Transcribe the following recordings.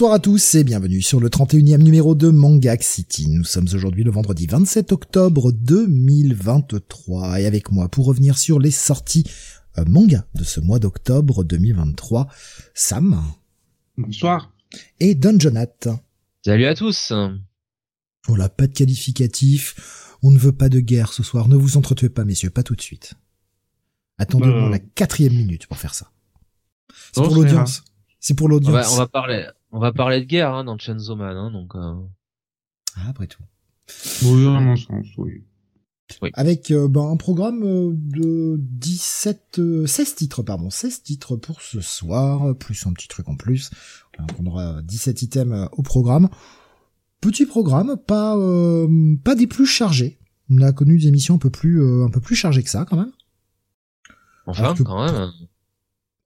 Bonsoir à tous et bienvenue sur le 31e numéro de Manga City. Nous sommes aujourd'hui le vendredi 27 octobre 2023 et avec moi pour revenir sur les sorties euh, manga de ce mois d'octobre 2023, Sam. Bonsoir. Et Dungeonat. Salut à tous. Voilà, pas de qualificatif. On ne veut pas de guerre ce soir. Ne vous entretuez pas, messieurs, pas tout de suite. Attendez Euh. la quatrième minute pour faire ça. C'est pour l'audience. C'est pour On l'audience. va, on va parler, on va parler de guerre hein, dans Chainsaw Man, hein, donc. euh, Ah, après tout. Oui, à mon sens, oui. avec euh, ben, un programme euh, de 17, euh, 16 titres, pardon, 16 titres pour ce soir, plus un petit truc en plus. Donc, on aura 17 items euh, au programme. Petit programme, pas euh, pas des plus chargés. On a connu des émissions un peu plus euh, un peu plus chargées que ça quand même. Enfin, que- quand même.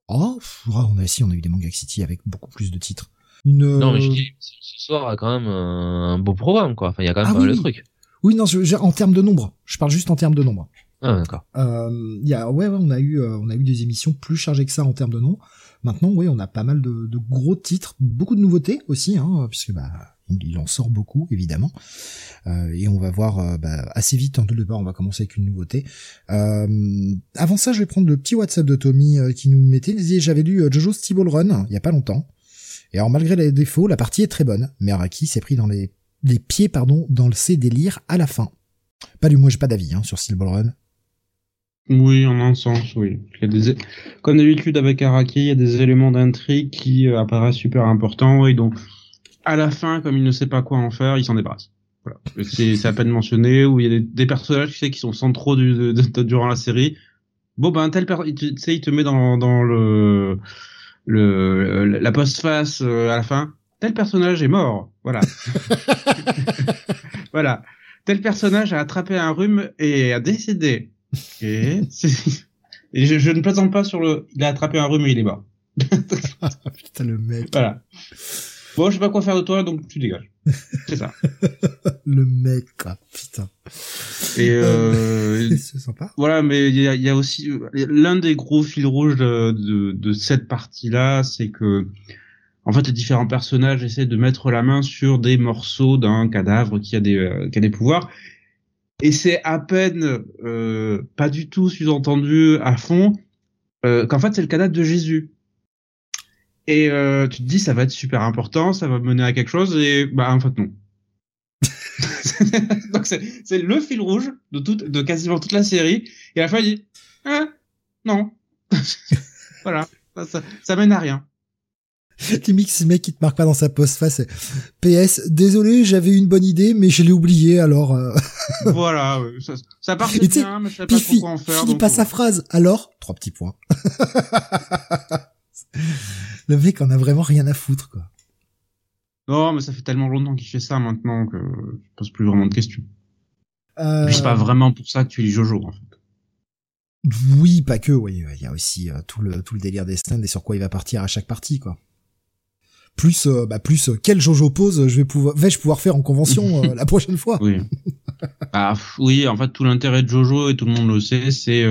Oh, pff, ah, on a si on a eu des Manga City avec beaucoup plus de titres. Une, Non, mais je euh, dis, ce soir a quand même euh, un beau programme, quoi. Enfin, il y a quand même Ah pas oui, de oui. trucs. Oui, non, je, en termes de nombre. Je parle juste en termes de nombre. Ah, d'accord. Euh, il y a, ouais, ouais, on a eu, euh, on a eu des émissions plus chargées que ça en termes de nom. Maintenant, oui, on a pas mal de, de gros titres, beaucoup de nouveautés aussi, hein, puisque bah, il en sort beaucoup évidemment. Euh, et on va voir euh, bah, assez vite. En tout départ, on va commencer avec une nouveauté. Euh, avant ça, je vais prendre le petit WhatsApp de Tommy euh, qui nous mettait. Il disait, J'avais lu euh, Jojo's Stable Run il y a pas longtemps. Et alors, malgré les défauts, la partie est très bonne. Mais Araki s'est pris dans les, pieds, pardon, dans le ses délires à la fin. Pas du, moi, j'ai pas d'avis hein, sur Stable Run. Oui, en un sens, oui. Comme d'habitude avec Araki, il y a des éléments d'intrigue qui euh, apparaissent super importants et donc à la fin, comme il ne sait pas quoi en faire, il s'en débarrasse. Voilà. C'est à peine mentionné où il y a des, personnages qui sont centraux du, durant la série. Bon ben tel per... tu sais, il te met dans le, le la postface euh, à la fin. Tel personnage est mort. Voilà. voilà. Tel personnage a attrapé un rhume et a décédé. Et, je, je ne plaisante pas sur le. Il a attrapé un rhume et il est mort. Putain, le mec. Voilà. Bon, je sais pas quoi faire de toi, donc tu dégages. C'est ça. Le mec, quoi. Putain. Et euh, c'est sympa. voilà, mais il y a, il y a aussi l'un des gros fils rouges de, de, de cette partie-là, c'est que en fait les différents personnages essaient de mettre la main sur des morceaux d'un cadavre qui a des euh, qui a des pouvoirs. Et c'est à peine euh, pas du tout sous-entendu à fond euh, qu'en fait c'est le cadavre de Jésus. Et euh, tu te dis ça va être super important, ça va mener à quelque chose et bah en fait non. Donc c'est c'est le fil rouge de toute de quasiment toute la série et à la fin il dit ah, non voilà ça, ça, ça mène à rien. Limite, ce mec qui te marque pas dans sa postface. PS, désolé, j'avais une bonne idée, mais je l'ai oublié, alors, euh... voilà ça, ça sais, bien mais je puis pas trop fi- quoi en faire. finit donc, pas euh, sa phrase. Alors, trois petits points. Le mec en a vraiment rien à foutre, quoi. Non mais ça fait tellement longtemps qu'il fait ça maintenant que je pose plus vraiment de questions. Euh... C'est pas vraiment pour ça que tu lis Jojo en fait. Oui, pas que, oui. Il y a aussi euh, tout le tout le délire des stands et sur quoi il va partir à chaque partie, quoi. Plus, euh, bah plus, euh, quel Jojo pose je vais pouvoir, vais-je pouvoir faire en convention la prochaine fois? Oui. ah oui, en fait tout l'intérêt de Jojo et tout le monde le sait, c'est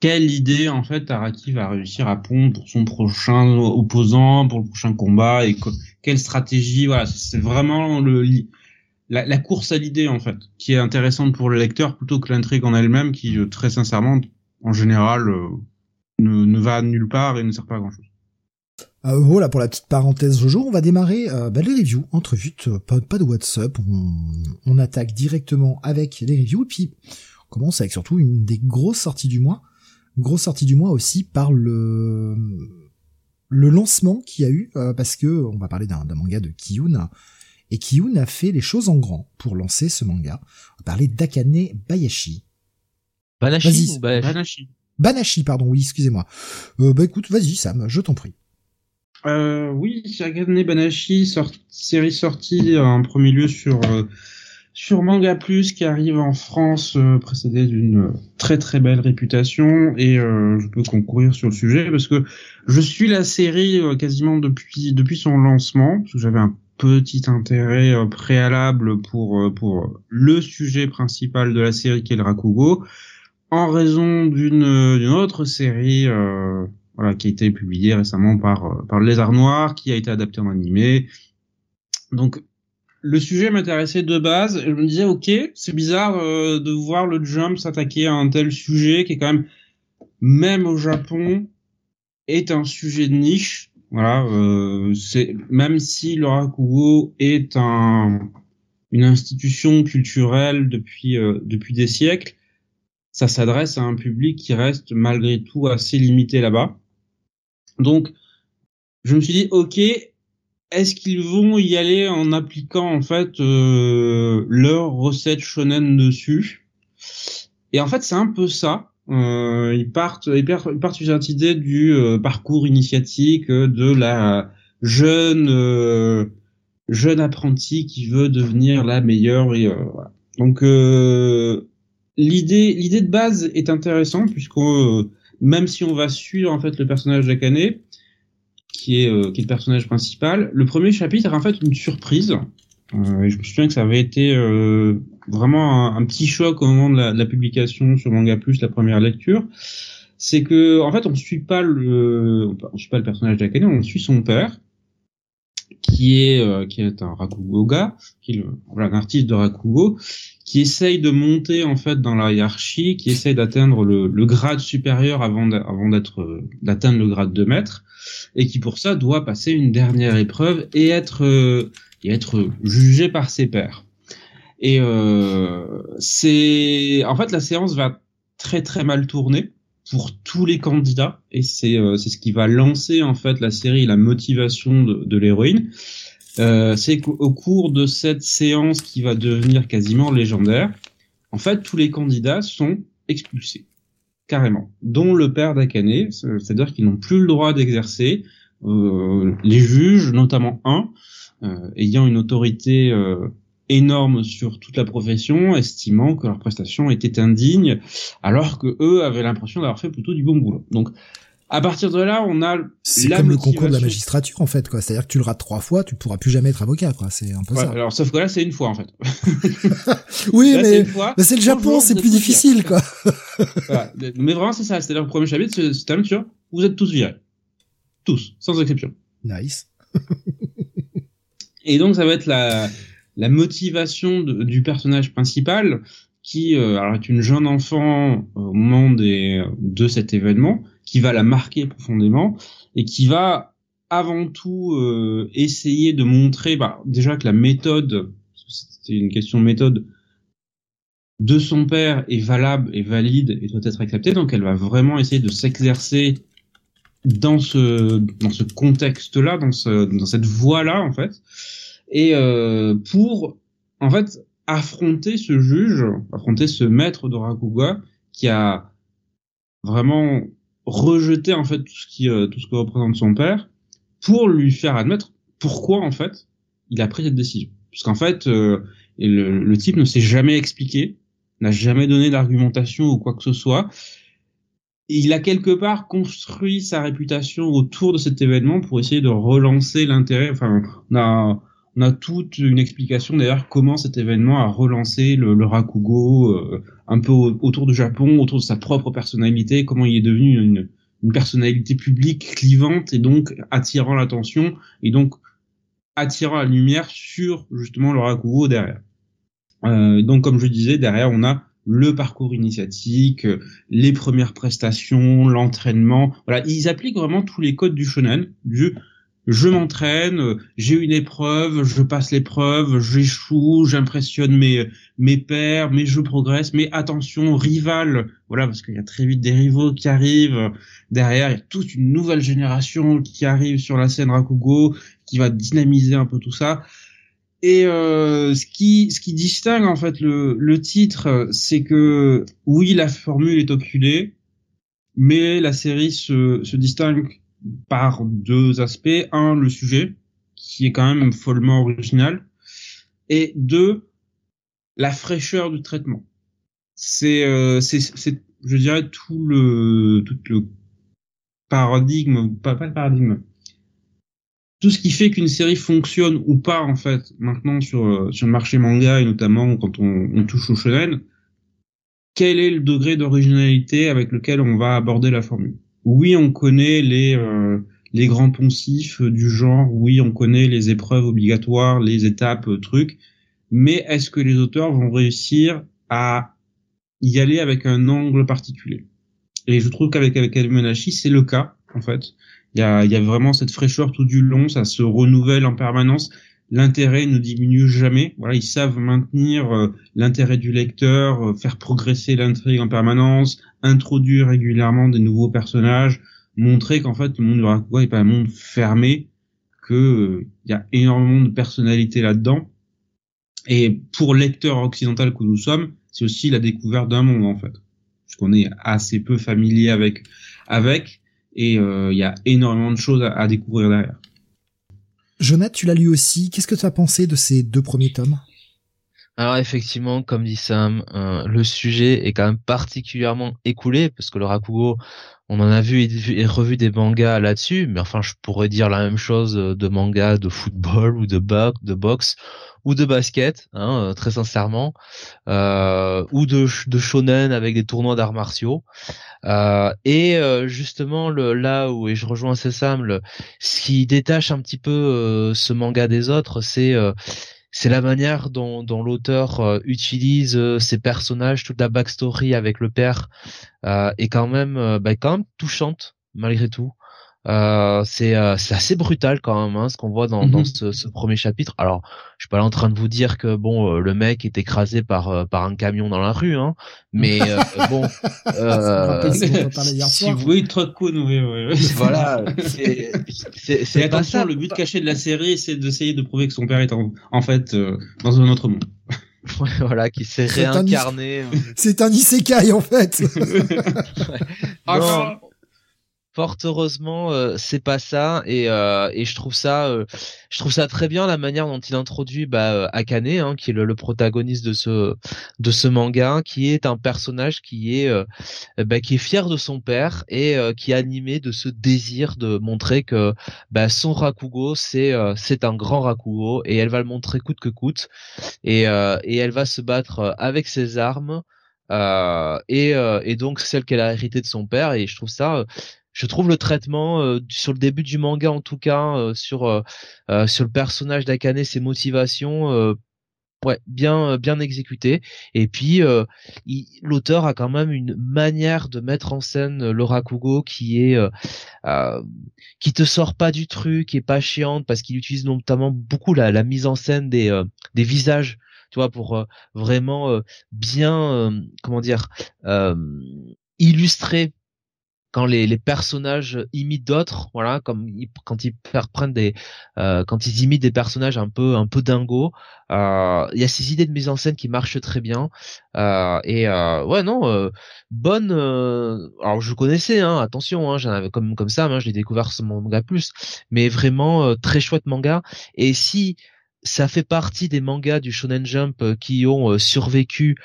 quelle idée en fait Araki va réussir à pondre pour son prochain opposant, pour le prochain combat et co- quelle stratégie. Voilà, c'est vraiment le la, la course à l'idée en fait qui est intéressante pour le lecteur plutôt que l'intrigue en elle-même qui euh, très sincèrement en général euh, ne, ne va nulle part et ne sert pas à grand chose. Euh, voilà pour la petite parenthèse Jojo, on va démarrer euh, bah, les reviews entre vite, euh, pas, pas de WhatsApp, on, on attaque directement avec les reviews et puis on commence avec surtout une des grosses sorties du mois, grosse sortie du mois aussi par le le lancement qu'il y a eu euh, parce que on va parler d'un manga de Kiyun et Kiyun a fait les choses en grand pour lancer ce manga. On va parler d'Akane Bayashi. Banashi Vas-y. ou Banashi Banashi. Banashi, pardon, oui, excusez-moi. Euh, bah écoute, vas-y Sam, je t'en prie. Euh, oui, Akane Banashi, sort- série sortie en premier lieu sur euh, sur Manga Plus qui arrive en France euh, précédée d'une euh, très très belle réputation et euh, je peux concourir sur le sujet parce que je suis la série euh, quasiment depuis depuis son lancement parce que j'avais un petit intérêt préalable pour pour le sujet principal de la série qui est le Rakugo en raison d'une d'une autre série voilà, qui a été publié récemment par par Lézard Noir, qui a été adapté en animé. Donc le sujet m'intéressait de base. Je me disais, ok, c'est bizarre euh, de voir le Jump s'attaquer à un tel sujet qui est quand même, même au Japon, est un sujet de niche. Voilà, euh, c'est même si le Rakugo est un une institution culturelle depuis euh, depuis des siècles, ça s'adresse à un public qui reste malgré tout assez limité là-bas. Donc, je me suis dit, ok, est-ce qu'ils vont y aller en appliquant en fait euh, leur recette shonen dessus? Et en fait, c'est un peu ça. Euh, ils partent, ils partent, sur cette idée du euh, parcours initiatique euh, de la jeune euh, jeune apprenti qui veut devenir la meilleure. Et, voilà. Donc l'idée l'idée de base est intéressante puisque même si on va suivre en fait le personnage d'Akane, qui est, euh, qui est le personnage principal. Le premier chapitre est en fait une surprise. Euh, je me souviens que ça avait été euh, vraiment un, petit choc au moment de la, de la, publication sur Manga Plus, la première lecture. C'est que en fait on suit pas le on suit pas le personnage d'Akane, on suit son père qui est euh, qui est un rakugoga, qui est voilà, un artiste de rakugo, qui essaye de monter en fait dans la hiérarchie, qui essaye d'atteindre le, le, grade supérieur avant d'être d'atteindre le grade de maître, et qui pour ça doit passer une dernière épreuve et être euh, et être jugé par ses pairs. Et euh, c'est en fait la séance va très très mal tourner pour tous les candidats et c'est euh, c'est ce qui va lancer en fait la série la motivation de, de l'héroïne. Euh, c'est qu'au cours de cette séance qui va devenir quasiment légendaire en fait tous les candidats sont expulsés carrément dont le père d'Akane c'est-à-dire qu'ils n'ont plus le droit d'exercer euh, les juges notamment un euh, ayant une autorité euh, énorme sur toute la profession, estimant que leur prestation était indigne, alors que eux avaient l'impression d'avoir fait plutôt du bon boulot. Donc, à partir de là, on a c'est comme le concours de la magistrature en fait quoi. C'est-à-dire que tu le rates trois fois, tu pourras plus jamais être avocat quoi. C'est un peu ça. Alors sauf que là c'est une fois en fait. oui mais, mais c'est le Japon, c'est plus difficile quoi. voilà. Mais vraiment c'est ça. C'est-à-dire le premier chapitre, c'est un sur vous êtes tous virés, tous sans exception. Nice. Et donc ça va être la la motivation du personnage principal qui euh, alors est une jeune enfant au moment des, de cet événement qui va la marquer profondément et qui va avant tout euh, essayer de montrer bah, déjà que la méthode c'est une question de méthode de son père est valable et valide et doit être acceptée donc elle va vraiment essayer de s'exercer dans ce dans ce contexte là dans ce dans cette voie là en fait et euh, pour en fait affronter ce juge, affronter ce maître de Rakuga qui a vraiment rejeté en fait tout ce qui euh, tout ce que représente son père pour lui faire admettre pourquoi en fait il a pris cette décision. Puisqu'en fait euh, le, le, type ne s'est jamais expliqué n'a jamais donné d'argumentation ou quoi que ce soit. Il a quelque part construit sa réputation autour de cet événement pour essayer de relancer l'intérêt. Enfin on a on a toute une explication d'ailleurs comment cet événement a relancé le, Rakugo euh, un peu autour du Japon, autour de sa propre personnalité, comment il est devenu une, une personnalité publique clivante et donc attirant l'attention et donc attirant la lumière sur justement le Rakugo derrière. Euh, donc comme je disais, derrière on a le parcours initiatique, les premières prestations, l'entraînement. Voilà, ils appliquent vraiment tous les codes du shonen, du je m'entraîne, j'ai une épreuve, je passe l'épreuve, j'échoue, j'impressionne mes mes pairs, mais je progresse, mais attention, rival, voilà parce qu'il y a très vite des rivaux qui arrivent derrière, il y a toute une nouvelle génération qui arrive sur la scène Rakugo qui va dynamiser un peu tout ça. Et euh, ce qui ce qui distingue en fait le le titre, c'est que oui la formule est oculée, mais la série se se distingue par deux aspects. Un, le sujet, qui est quand même follement original. Et deux, la fraîcheur du traitement. C'est, euh, c'est, je dirais, tout le, tout le paradigme, pas, pas le paradigme. Tout ce qui fait qu'une série fonctionne ou pas, en fait, maintenant sur, sur le marché manga et notamment quand on, on touche au shonen, quel est le degré d'originalité avec lequel on va aborder la formule? Oui, on connaît les euh, les grands poncifs du genre, oui, on connaît les épreuves obligatoires, les étapes, euh, trucs, mais est-ce que les auteurs vont réussir à y aller avec un angle particulier? Et je trouve qu'avec avec Almenachi, c'est le cas en fait. Il y a, y a vraiment cette fraîcheur tout du long, ça se renouvelle en permanence l'intérêt ne diminue jamais. Voilà, ils savent maintenir euh, l'intérêt du lecteur, euh, faire progresser l'intrigue en permanence, introduire régulièrement des nouveaux personnages, montrer qu'en fait le monde du Rakugo n'est pas un monde fermé, que euh, y a énormément de personnalités là-dedans. Et pour lecteur occidental que nous sommes, c'est aussi la découverte d'un monde en fait, puisqu'on est assez peu familier avec avec, et il y a énormément de choses à découvrir derrière. Jonathan, tu l'as lu aussi. Qu'est-ce que tu as pensé de ces deux premiers tomes? Alors effectivement, comme dit Sam, euh, le sujet est quand même particulièrement écoulé parce que le Rakugo, on en a vu et, revu des mangas là-dessus, mais enfin je pourrais dire la même chose de mangas de football ou de, de boxe ou de basket, hein, euh, très sincèrement, euh, ou de, shonen avec des tournois d'arts martiaux. Euh, et euh, justement, là où et je rejoins Sam, le, ce qui détache un petit peu euh, ce manga des autres, c'est c'est la manière dont, l'auteur utilise ses personnages, toute la backstory avec le père est quand même, bah, quand même touchante malgré tout. Euh, c'est euh, c'est assez brutal quand même hein, ce qu'on voit dans, dans mhm. ce, ce, premier chapitre. Alors, je suis pas là en train de vous dire que bon euh, le mec est écrasé par euh, par un camion dans la rue, hein, mais bon. si vous voyez Trotcoon, oui, oui, Voilà. C'est pas ça. Le but caché de la série, c'est d'essayer de prouver que son père est en, en fait dans un autre monde. voilà, qui s'est réincarné. C'est un isekai en fait. ouais. Fort heureusement, euh, c'est pas ça et, euh, et je trouve ça, euh, je trouve ça très bien la manière dont il introduit bah, Akane, hein, qui est le, protagoniste de ce de ce manga, qui est un personnage qui est bah, qui est fier de son père et qui est animé de ce désir de montrer que bah, son Rakugo c'est c'est un grand Rakugo et elle va le montrer coûte que coûte et et elle va se battre avec ses armes. et, et donc celle qu'elle a hérité de son père et je trouve ça je trouve le traitement euh, sur le début du manga en tout cas euh, sur euh, sur le personnage d'Akane ses motivations ouais bien bien exécuté. Et puis l'auteur a quand même une manière de mettre en scène le Rakugo qui est qui te sort pas du truc est pas chiante parce qu'il utilise notamment beaucoup la, la mise en scène des des visages tu vois pour vraiment bien comment dire illustrer quand les, les personnages imitent d'autres, voilà, comme quand ils prennent des, euh, quand ils imitent des personnages un peu un peu dingos, euh, il y a ces idées de mise en scène qui marchent très bien. Euh, et euh, ouais non, euh, bonne. Alors je connaissais, hein, attention, hein, j'en avais comme comme ça, hein, je l'ai découvert sur mon manga plus, mais vraiment très chouette manga. Et si ça fait partie des mangas du Shonen Jump euh, qui ont euh, survécu,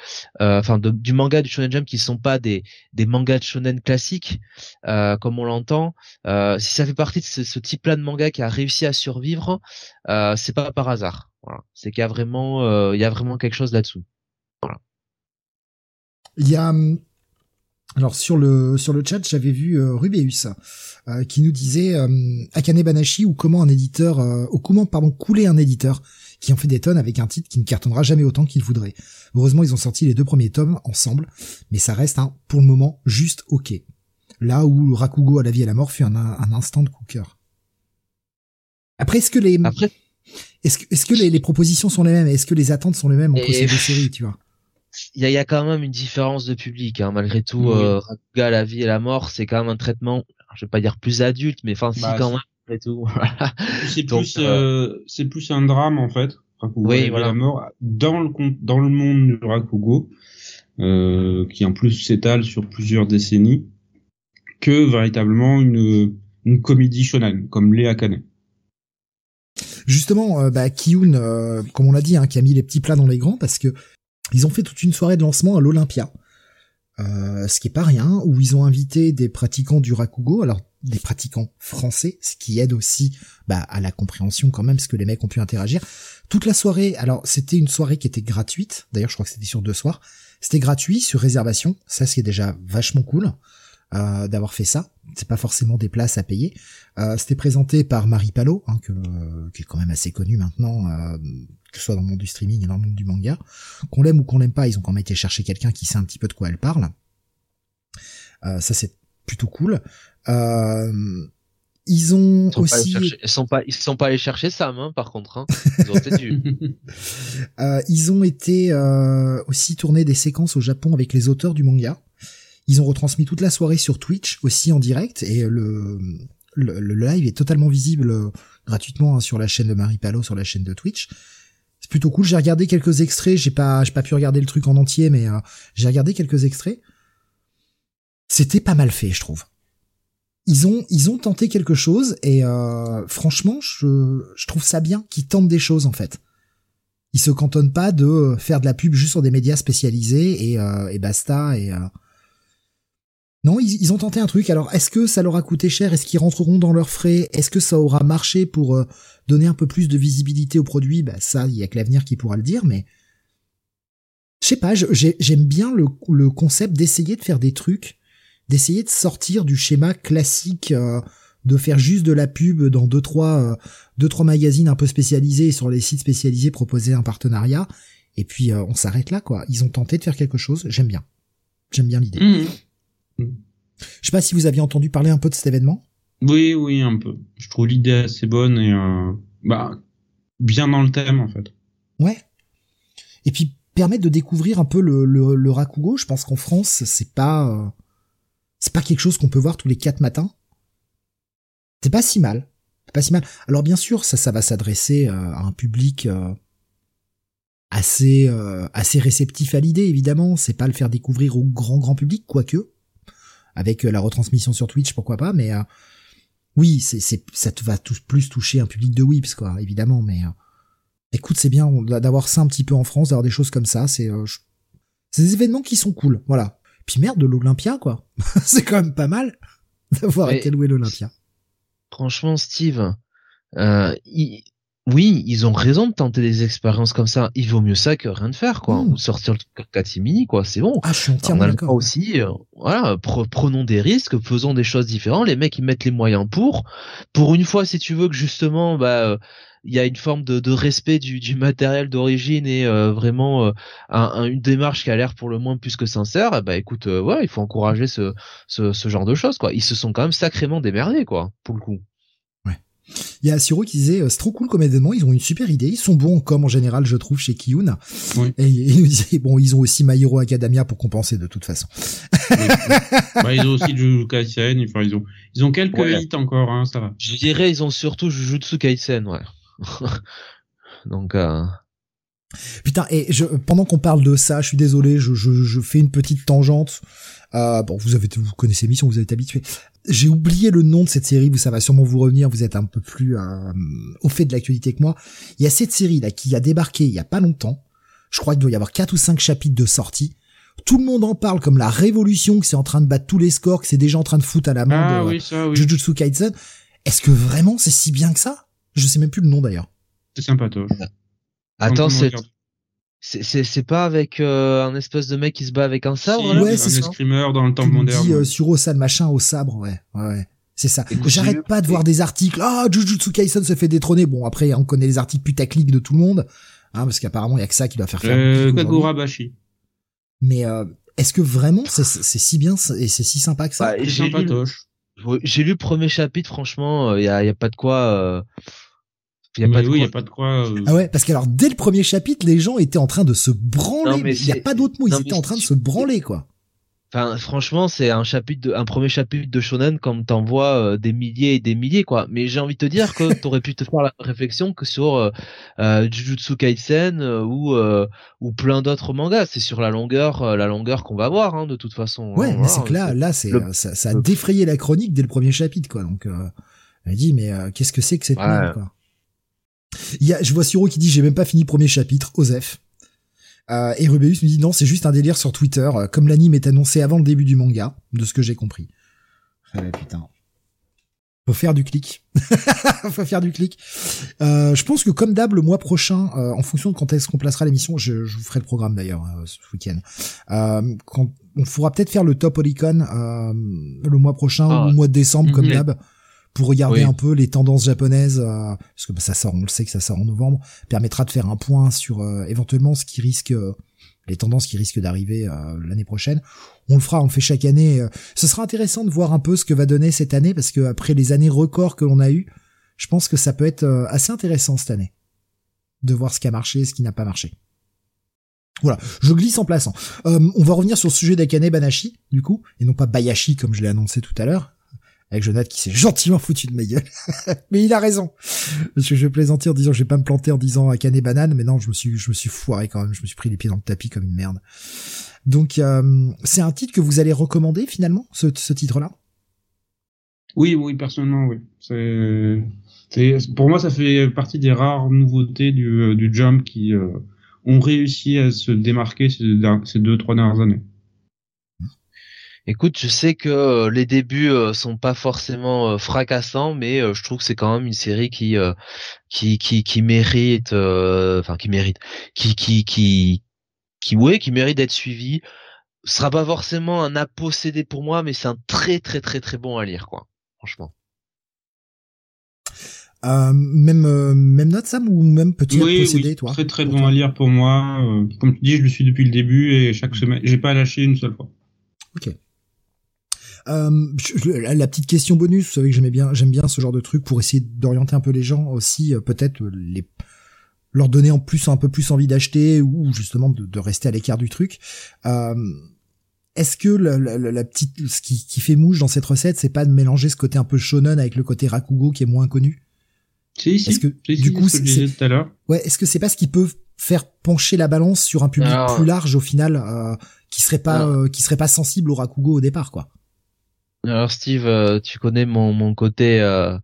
euh, enfin du manga du Shonen Jump qui sont pas des des mangas de shonen classiques comme on l'entend. si ça fait partie de ce, type-là de manga qui a réussi à survivre, c'est pas par hasard. Voilà. C'est qu'il y a vraiment il y a vraiment quelque chose là-dessous. Voilà. Il y a hum, alors sur le sur le chat, j'avais vu euh, Rubeus euh, qui nous disait euh, Akane Banashi ou comment un éditeur ou comment pardon couler un éditeur qui en fait des tonnes avec un titre qui ne cartonnera jamais autant qu'il voudrait. Heureusement, ils ont sorti les deux premiers tomes ensemble, mais ça reste un pour le moment juste OK. Là où Rakugo à la vie et à la mort fut un, un instant de cooker. Après est-ce que les Après est-ce que est-ce que les, les, propositions sont les mêmes? Est-ce que les attentes sont les mêmes entre ces deux séries, tu vois? Il y a, y a, quand même une différence de public hein, malgré tout euh, la vie et la mort c'est quand même un traitement je vais pas dire plus adulte mais enfin si bah, quand même malgré tout c'est plus euh, euh, c'est plus un drame en fait Rakugo oui, voilà. la mort dans le dans le monde du Rakugo euh, qui en plus s'étale sur plusieurs décennies que véritablement une une comédie shonen comme Léa Akane justement euh, bah, Kiyun euh, comme on l'a dit hein, qui a mis les petits plats dans les grands parce que ils ont fait toute une soirée de lancement à l'Olympia, euh, ce qui est pas rien, où ils ont invité des pratiquants du rakugo, alors des pratiquants français, ce qui aide aussi bah, à la compréhension quand même, parce que les mecs ont pu interagir. Toute la soirée, alors c'était une soirée qui était gratuite, d'ailleurs je crois que c'était sur deux soirs, c'était gratuit sur réservation, ça c'est déjà vachement cool. Euh, d'avoir fait ça. C'est pas forcément des places à payer. Euh, C'était présenté par Marie Palot, hein, que, qui est quand même assez connue maintenant, euh, que ce soit dans le monde du streaming et dans le monde du manga. Qu'on l'aime ou qu'on l'aime pas, ils ont quand même été chercher quelqu'un qui sait un petit peu de quoi elle parle. Euh, ça c'est plutôt cool. Euh, ils ont ils aussi. ils sont pas, ils sont pas allés chercher Sam, hein, par contre. Hein. Ils, ont euh, ils ont été euh, aussi tourner des séquences au Japon avec les auteurs du manga. Ils ont retransmis toute la soirée sur Twitch aussi en direct et le le, le live est totalement visible euh, gratuitement hein, sur la chaîne de Marie Palo, sur la chaîne de Twitch. C'est plutôt cool. J'ai regardé quelques extraits. J'ai pas, j'ai pas pu regarder le truc en entier, mais euh, j'ai regardé quelques extraits. C'était pas mal fait, je trouve ils ont ils ont tenté quelque chose et euh, franchement je je trouve ça bien qu'ils tentent des choses en fait. Ils se cantonnent pas de faire de la pub juste sur des médias spécialisés et, euh, et basta et euh... non ils, ont tenté un truc. Alors est-ce que ça leur a coûté cher? Est-ce qu'ils rentreront dans leurs frais? Est-ce que ça aura marché pour euh, donner un peu plus de visibilité au produit? Bah ça il y a que l'avenir qui pourra le dire mais je sais pas j'aime bien le, concept d'essayer de faire des trucs d'essayer de sortir du schéma classique euh, de faire juste de la pub dans deux trois euh, deux trois magazines un peu spécialisés sur les sites spécialisés proposer un partenariat et puis euh, on s'arrête là quoi. Ils ont tenté de faire quelque chose, j'aime bien. J'aime bien l'idée. Mmh. Je sais pas si vous aviez entendu parler un peu de cet événement. Oui, oui, un peu. Je trouve l'idée assez bonne et euh, bah bien dans le thème en fait. Ouais. Et puis permettre de découvrir un peu le, le, le Rakugo. Je pense qu'en France, c'est pas c'est pas quelque chose qu'on peut voir tous les quatre matins. C'est pas si mal. C'est pas si mal. Alors bien sûr, ça, ça va s'adresser euh, à un public euh, assez, euh, assez réceptif à l'idée, évidemment. C'est pas le faire découvrir au grand, grand public, quoique. Avec la retransmission sur Twitch, pourquoi pas, mais oui, c'est, c'est, ça te va tout, plus toucher un public de Whips, quoi, évidemment, mais écoute, c'est bien d'avoir ça un petit peu en France, d'avoir des choses comme ça, c'est, c'est des événements qui sont cool, voilà. Puis merde, de l'Olympia, quoi. c'est quand même pas mal d'avoir été loué l'Olympia. Franchement, Steve, euh, oui, ils ont raison de tenter des expériences comme ça. Il vaut mieux ça que rien de faire, quoi. Mmh. Ou sortir le catimini, quoi. C'est bon. Ah, je suis entièrement d'accord. aussi, euh, voilà, prenons des risques, faisons des choses différentes. Les mecs, ils mettent les moyens pour. Pour une fois, si tu veux que justement, bah, euh, il y a une forme de, de respect du, du matériel d'origine et euh, vraiment euh, un, une démarche qui a l'air pour le moins plus que sincère, bah écoute, ouais, il faut encourager ce, ce, ce, genre de choses quoi. Ils se sont quand même sacrément démerdés quoi, pour le coup. Il y a Siro qui disait c'est trop cool comme événement, ils ont une super idée, ils sont bons comme en général je trouve chez Kiyun. Oui. Et il nous disait bon ils ont aussi My Hero Academia pour compenser de toute façon. bah, ils ont aussi Jujutsu Kaisen, enfin ils ont ils ont quelques ouais. hits encore hein, ça va. Je dirais ils ont surtout Jujutsu Kaisen ouais. Donc. Euh... Putain, et je, pendant qu'on parle de ça, je suis désolé, je, je, je fais une petite tangente. Euh, bon, vous avez, vous connaissez l'émission, vous êtes habitué. J'ai oublié le nom de cette série, vous ça va sûrement vous revenir, vous êtes un peu plus euh, au fait de l'actualité que moi. Il y a cette série là qui a débarqué il y a pas longtemps. Je crois qu'il doit y avoir quatre ou cinq chapitres de sortie. Tout le monde en parle comme la révolution, que c'est en train de battre tous les scores, que c'est déjà en train de foutre à la main ah, de oui, ça, oui. Jujutsu Kaisen. Est-ce que vraiment c'est si bien que ça? Je sais même plus le nom d'ailleurs. C'est sympatoche. Attends, c'est c'est c'est pas avec euh, un espèce de mec qui se bat avec un sabre si, là Ouais, c'est un escrimeur dans le temps moderne. Dit, euh, sur Osan machin au sabre, ouais, ouais. ouais. C'est ça. J'arrête pas de voir des articles. Ah, Jujutsu Kaisen se fait détrôner. Bon, après, on connaît les articles putaclic de tout le monde, hein, parce qu'apparemment, il y a que ça qui doit faire faire. Euh, Kagura Bashi. Mais euh, est-ce que vraiment c'est si bien et c'est si sympa que ça? Bah. J'ai lu le premier chapitre, franchement, il y a, y a pas de quoi. Euh... Y a pas de oui, quoi... y a pas de quoi. Euh... Ah ouais, parce que alors dès le premier chapitre, les gens étaient en train de se branler. Il y a pas d'autre mot, ils étaient en train de se branler quoi. Enfin, franchement, c'est un chapitre, de, un premier chapitre de shonen comme t'en vois euh, des milliers et des milliers, quoi. Mais j'ai envie de te dire que t'aurais pu te faire la réflexion que sur euh, euh, Jujutsu Kaisen euh, ou euh, ou plein d'autres mangas. C'est sur la longueur, euh, la longueur qu'on va voir, hein, de toute façon. Ouais, hein, mais c'est que là, là, c'est ça, ça, a défrayé la chronique dès le premier chapitre, quoi. Donc, euh, elle dit, mais qu'est-ce que c'est que cette ouais. merde, quoi. Il y a, je vois Siro qui dit, j'ai même pas fini le premier chapitre, Osef. Euh, et Rubeus me dit non, c'est juste un délire sur Twitter, euh, comme l'anime est annoncé avant le début du manga, de ce que j'ai compris. Ah putain. Faut faire du clic. Faut faire du clic. Euh, je pense que comme d'hab, le mois prochain, euh, en fonction de quand est-ce qu'on placera l'émission, je, je, vous ferai le programme d'ailleurs euh, ce week-end. Euh, quand on pourra peut-être faire le top Oricon le mois prochain ou Ah. au mois de décembre, comme Mhm. d'hab, pour regarder Oui. un peu les tendances japonaises, parce que bah, ça sort, on le sait que ça sort en novembre, permettra de faire un point sur éventuellement ce qui risque, les tendances qui risquent d'arriver l'année prochaine. On le fera, on le fait chaque année. euh, Ce sera intéressant de voir un peu ce que va donner cette année parce que après les années records que l'on a eues, je pense que ça peut être euh, assez intéressant cette année de voir ce qui a marché, ce qui n'a pas marché. Voilà, je glisse en plaçant. Euh, on va revenir sur le sujet d'Akane Banashi, du coup, et non pas Bayashi comme je l'ai annoncé tout à l'heure, avec Jonathan qui s'est gentiment foutu de ma gueule. mais il a raison. Parce que je vais plaisanter en disant je vais pas me planter en disant Akane Banane, mais non, je me suis, je me suis foiré quand même, je me suis pris les pieds dans le tapis comme une merde. Donc, euh, c'est un titre que vous allez recommander finalement, ce, ce titre-là? Oui, oui, personnellement, oui. C'est, pour moi, ça fait partie des rares nouveautés du, euh, du jump qui euh, ont réussi à se démarquer ces, ces deux, trois dernières années. Écoute, je sais que euh, les débuts euh, sont pas forcément euh, fracassants, mais je trouve que c'est quand même une série qui euh, qui qui qui mérite, euh, enfin qui mérite, qui qui qui qui ouais, qui mérite d'être suivie. Ce sera pas forcément un a possédé pour moi, mais c'est un très très très très bon à lire, quoi. Franchement. Euh, même euh, même note Sam ou même petit oui, posséder oui, toi très très bon toi à lire pour moi. Comme tu dis, je le suis depuis le début et chaque semaine, j'ai pas lâché une seule fois. Ok. Euh, la, petite question bonus, vous savez que j'aimais bien, j'aime bien ce genre de truc pour essayer d'orienter un peu les gens aussi, euh, peut-être euh, les leur donner en plus un peu plus envie d'acheter ou justement de, de rester à l'écart du truc. Euh, Est-ce que la, la- la- petite, ce qui, qui fait mouche dans cette recette, c'est pas de mélanger ce côté un peu shonen avec le côté rakugo qui est moins connu? Si, si. Est-ce que, si, du si, coup, ce c'est- disais tout à l'heure. Ouais, est-ce que c'est pas ce qui peut faire pencher la balance sur un public Alors- plus large au final, euh, qui serait pas, euh, qui serait pas sensible au rakugo au départ, quoi? Alors Steve, euh, tu connais mon mon côté euh,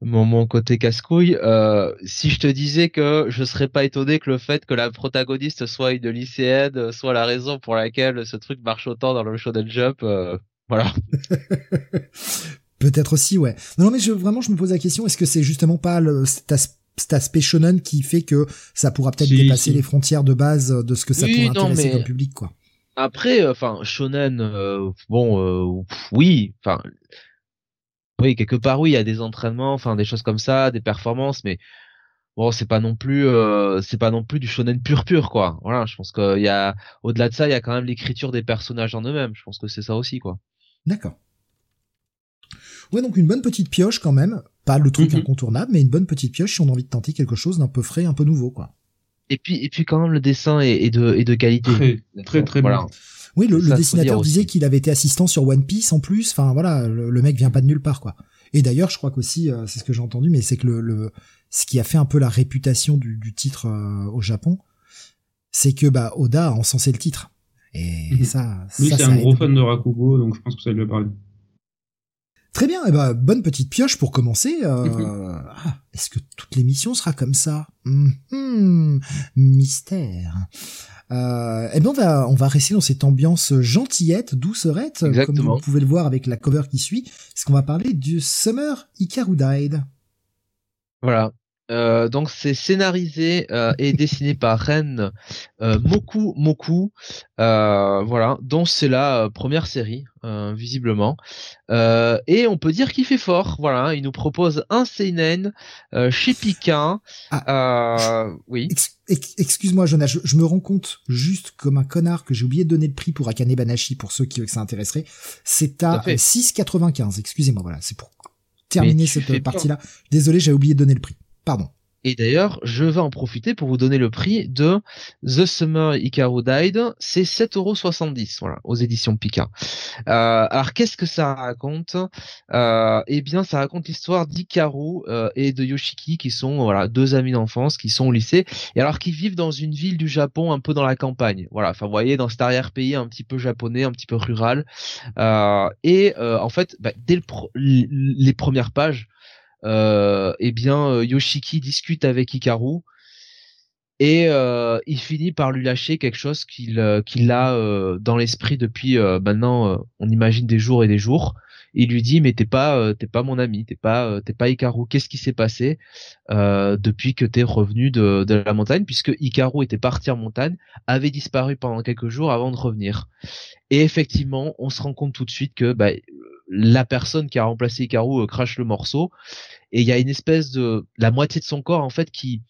mon mon côté casse-couille. Euh, si je te disais que je serais pas étonné que le fait que la protagoniste soit une lycéenne soit la raison pour laquelle ce truc marche autant dans le Shonen Jump, euh, voilà. Peut-être aussi, ouais. Non, non, mais je, vraiment, je me pose la question, est-ce que c'est justement pas le, cet, as- cet aspect shonen qui fait que ça pourra peut-être Si, dépasser si. les frontières de base de ce que ça Oui, pourrait non, intéresser mais- comme public, quoi? Après, enfin Shonen, euh, bon, euh, pff, oui, enfin oui quelque part oui, il y a des entraînements, enfin des choses comme ça, des performances, mais bon c'est pas non plus euh, c'est pas non plus du shonen pur pur quoi. Voilà, je pense qu'il y a au-delà de ça, il y a quand même l'écriture des personnages en eux-mêmes. Je pense que c'est ça aussi quoi. D'accord. Ouais, donc une bonne petite pioche quand même. Pas le truc Mhm. incontournable, mais une bonne petite pioche si on a envie de tenter quelque chose d'un peu frais, un peu nouveau, quoi. Et puis et puis quand même le dessin est, est de est de qualité. Très, très, très voilà. bon. Oui, le, dessinateur disait qu'il avait été assistant sur One Piece en plus. Enfin voilà, le, le mec vient pas de nulle part quoi. Et d'ailleurs, je crois qu'aussi, euh, c'est ce que j'ai entendu, mais c'est que le, le ce qui a fait un peu la réputation du, du titre euh, au Japon, c'est que bah Oda a encensé le titre. Et Mhm. ça, Lui, ça, c'est ça un aide. gros fan de Rakugo, donc je pense que ça lui a parlé. Très bien, et ben bonne petite pioche pour commencer. Euh, ah, Est-ce que toute l'émission sera comme ça? Mhm. Mystère. Euh, eh bien, on va, on va rester dans cette ambiance gentillette, doucerette, comme vous pouvez le voir avec la cover qui suit, parce qu'on va parler du Summer Hikaru Died. Voilà. Euh, donc c'est scénarisé euh, et dessiné par Ren euh, Moku Moku, voilà, dont c'est la première série visiblement. Et on peut dire qu'il fait fort, voilà, il nous propose un seinen chez Pika. Euh, oui. Ex- ex- Excuse-moi, Jonas, je, je me rends compte juste comme un connard que j'ai oublié de donner le prix pour Akane Banashi pour ceux qui que ça intéresserait. C'est à à fait. 6,95. Excusez-moi, voilà, c'est pour terminer cette partie-là. Désolé, j'avais oublié de donner le prix. Et d'ailleurs, je vais en profiter pour vous donner le prix de The Summer Hikaru Died. C'est 7,70€, voilà, aux éditions Pika. Euh, alors, qu'est-ce que ça raconte? Euh, Eh bien, ça raconte l'histoire d'Hikaru euh, et de Yoshiki, qui sont voilà deux amis d'enfance, qui sont au lycée, et alors qu'ils vivent dans une ville du Japon, un peu dans la campagne. Voilà, enfin, vous voyez, dans cet arrière-pays un petit peu japonais, un petit peu rural. Et en fait, bah, dès les premières pages, eh bien euh, Yoshiki discute avec Hikaru et euh, il finit par lui lâcher quelque chose qu'il euh, qu'il a euh, dans l'esprit depuis euh, maintenant euh, on imagine des jours et des jours il lui dit mais t'es pas t'es pas mon ami, t'es pas t'es pas Ikaru. Qu'est-ce qui s'est passé depuis que t'es revenu de, de la montagne puisque Ikaru était parti en montagne, avait disparu pendant quelques jours avant de revenir. Et effectivement, on se rend compte tout de suite que bah, la personne qui a remplacé Ikaru crache le morceau et il y a une espèce de la moitié de son corps en fait qui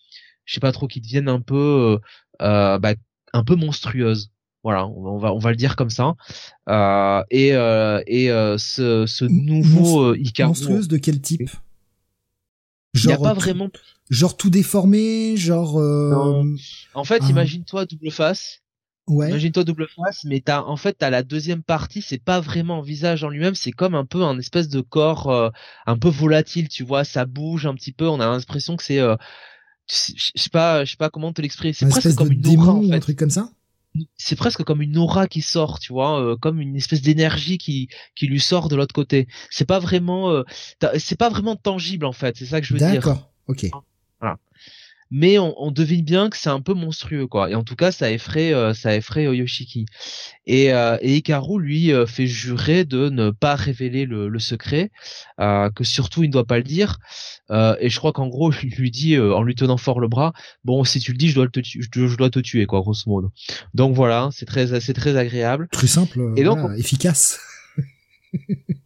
je sais pas trop qui deviennent un peu euh, bah, un peu monstrueuse voilà, on va on va le dire comme ça. Euh, et euh, et euh, ce, ce nouveau Icarus monstrueuse de quel type? Genre, a pas vraiment. Genre tout déformé, genre. En fait, imagine-toi double face. Ouais. Imagine-toi double face, mais t'as en fait t'as la deuxième partie, c'est pas vraiment un visage en lui-même, c'est comme un peu un espèce de corps un peu volatile, tu vois, ça bouge un petit peu, on a l'impression que c'est, je sais pas, je sais pas comment te l'exprimer, c'est presque comme une aura en fait. un truc comme ça? C'est presque comme une aura qui sort, tu vois, euh, comme une espèce d'énergie qui qui lui sort de l'autre côté. C'est pas vraiment, euh, c'est pas vraiment tangible en fait. C'est ça que je veux dire. D'accord. Ok. Voilà mais on, on, devine bien que c'est un peu monstrueux quoi. Et en tout cas ça effraie euh, ça effraie Yoshiki. Et, euh, et Hikaru lui euh, fait jurer de ne pas révéler le, le secret euh, que surtout il ne doit pas le dire. Et je crois qu'en gros il lui dit en lui tenant fort le bras bon si tu le dis je dois te je, dois te tuer quoi grosso modo donc voilà c'est très c'est très agréable. Très simple et donc efficace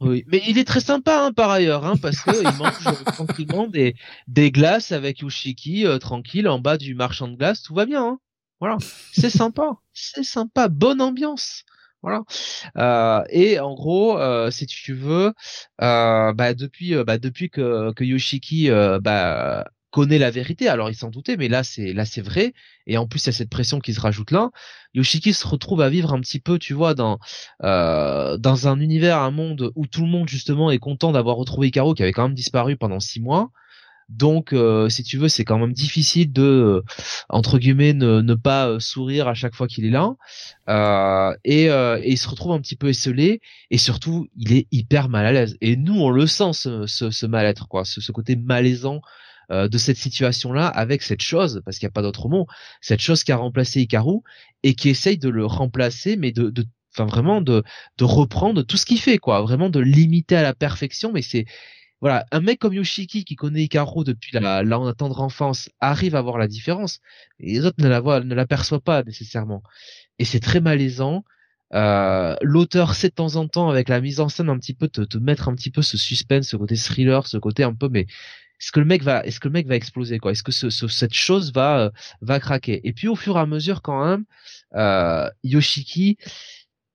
oui, mais il est très sympa hein, par ailleurs, hein, parce que il mange euh, tranquillement des des glaces avec Yoshiki euh, tranquille en bas du marchand de glace, tout va bien. Hein. Voilà, c'est sympa, c'est sympa, bonne ambiance. Voilà. Euh, et en gros, euh, si tu veux, bah depuis, bah depuis que, que Yoshiki bah connaît la vérité. Alors il s'en doutait, mais là c'est là c'est vrai. Et en plus il y a cette pression qui se rajoute là. Yoshiki se retrouve à vivre un petit peu, tu vois, dans euh, dans un univers, un monde où tout le monde justement est content d'avoir retrouvé Ikaro qui avait quand même disparu pendant six mois. Donc, euh, si tu veux, c'est quand même difficile de, euh, entre guillemets, ne, ne pas euh, sourire à chaque fois qu'il est là. Euh, et, et, il se retrouve un petit peu esselé. Et surtout, il est hyper mal à l'aise. Et nous, on le sent, ce, ce, ce mal-être, quoi, ce, ce, côté malaisant euh, de cette situation-là avec cette chose, parce qu'il n'y a pas d'autre mot, cette chose qui a remplacé Ikaru et qui essaye de le remplacer, mais de, de enfin vraiment de, de reprendre tout ce qu'il fait, quoi, vraiment de l'imiter à la perfection, mais c'est voilà, un mec comme Yoshiki qui connaît Ikaru depuis la, la tendre enfance arrive à voir la différence, et les autres ne la voient, ne l'aperçoivent pas nécessairement. Et c'est très malaisant. Euh, l'auteur sait de temps en temps avec la mise en scène un petit peu te, te mettre un petit peu ce suspense, ce côté thriller, ce côté un peu mais est-ce que le mec va, est-ce que le mec va exploser quoi? Est-ce que ce, cette chose va euh, va craquer? Et puis au fur et à mesure quand même, euh, Yoshiki,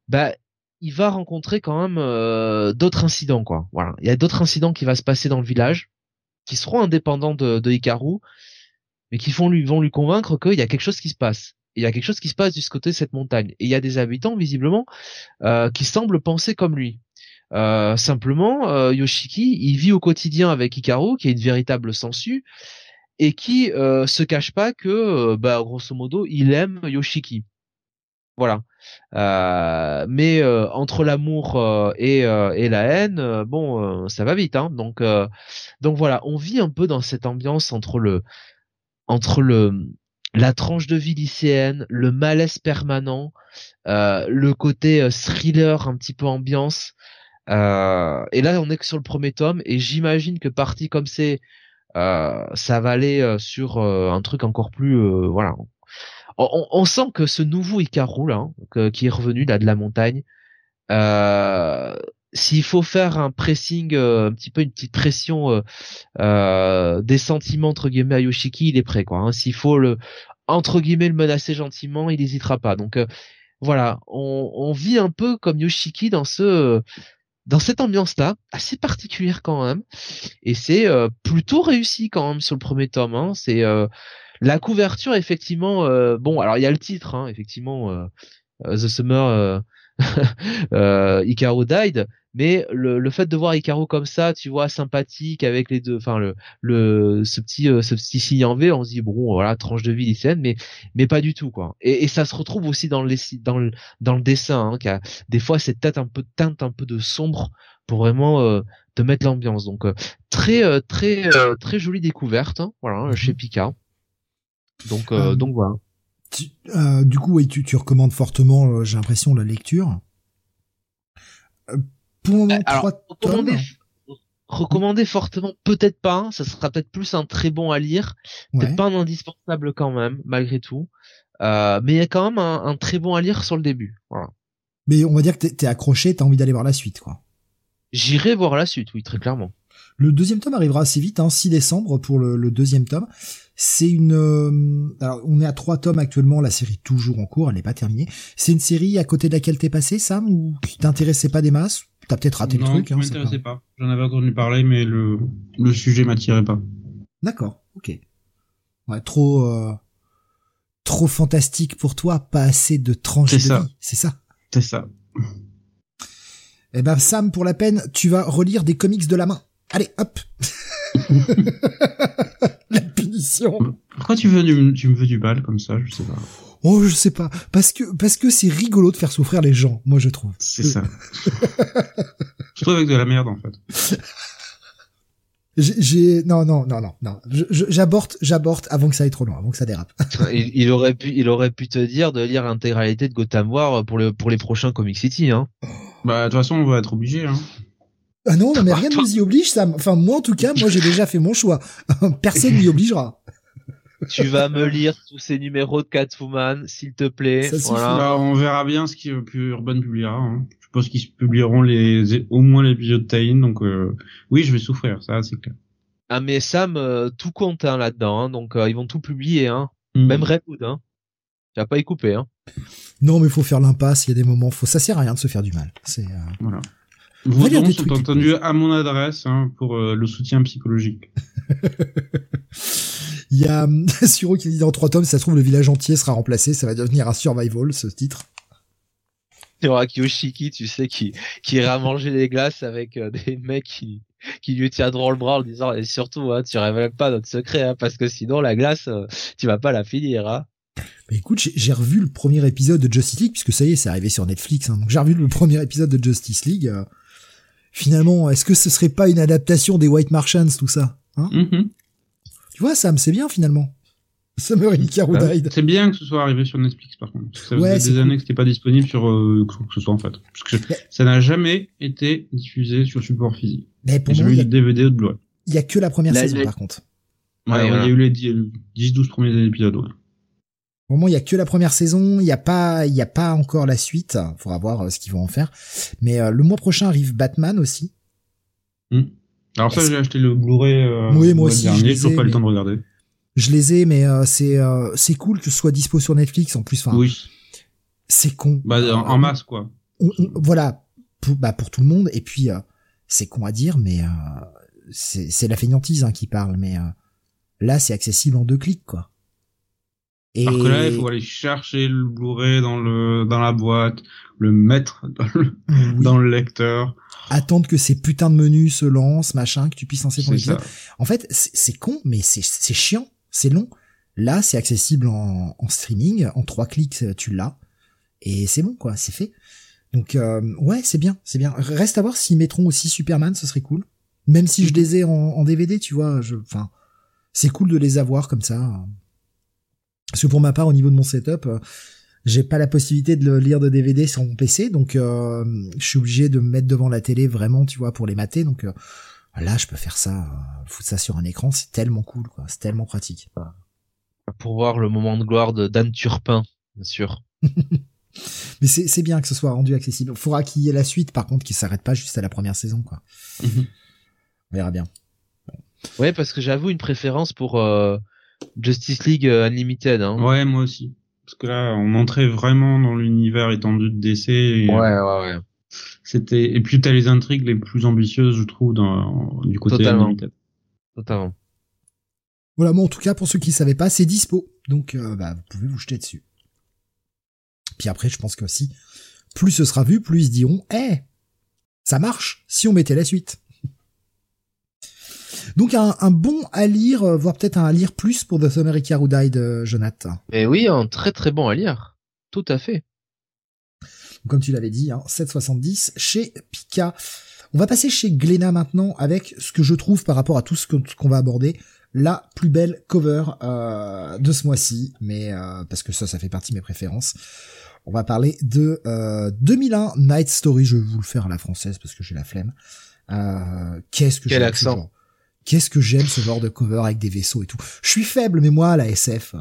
bah il va rencontrer quand même euh, d'autres incidents quoi. Voilà, il y a d'autres incidents qui va se passer dans le village, qui seront indépendants de, de Hikaru, mais qui vont lui vont lui convaincre qu'il y a quelque chose qui se passe. Il y a quelque chose qui se passe du côté de cette montagne. Et il y a des habitants visiblement qui semblent penser comme lui. Euh, simplement, euh, Yoshiki, il vit au quotidien avec Hikaru, qui est une véritable sensu, et qui euh, se cache pas que, euh, bah, grosso modo, il aime Yoshiki. Voilà. mais entre l'amour et, et, la haine, bon, ça va vite. Hein. Donc, donc voilà, on vit un peu dans cette ambiance entre le, entre le, la tranche de vie lycéenne, le malaise permanent, le côté thriller, un petit peu ambiance. Euh, et là, on est que sur le premier tome, et j'imagine que parti comme c'est, euh, ça va aller euh, sur un truc encore plus, voilà. On, on, sent que ce nouveau Ikaru là, qui est revenu là de la montagne, s'il faut faire un pressing, un petit peu une petite pression des sentiments entre guillemets à Yoshiki, il est prêt quoi. Hein. S'il faut le entre guillemets le menacer gentiment, il n'hésitera pas. Donc voilà, on, on, vit un peu comme Yoshiki dans ce dans cette ambiance-là, assez particulière quand même, et c'est euh, plutôt réussi quand même sur le premier tome. Hein. C'est euh, la couverture effectivement. Euh, bon, alors il y a le titre, hein, effectivement, The Summer euh, Icaro died, mais le, le, fait de voir Icaro comme ça, tu vois, sympathique avec les deux, enfin le, le ce petit euh, ce petit signe en V, on se dit bon voilà tranche de vie lycéenne, mais mais pas du tout quoi. Et, et ça se retrouve aussi dans le dans le dans le dessin, hein, qui a des fois cette tête un peu teinte un peu de sombre pour vraiment euh, te mettre l'ambiance. Donc euh, très euh, très très jolie découverte, hein, voilà chez mhm. Pika. Donc donc voilà. Euh, du coup, oui, tu, tu recommandes fortement, j'ai l'impression, la lecture. Pour le moment, Alors, trois recommander, tomes. recommander fortement, peut-être pas. hein, ça sera peut-être plus un très bon à lire, Ouais. peut-être pas un indispensable quand même, malgré tout. Euh, mais il y a quand même un, un très bon à lire sur le début. Voilà. Mais on va dire que t'es- t'es accroché, t'as envie d'aller voir la suite, quoi. J'irai voir la suite, oui, très clairement. Le deuxième tome arrivera assez vite, hein, 6 décembre pour le, le deuxième tome. C'est une, euh, alors on est à trois tomes actuellement, la série est toujours en cours, elle n'est pas terminée. C'est une série à côté de laquelle t'es passé, Sam, ou qui t'intéressait pas des masses? T'as peut-être raté non, le truc. qui Hein, c'est m'intéressait pas. J'en avais entendu parler, mais le, le sujet m'attirait pas. D'accord, ok. Ouais, trop, euh, trop fantastique pour toi, pas assez de tranches C'est de ça. vie, c'est ça? C'est ça. Eh ben Sam, pour la peine, tu vas relire des comics de la main. Allez, hop. la punition. Pourquoi tu veux du, tu me veux du bal comme ça? Je sais pas. Oh, je sais pas, parce que parce que c'est rigolo de faire souffrir les gens, moi je trouve. C'est ça. je trouve avec de la merde en fait. J'ai- non non non non non. J'aborte j'aborte avant que ça aille trop loin, avant que ça dérape. il, il aurait pu, il aurait pu te dire de lire l'intégralité de Gotham War pour le, pour les prochains Comic City, hein. Bah de toute façon on va être obligé. Hein. Ah non, non mais rien ne nous y oblige, Sam. Enfin moi en tout cas, moi j'ai déjà fait mon choix. Personne m'y obligera. Tu vas me lire tous ces numéros de Catwoman, s'il te plaît. Ça suffit. voilà. Bah, on verra bien ce que que Urban publiera. Hein. Je pense qu'ils publieront les au moins l'épisode Tain, donc euh, oui je vais souffrir, ça c'est clair. Ah mais Sam, euh, tout compte hein, là-dedans, hein, donc euh, ils vont tout publier, hein. Mm. Même Redwood, hein. Tu vas pas y couper, hein. Non mais faut faire l'impasse, il y a des moments, faut ça sert à rien de se faire du mal. C'est euh, Voilà. Vos dons sont entendus à mon adresse hein, pour euh, le soutien psychologique. Il y a Suro qui dit dans trois tomes, si ça se trouve le village entier sera remplacé, ça va devenir un survival ce titre. Il y aura Kyoshiki, tu sais, qui, qui ira manger les glaces avec euh, des mecs qui, qui lui tiendront le bras en lui disant, et surtout, hein, tu révèles pas notre secret, hein, parce que sinon, la glace, euh, tu vas pas la finir, hein. Mais écoute, j'ai- j'ai revu le premier épisode de Justice League puisque ça y est, c'est arrivé sur Netflix. Hein, donc j'ai revu le premier épisode de Justice League. euh, finalement, est-ce que ce serait pas une adaptation des White Martians tout ça hein Mhm. Tu vois, Sam, c'est bien finalement. Summer in Carol Euh, died. C'est bien que ce soit arrivé sur Netflix par contre. Parce que ça faisait des cool. années que c'était pas disponible sur euh, quoi que ce soit en fait. Parce que Mais- ça n'a jamais été diffusé sur support physique. Mais pour moi, eu DVD ou de Blu-ray. a- il y a que la première La- saison par contre. Ouais, Ouais, ouais, voilà. il y a eu les 10-12 premiers épisodes. Ouais. Pour moi, il y a que la première saison. Il y a pas, il y a pas encore la suite. Faudra voir euh, ce qu'ils vont en faire. Mais euh, le mois prochain arrive Batman aussi. Alors ça, j'ai acheté le Blu-ray euh, Oui, moi le aussi, je dernier, les j'ai toujours ai, pas mais- le temps de regarder. Je les ai, mais euh, c'est euh, c'est cool que ce soit dispo sur Netflix en plus. Enfin, oui, c'est con. bah, en, en masse quoi. on- on- voilà, pour, bah, pour tout le monde. Et puis, euh, c'est con à dire, mais euh, c'est la fainéantise hein, qui parle. Mais euh, là, c'est accessible en deux clics, quoi. Et Alors que là, il faut aller chercher le Blu-ray dans le dans la boîte, le mettre dans le, oui, dans le lecteur. attendre que ces putains de menus se lancent, machin, que tu puisses lancer ton épisode. En fait, c'est con, mais c'est chiant, c'est long. Là, c'est accessible en, en streaming, en trois clics, tu l'as, et c'est bon, quoi, c'est fait. Donc, euh, ouais, c'est bien, c'est bien. Reste à voir s'ils mettront aussi Superman, ce serait cool. Même si je les ai en, en DVD, tu vois, je, enfin, c'est cool de les avoir comme ça. Parce que pour ma part, au niveau de mon setup, euh, j'ai pas la possibilité de le lire de DVD sur mon PC, donc euh, je suis obligé de me mettre devant la télé vraiment, tu vois, pour les mater. Donc euh, là, je peux faire ça, euh, foutre ça sur un écran, c'est tellement cool, quoi. C'est tellement pratique. Pour voir le moment de gloire de Dan Turpin, bien sûr. Mais c'est c'est bien que ce soit rendu accessible. Faudra qu'il y ait la suite, par contre, qui s'arrête pas juste à la première saison, quoi. Mhm. On verra bien. Ouais, parce que j'avoue une préférence pour euh, Justice League euh, Unlimited, hein. Ouais, moi aussi. Parce que là, on entrait vraiment dans l'univers étendu de DC. Et ouais, ouais. ouais. C'était et puis t'as les intrigues les plus ambitieuses, je trouve, dans du côté Totalement. Unlimited. Totalement. Voilà, moi en tout cas, pour ceux qui savaient pas, c'est dispo. Donc, euh, bah, vous pouvez vous jeter dessus. Puis après, je pense que aussi, plus ce sera vu, plus ils se diront, eh, ça marche si on mettait la suite. Donc un, un bon à lire, euh, voire peut-être un à lire plus pour The America Who Died, euh, Jonathan. Mais oui, un très très bon à lire. Tout à fait. Comme tu l'avais dit, hein, 7,70 chez Pika. On va passer chez Glénat maintenant avec ce que je trouve par rapport à tout ce qu'on va aborder, la plus belle cover euh, de ce mois-ci, mais euh, parce que ça, ça fait partie de mes préférences. On va parler de 2001 Night Story. Je vais vous le faire à la française parce que j'ai la flemme. Qu'est-ce que quel accent Qu'est-ce que j'aime ce genre de cover avec des vaisseaux et tout. Je suis faible, mais moi, la SF,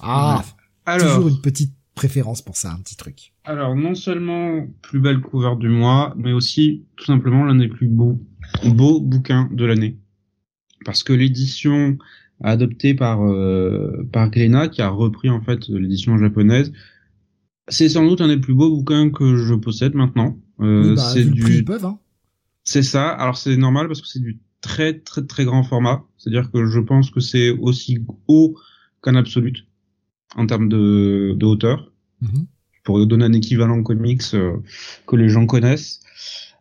ah, Alors, toujours une petite préférence pour ça, un petit truc. Alors, non seulement plus belle cover du mois, mais aussi tout simplement l'un des plus beaux, beaux bouquins de l'année. Parce que l'édition adoptée par euh, par Glénat, qui a repris en fait l'édition japonaise, c'est sans doute un des plus beaux bouquins que je possède maintenant. Euh, bah, c'est du hein. C'est ça. Alors c'est normal parce que c'est du très très très grand format. C'est-à-dire que je pense que c'est aussi haut qu'un absolute en termes de, de hauteur. Mm Pour donner un équivalent comics euh, que les gens connaissent.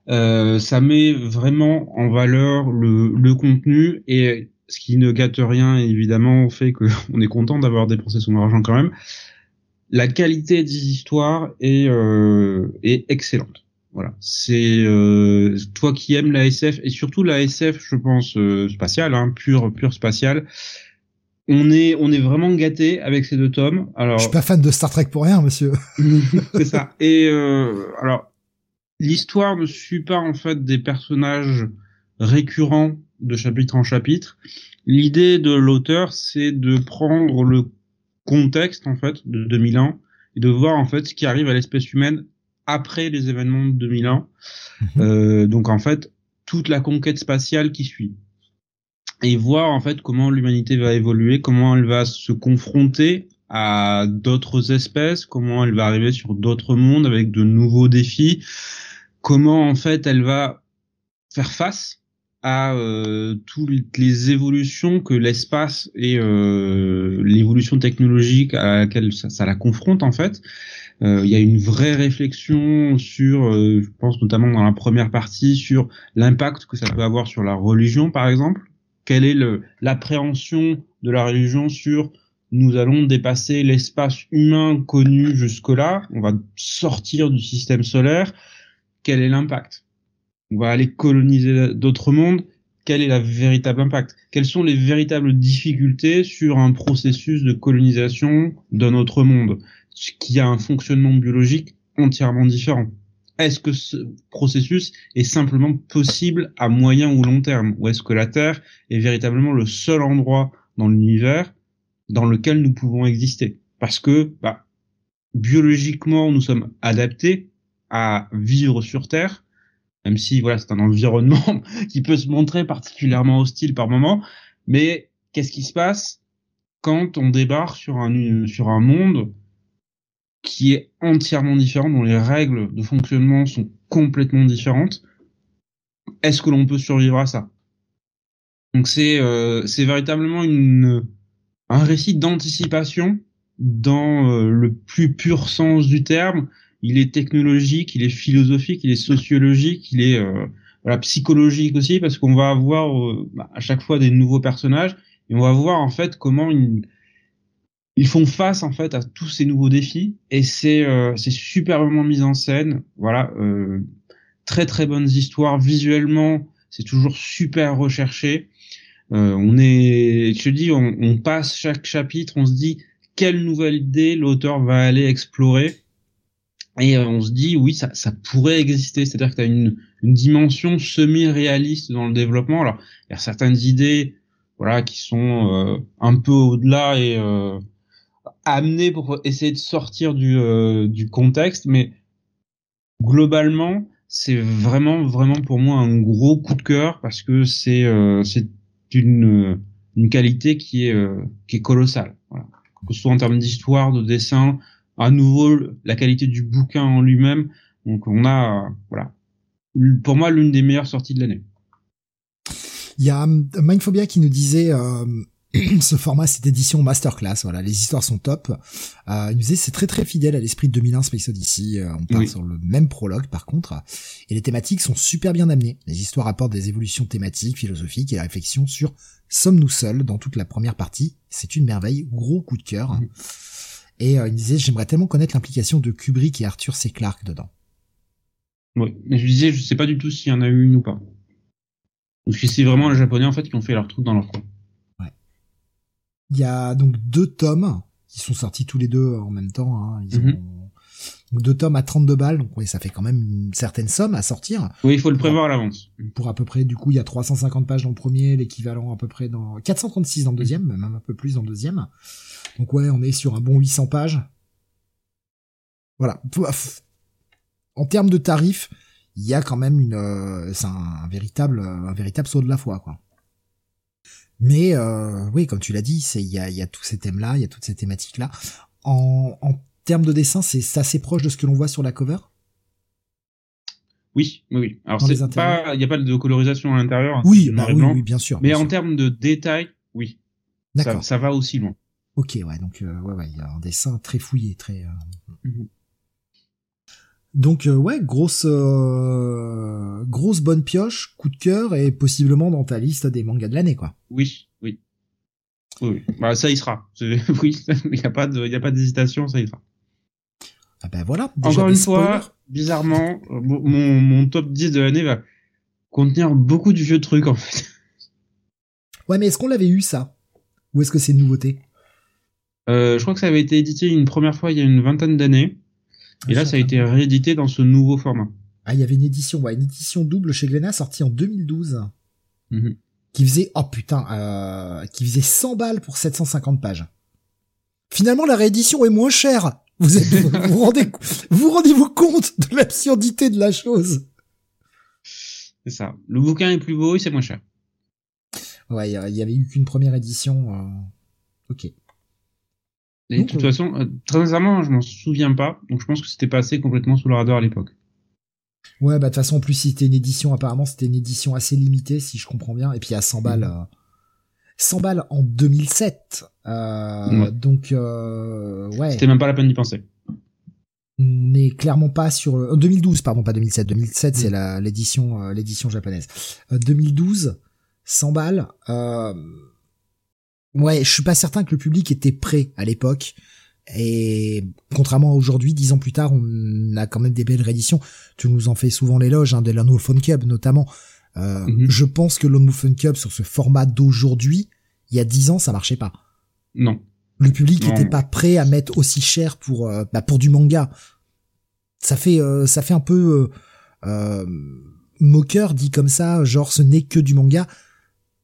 Euh, ça met vraiment en valeur le, le, contenu et ce qui ne gâte rien évidemment fait qu'on est content d'avoir dépensé son argent quand même. La qualité des histoires est, euh, est excellente. Voilà, c'est euh, toi qui aimes la SF et surtout la SF, je pense euh, spatiale, hein, pure pure spatiale on est on est vraiment gâté avec ces deux tomes. Alors je suis pas fan de Star Trek pour rien, monsieur. c'est ça. Et euh, alors l'histoire ne suit pas en fait des personnages récurrents de chapitre en chapitre. L'idée de l'auteur, c'est de prendre le contexte en fait de 2001 et de voir en fait ce qui arrive à l'espèce humaine après les événements de 2001. Mhm. euh, donc en fait toute la conquête spatiale qui suit et voir en fait comment l'humanité va évoluer, comment elle va se confronter à d'autres espèces, comment elle va arriver sur d'autres mondes avec de nouveaux défis, comment en fait elle va faire face à euh, toutes les évolutions que l'espace et euh, l'évolution technologique à laquelle ça, la confronte en fait. Euh, il y a une vraie réflexion sur, euh, je pense notamment dans la première partie, sur l'impact que ça peut avoir sur la religion par exemple. Quelle est l'appréhension de la religion sur nous allons dépasser l'espace humain connu jusque-là, on va sortir du système solaire, quel est l'impact? On va aller coloniser d'autres mondes, quel est le véritable impact? Quelles sont les véritables difficultés sur un processus de colonisation d'un autre monde? Qui a un fonctionnement biologique entièrement différent. Est-ce que ce processus est simplement possible à moyen ou long terme? Ou est-ce que la Terre est véritablement le seul endroit dans l'univers dans lequel nous pouvons exister? Parce que bah, biologiquement, nous sommes adaptés à vivre sur Terre, même si voilà, c'est un environnement qui peut se montrer particulièrement hostile par moment. Mais qu'est-ce qui se passe quand on débarque sur un sur un monde qui est entièrement différent, dont les règles de fonctionnement sont complètement différentes. Est-ce que l'on peut survivre à ça? Donc c'est euh, c'est véritablement une un récit d'anticipation dans euh, le plus pur sens du terme. Il est technologique, il est philosophique, il est sociologique, il est euh, voilà, psychologique aussi parce qu'on va avoir euh, à chaque fois des nouveaux personnages et on va voir en fait comment une ils font face en fait à tous ces nouveaux défis et c'est euh, c'est superbement mis en scène. Voilà euh, très très bonnes histoires. Visuellement c'est toujours super recherché. Euh, on est je te dis on, on, passe chaque chapitre on se dit quelle nouvelle idée l'auteur va aller explorer. Et euh, on se dit oui ça ça pourrait exister. C'est à dire que tu as une une dimension semi réaliste dans le développement. Alors il y a certaines idées voilà qui sont euh, un peu au-delà et amené pour essayer de sortir du, euh, du contexte, mais globalement, c'est vraiment vraiment pour moi un gros coup de cœur parce que c'est euh, c'est une une qualité qui est euh, qui est colossale. Voilà. Que ce soit en termes d'histoire, de dessin, à nouveau la qualité du bouquin en lui-même. Donc on a voilà pour moi l'une des meilleures sorties de l'année. Il y a Mindphobia qui nous disait ce format, cette édition masterclass, voilà, les histoires sont top. Euh, il nous disait c'est très très fidèle à l'esprit de 2001 Space Odyssey. Euh, on part sur le même prologue par contre, et les thématiques sont super bien amenées. Les histoires apportent des évolutions thématiques, philosophiques et la réflexion sur sommes-nous seuls dans toute la première partie. C'est une merveille, gros coup de cœur. Et euh, il disait j'aimerais tellement connaître l'implication de Kubrick et Arthur C. Clarke dedans. Oui, mais je disais je sais pas du tout s'il y en a eu une ou pas. Ou si c'est vraiment les Japonais en fait qui ont fait leur truc dans leur coin. Il y a donc deux tomes qui sont sortis tous les deux en même temps. Hein. Ils Mhm. ont donc deux tomes à 32 balles, donc oui, ça fait quand même une certaine somme à sortir. Oui, il faut le prévoir à l'avance. Pour à peu près, du coup, il y a 350 pages dans le premier, l'équivalent à peu près dans 436 dans le deuxième, même un peu plus dans le deuxième. Donc ouais, on est sur un bon 800 pages. Voilà. En termes de tarifs, il y a quand même une, euh, c'est un, un véritable, un véritable saut de la foi, quoi. Mais euh, oui, comme tu l'as dit, c'est il y a, y a tous ces thèmes-là, il y a toutes ces thématiques-là. En, en termes de dessin, c'est assez proche de ce que l'on voit sur la cover? Oui, oui, oui. Alors c'est pas, il y a pas de colorisation à l'intérieur. hein, Oui, bah oui, oui, bien sûr. Mais bien en sûr. termes de détails, oui, D'accord. ça va aussi loin. Ok, ouais, donc euh, ouais, ouais, il y a un dessin très fouillé, très. euh, Mhm. Donc euh, ouais, grosse, euh, grosse bonne pioche, coup de cœur et possiblement dans ta liste des mangas de l'année, quoi. Oui, oui. Oui. Bah, ça y sera. Oui, il n'y a pas de, il y a pas d'hésitation, ça y sera. Ah ben voilà. déjà Encore une spoilers. fois, bizarrement, euh, mon, mon top 10 de l'année va contenir beaucoup de vieux trucs, en fait. Ouais, mais est-ce qu'on l'avait eu ça? Ou est-ce que c'est une nouveauté? Euh, je crois que ça avait été édité une première fois il y a une vingtaine d'années. Et là, ça a été réédité dans ce nouveau format. Ah, il y avait une édition, ouais, une édition double chez Glénat sortie en 2012 Mhm. qui faisait, oh putain, euh, qui faisait 100 balles pour 750 pages. Finalement, la réédition est moins chère. Vous êtes, vous rendez, vous rendez-vous compte de l'absurdité de la chose C'est ça. Le bouquin est plus beau et c'est moins cher. Ouais, il y a- il y avait eu qu'une première édition. euh, Ok. Et de toute euh, façon, euh, très sincèrement, je m'en souviens pas. Donc je pense que c'était passé complètement sous le radar à l'époque. Ouais, bah de toute façon, en plus, c'était une édition, apparemment, c'était une édition assez limitée, si je comprends bien. Et puis à 100 balles, euh, 100 balles en 2007. Euh, Ouais. Donc, euh, ouais, C'était même pas la peine d'y penser. on n'est clairement pas sur... En 2012, pardon, pas 2007. 2007, c'est Mm. l'édition euh, l'édition japonaise. Euh, 2012, 100 balles. Euh, ouais, je suis pas certain que le public était prêt à l'époque. Et contrairement à aujourd'hui, dix ans plus tard, on a quand même des belles rééditions. Tu nous en fais souvent l'éloge, hein, de Lone Wolf Cub notamment. Euh, Mhm. Je pense que Lone Wolf Cub sur ce format d'aujourd'hui, il y a dix ans, ça marchait pas. Non. Le public Non. était pas prêt à mettre aussi cher pour euh, bah, pour du manga. Ça fait euh, ça fait un peu euh, euh, moqueur dit comme ça, genre ce n'est que du manga.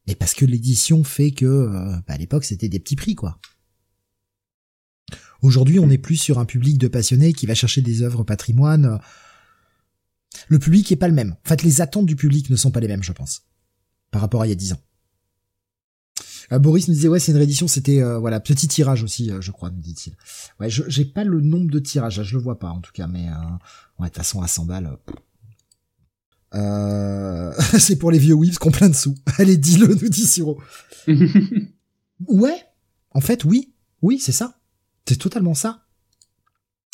Mais parce que l'édition fait que euh, bah, à l'époque c'était des petits prix quoi. Aujourd'hui, on est plus sur un public de passionnés qui va chercher des œuvres patrimoine. Le public est pas le même. En fait, les attentes du public ne sont pas les mêmes, je pense, par rapport à il y a dix ans. Euh, Boris nous disait ouais c'est une réédition c'était euh, voilà petit tirage aussi euh, je crois me dit-il ouais j'ai pas le nombre de tirages là, je le vois pas en tout cas mais euh, ouais de toute façon à 100 balles euh, euh, c'est pour les vieux qui ont plein de sous. Allez dis-le nous dit Siro. Ouais. En fait oui. Oui c'est ça. C'est totalement ça.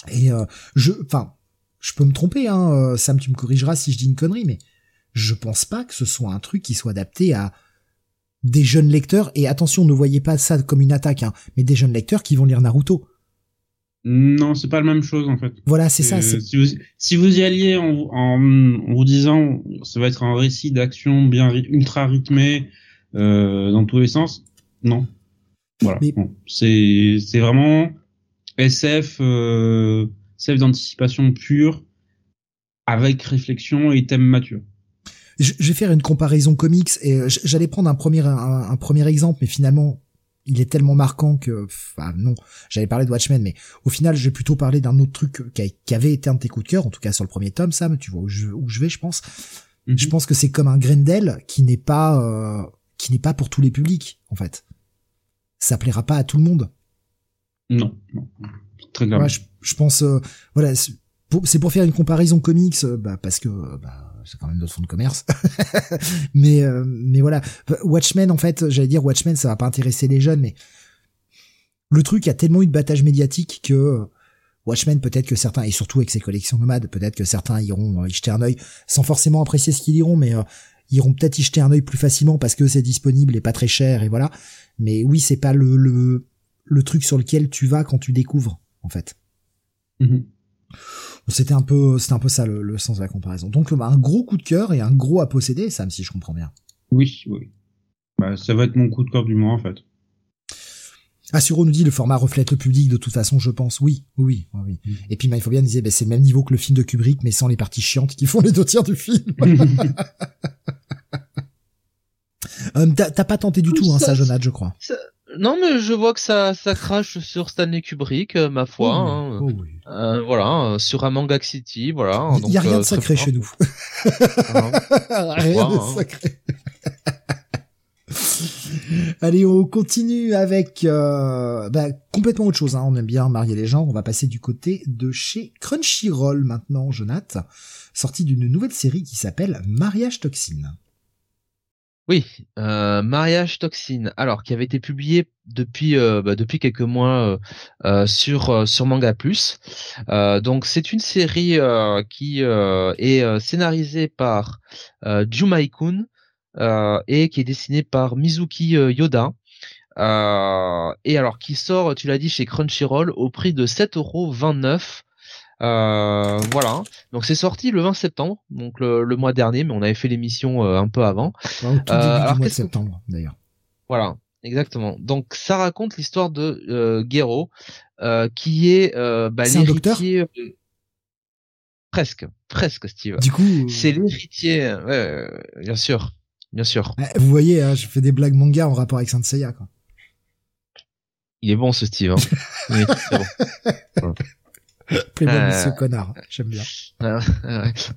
Et euh, je enfin je peux me tromper hein. Euh, Sam tu me corrigeras si je dis une connerie mais je pense pas que ce soit un truc qui soit adapté à des jeunes lecteurs, et attention, ne voyez pas ça comme une attaque, hein, mais des jeunes lecteurs qui vont lire Naruto. Non, c'est pas la même chose en fait. Voilà, c'est ça. Si, vous, si vous y alliez en, en, en vous disant ça va être un récit d'action bien ultra rythmé euh, dans tous les sens, non. Voilà. Mais- Bon, c'est c'est vraiment SF euh, SF d'anticipation pure avec réflexion et thème mature. Je, vais faire une comparaison comics, et euh, j'allais prendre un premier, un, un premier exemple, mais finalement, il est tellement marquant que, enfin, non, j'allais parler de Watchmen, mais au final, je vais plutôt parler d'un autre truc qui, avait été un de tes coups de cœur, en tout cas sur le premier tome, Sam, tu vois où je, où je vais, je pense. Mhm. Je pense que c'est comme un Grendel qui n'est pas, euh, qui n'est pas pour tous les publics, en fait. Ça plaira pas à tout le monde. Non, non. Très clairement. Ouais, je, je pense, euh, voilà, c'est pour, pour faire une comparaison comics, euh, bah, parce que bah, c'est quand même notre fonds de commerce. mais, euh, mais voilà, Watchmen, en fait, j'allais dire Watchmen, ça va pas intéresser les jeunes, mais le truc a tellement eu de battage médiatique que euh, Watchmen, peut-être que certains, et surtout avec ses collections nomades, peut-être que certains iront euh, y jeter un œil, sans forcément apprécier ce qu'ils liront, mais euh, iront peut-être y jeter un œil plus facilement parce que c'est disponible et pas très cher, et voilà. Mais oui, c'est pas le, le, le truc sur lequel tu vas quand tu découvres, en fait. Mhm. C'était un peu, c'était un peu ça le, le sens de la comparaison. Donc bah, un gros coup de cœur et un gros à posséder, Sam, si je comprends bien. Oui, oui. Bah, ça va être mon coup de cœur du mois en fait. Assuro nous dit le format reflète le public de toute façon, je pense. Oui, oui, oui. oui. Mm. Et puis il faut bien disait, ben, c'est le même niveau que le film de Kubrick, mais sans les parties chiantes qui font les deux tiers du film. Euh, T'as t'as pas tenté du tout, hein, Ça- ça, Jonathan, je crois. Ça- Non, mais je vois que ça, ça crache sur Stanley Kubrick, euh, ma foi. Oh, hein. oh oui. Euh, voilà, euh, sur un manga City, voilà. Il y a rien de sacré chez nous. Rien de hein. sacré. Allez, on continue avec bah, complètement autre chose. Hein. On aime bien marier les genres. On va passer du côté de chez Crunchyroll maintenant, Jonath, sorti d'une nouvelle série qui s'appelle Mariage Toxine. Oui, euh, Mariage Toxine, alors qui avait été publié depuis euh, bah, depuis quelques mois euh, euh, sur sur Manga Plus. Donc c'est une série qui est scénarisée par euh, Jumai Kun et qui est dessinée par Mizuki Yoda. Et alors qui sort, tu l'as dit, chez Crunchyroll au prix de 7,29€. Euh, voilà. Donc c'est sorti le 20 septembre, donc le, le mois dernier, mais on avait fait l'émission euh, un peu avant. Au tout Euh, début alors du mois de qu'est-ce que- septembre, d'ailleurs. Voilà, exactement. Donc ça raconte l'histoire de euh, euh, qui est euh, bah, docteur l'héritier. Presque, presque, Steve. Du coup, C'est l'héritier, ouais, bien sûr, bien sûr. vous voyez, hein, je fais des blagues manga en rapport avec Saint Seiya. Quoi. Il est bon ce Steve. Hein. Oui. Playboy Euh, Monsieur Connard, j'aime bien.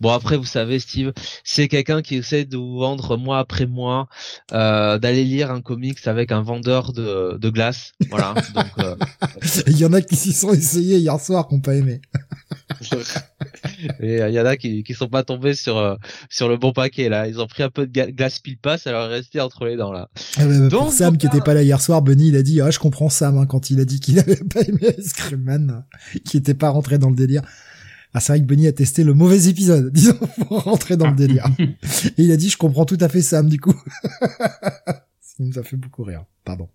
Bon après vous savez Steve, c'est quelqu'un qui essaie de vous vendre mois après mois, euh, d'aller lire un comics avec un vendeur de, de glace. Voilà. Donc euh, Il y en a qui s'y sont essayés hier soir, qui n'ont pas aimé. Et il y en a qui, qui sont pas tombés sur euh, sur le bon paquet là. Ils ont pris un peu de glace pile pas, ça leur est resté entre les dents là. Ah bah, bah, pour Donc, Sam qui était pas là hier soir, Bunny il a dit ah je comprends Sam hein, quand il a dit qu'il avait pas aimé Ice Cream Man, euh, qui était pas rentré dans le délire. Ah c'est vrai que Bunny a testé le mauvais épisode, disons pour rentrer dans le délire. Et il a dit je comprends tout à fait Sam du coup. Ça nous a fait beaucoup rire. Pardon.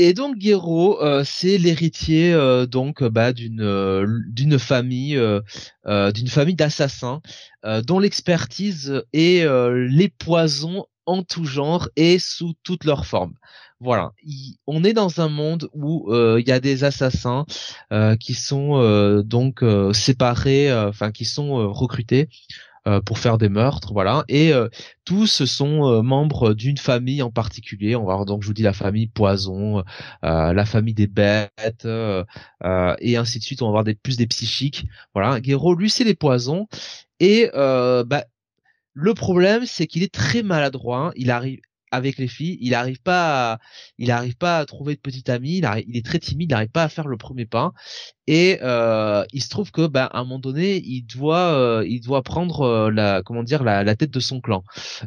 Et donc Gero, euh, c'est l'héritier euh, donc bah d'une euh, d'une famille euh, euh, d'une famille d'assassins euh, dont l'expertise est euh, les poisons en tout genre et sous toutes leurs formes. Voilà, Il- on est dans un monde où euh, il y a des assassins euh, qui sont euh, donc euh, séparés, euh, enfin qui sont euh, recrutés euh, pour faire des meurtres, voilà, et euh, tous sont euh, membres d'une famille en particulier. On va voir donc je vous dis la famille poison, euh, la famille des bêtes euh, euh, et ainsi de suite. On va voir des plus des psychiques. Voilà, Gero lui c'est les poisons et euh, bah le problème c'est qu'il est très maladroit. hein. Il arrive avec les filles, il arrive pas, à, il arrive pas à trouver de petite amie. Il, est très timide, il n'arrive pas à faire le premier pas. Et euh, il se trouve que, bah, à un moment donné, il doit, euh, il doit prendre euh, la, comment dire, la, la tête de son clan.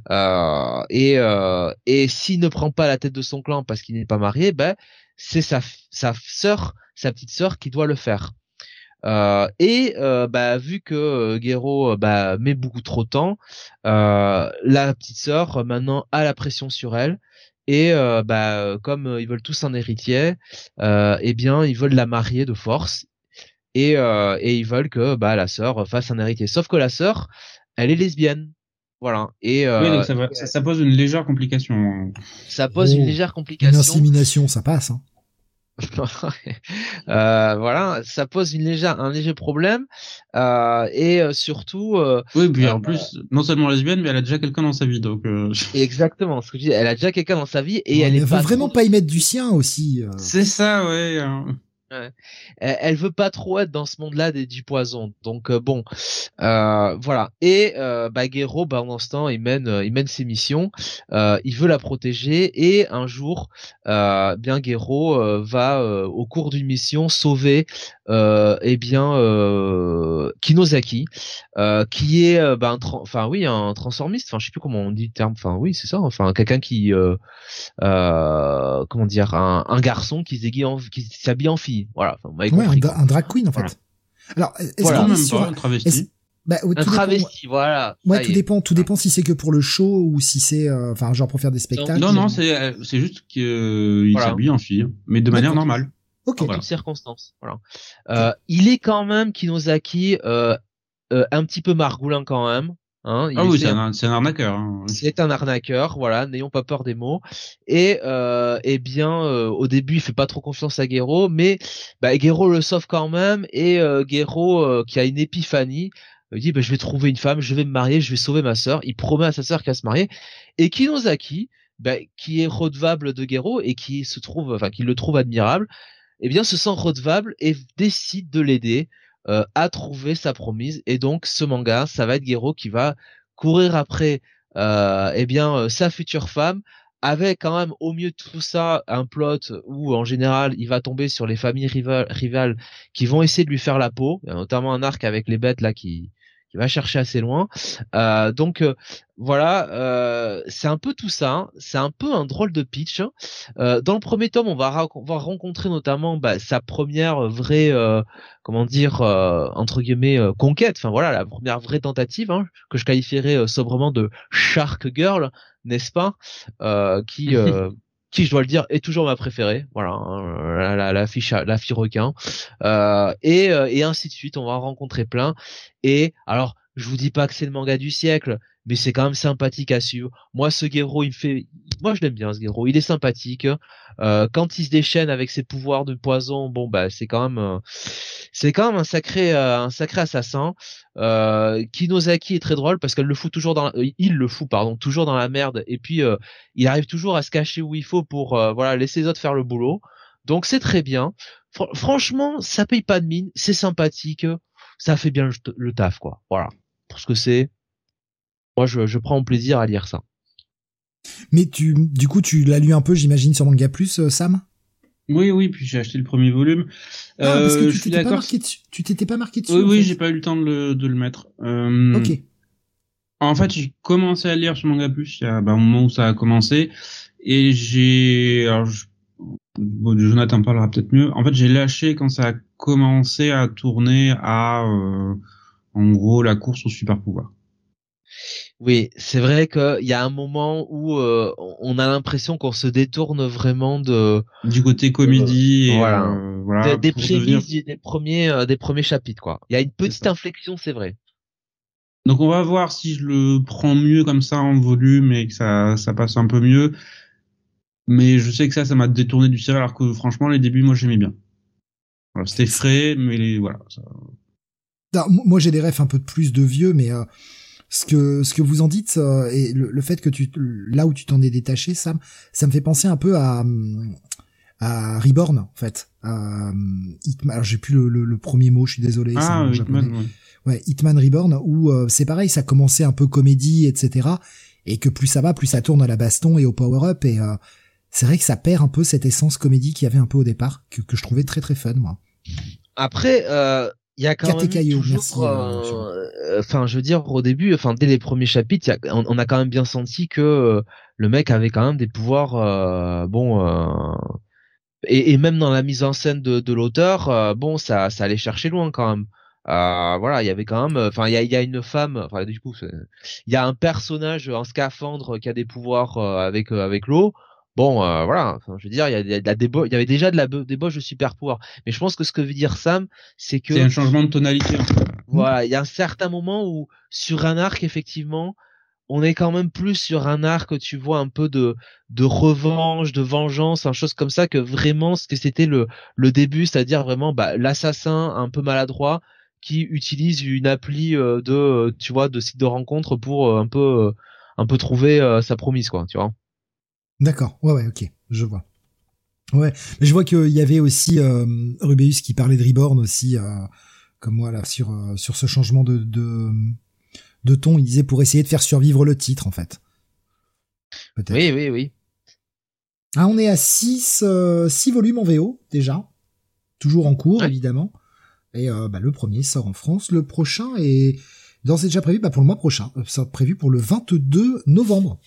Euh, et euh, et s'il ne prend pas la tête de son clan parce qu'il n'est pas marié, ben c'est sa sa sœur, sa petite sœur qui doit le faire. Euh, et euh, bah, vu que euh, Gero euh, bah, met beaucoup trop de temps, euh, la petite sœur maintenant a la pression sur elle. Et euh, bah, euh, comme euh, ils veulent tous un héritier, euh, eh bien ils veulent la marier de force. Et, euh, et ils veulent que bah, la sœur fasse un héritier. Sauf que la sœur, elle est lesbienne. Voilà. Et euh, Oui, donc ça, va- ça, ça pose une légère complication. ça pose Oh, une légère Une complication. insémination, ça passe. Hein. Euh, voilà, ça pose une légère, un léger problème euh, et euh, surtout euh, Oui, puis Euh, en plus, non seulement lesbienne, mais elle a déjà quelqu'un dans sa vie, donc. Euh... exactement ce que je dis. Elle a déjà quelqu'un dans sa vie et Ouais, elle mais est veut pas vraiment trop- pas y mettre du sien aussi. euh. C'est ça, ouais. hein. Elle, veut pas trop être dans ce monde-là des du poison. Donc euh, bon, euh, voilà. Et euh, Gero, bah, pendant ce temps, il mène, euh, il mène ses missions. Il veut la protéger et un jour, bien euh, va au cours d'une mission sauver, eh bien Kinosaki, qui est, bah, enfin oui, un transformiste. Enfin, je sais plus comment on dit le terme. Enfin oui, c'est ça. Enfin, quelqu'un qui, comment dire, un, un garçon qui s'habille en fille. Voilà. Enfin, vous m'avez Ouais, un, compris, drag queen en fait. Voilà. Alors, est-ce Voilà. qu'on est même sur... un travesti. Bah, tout Un dépend- travesti, voilà. Ouais, ça tout est. dépend, tout dépend si c'est que pour le show ou si c'est, euh, enfin, genre pour faire des spectacles. Non, non, c'est euh, c'est juste qu'il Voilà. s'habille en fille, mais de manière normale. Ok. en Voilà. toutes circonstances. Voilà. Euh, il est quand même Kinosaki euh, euh, un petit peu margoulin quand même. Hein, ah oui, c'est un, un, arnaqueur. Hein. C'est un arnaqueur, voilà, n'ayons pas peur des mots. Et euh, eh bien, euh, au début, il fait pas trop confiance à Guerrero, mais bah, Guerrero le sauve quand même. Et euh, Guerrero, euh, qui a une épiphanie, il dit bah, je vais trouver une femme, je vais me marier, je vais sauver ma sœur. Il promet à sa sœur qu'elle va se marier. Et Kinozaki, bah, qui est redevable de Guerrero et qui se trouve, enfin, qui le trouve admirable, eh bien, se sent redevable et décide de l'aider euh, à trouver sa promise. Et donc, ce manga, ça va être Gero qui va courir après, euh, eh bien, euh, sa future femme, avec quand même au mieux tout ça un plot où en général il va tomber sur les familles rivales, rivales qui vont essayer de lui faire la peau, notamment un arc avec les bêtes là qui qui va chercher assez loin. Euh, donc euh, voilà, euh, c'est un peu tout ça. Hein. C'est un peu un drôle de pitch. Hein. Euh, dans le premier tome, on va, on va rencontrer notamment bah, sa première vraie, euh, comment dire, entre guillemets, conquête. Enfin voilà, la première vraie tentative hein, que je qualifierais sobrement de Shark Girl, n'est-ce pas? Qui qui, je dois le dire, est toujours ma préférée. Voilà, hein, la, la, fiche, la fille requin. Euh, et, euh, et ainsi de suite, on va en rencontrer plein. Et alors, je vous dis pas que c'est le manga du siècle, mais c'est quand même sympathique à suivre. Moi, ce Gero, il me fait, moi je l'aime bien ce Gero. Il est sympathique. Euh, quand il se déchaîne avec ses pouvoirs de poison, bon bah c'est quand même, euh, c'est quand même un sacré, euh, un sacré assassin. Euh, Kinosaki est très drôle parce qu'elle le fout toujours dans, il le fout pardon, toujours dans la merde. Et puis il arrive toujours à se cacher où il faut pour voilà laisser les autres faire le boulot. Donc c'est très bien. franchement, ça paye pas de mine, c'est sympathique, ça fait bien le taf quoi. Voilà pour ce que c'est. Moi, je, je prends plaisir à lire ça. Mais tu, du coup, tu l'as lu un peu, j'imagine, sur Manga Plus, euh, Sam? Oui, oui, puis j'ai acheté le premier volume. Ah, parce que euh, tu t'étais pas marqué dessus. Tu t'étais pas marqué dessus. Oui, oui, j'ai pas eu le temps de le, de le mettre. Euh, ok. En fait, j'ai commencé à lire sur Manga Plus il y a bah, un moment où ça a commencé, et j'ai, alors, je... bon, Jonathan parlera peut-être mieux. En fait, j'ai lâché quand ça a commencé à tourner à, euh, en gros, la course au super pouvoir. Oui, c'est vrai qu'il y a un moment où euh, on a l'impression qu'on se détourne vraiment de du côté comédie, voilà, euh, voilà des, prémices des premiers euh, des premiers chapitres quoi. Il y a une petite inflexion, c'est vrai. Donc on va voir si je le prends mieux comme ça en volume et que ça ça passe un peu mieux. Mais je sais que ça ça m'a détourné du sérieux alors que franchement les débuts moi j'aimais bien. Voilà, c'était frais mais voilà. Ça... moi j'ai des refs un peu de plus de vieux mais ce que ce que vous en dites euh, et le, fait que tu là où tu t'en es détaché Sam ça me fait penser un peu à à Reborn en fait. À Hitman alors j'ai plus le, le, premier mot je suis désolé ah, Hitman, ouais. Hitman Reborn où euh, c'est pareil ça commençait un peu comédie etc et que plus ça va plus ça tourne à la baston et au power up et euh, c'est vrai que ça perd un peu cette essence comédie qu'il y avait un peu au départ que, que je trouvais très très fun moi. Après il y a quand même toujours, euh, enfin, je veux dire, au début, enfin, dès les premiers chapitres, y a, on, a quand même bien senti que euh, le mec avait quand même des pouvoirs, euh, bon, et, et, même dans la mise en scène de, de l'auteur, bon, ça, ça allait chercher loin quand même. voilà, il y avait quand même, enfin, il y a, y a, une femme, enfin, du coup, il y a un personnage en scaphandre qui a des pouvoirs avec avec l'eau. Bon, euh, voilà, enfin, je veux dire, il y, a, il y avait déjà de la débauche de super pouvoir. Mais je pense que ce que veut dire Sam, c'est que c'est un changement de tonalité. Voilà, il y a un certain moment où sur un arc, effectivement, on est quand même plus sur un arc, tu vois, un peu de de revanche, de vengeance, un chose comme ça, que vraiment ce que c'était le le début, c'est-à-dire vraiment bah, l'assassin un peu maladroit qui utilise une appli euh, de, tu vois, de site de rencontre pour euh, un peu un peu trouver sa promise, quoi, tu vois. D'accord. Ouais, ouais, ok. Je vois. Ouais, mais je vois qu'il y avait aussi euh, Rubeus qui parlait de Reborn aussi, euh, comme moi là, sur euh, sur ce changement de, de de ton. Il disait pour essayer de faire survivre le titre en fait. Oui, oui, oui. Ah, on est à 6 euh, six volumes en VO déjà, toujours en cours évidemment. Et bah, le premier sort en France, le prochain est dans c'est déjà prévu bah, pour le mois prochain, ça prévu pour le 22 novembre.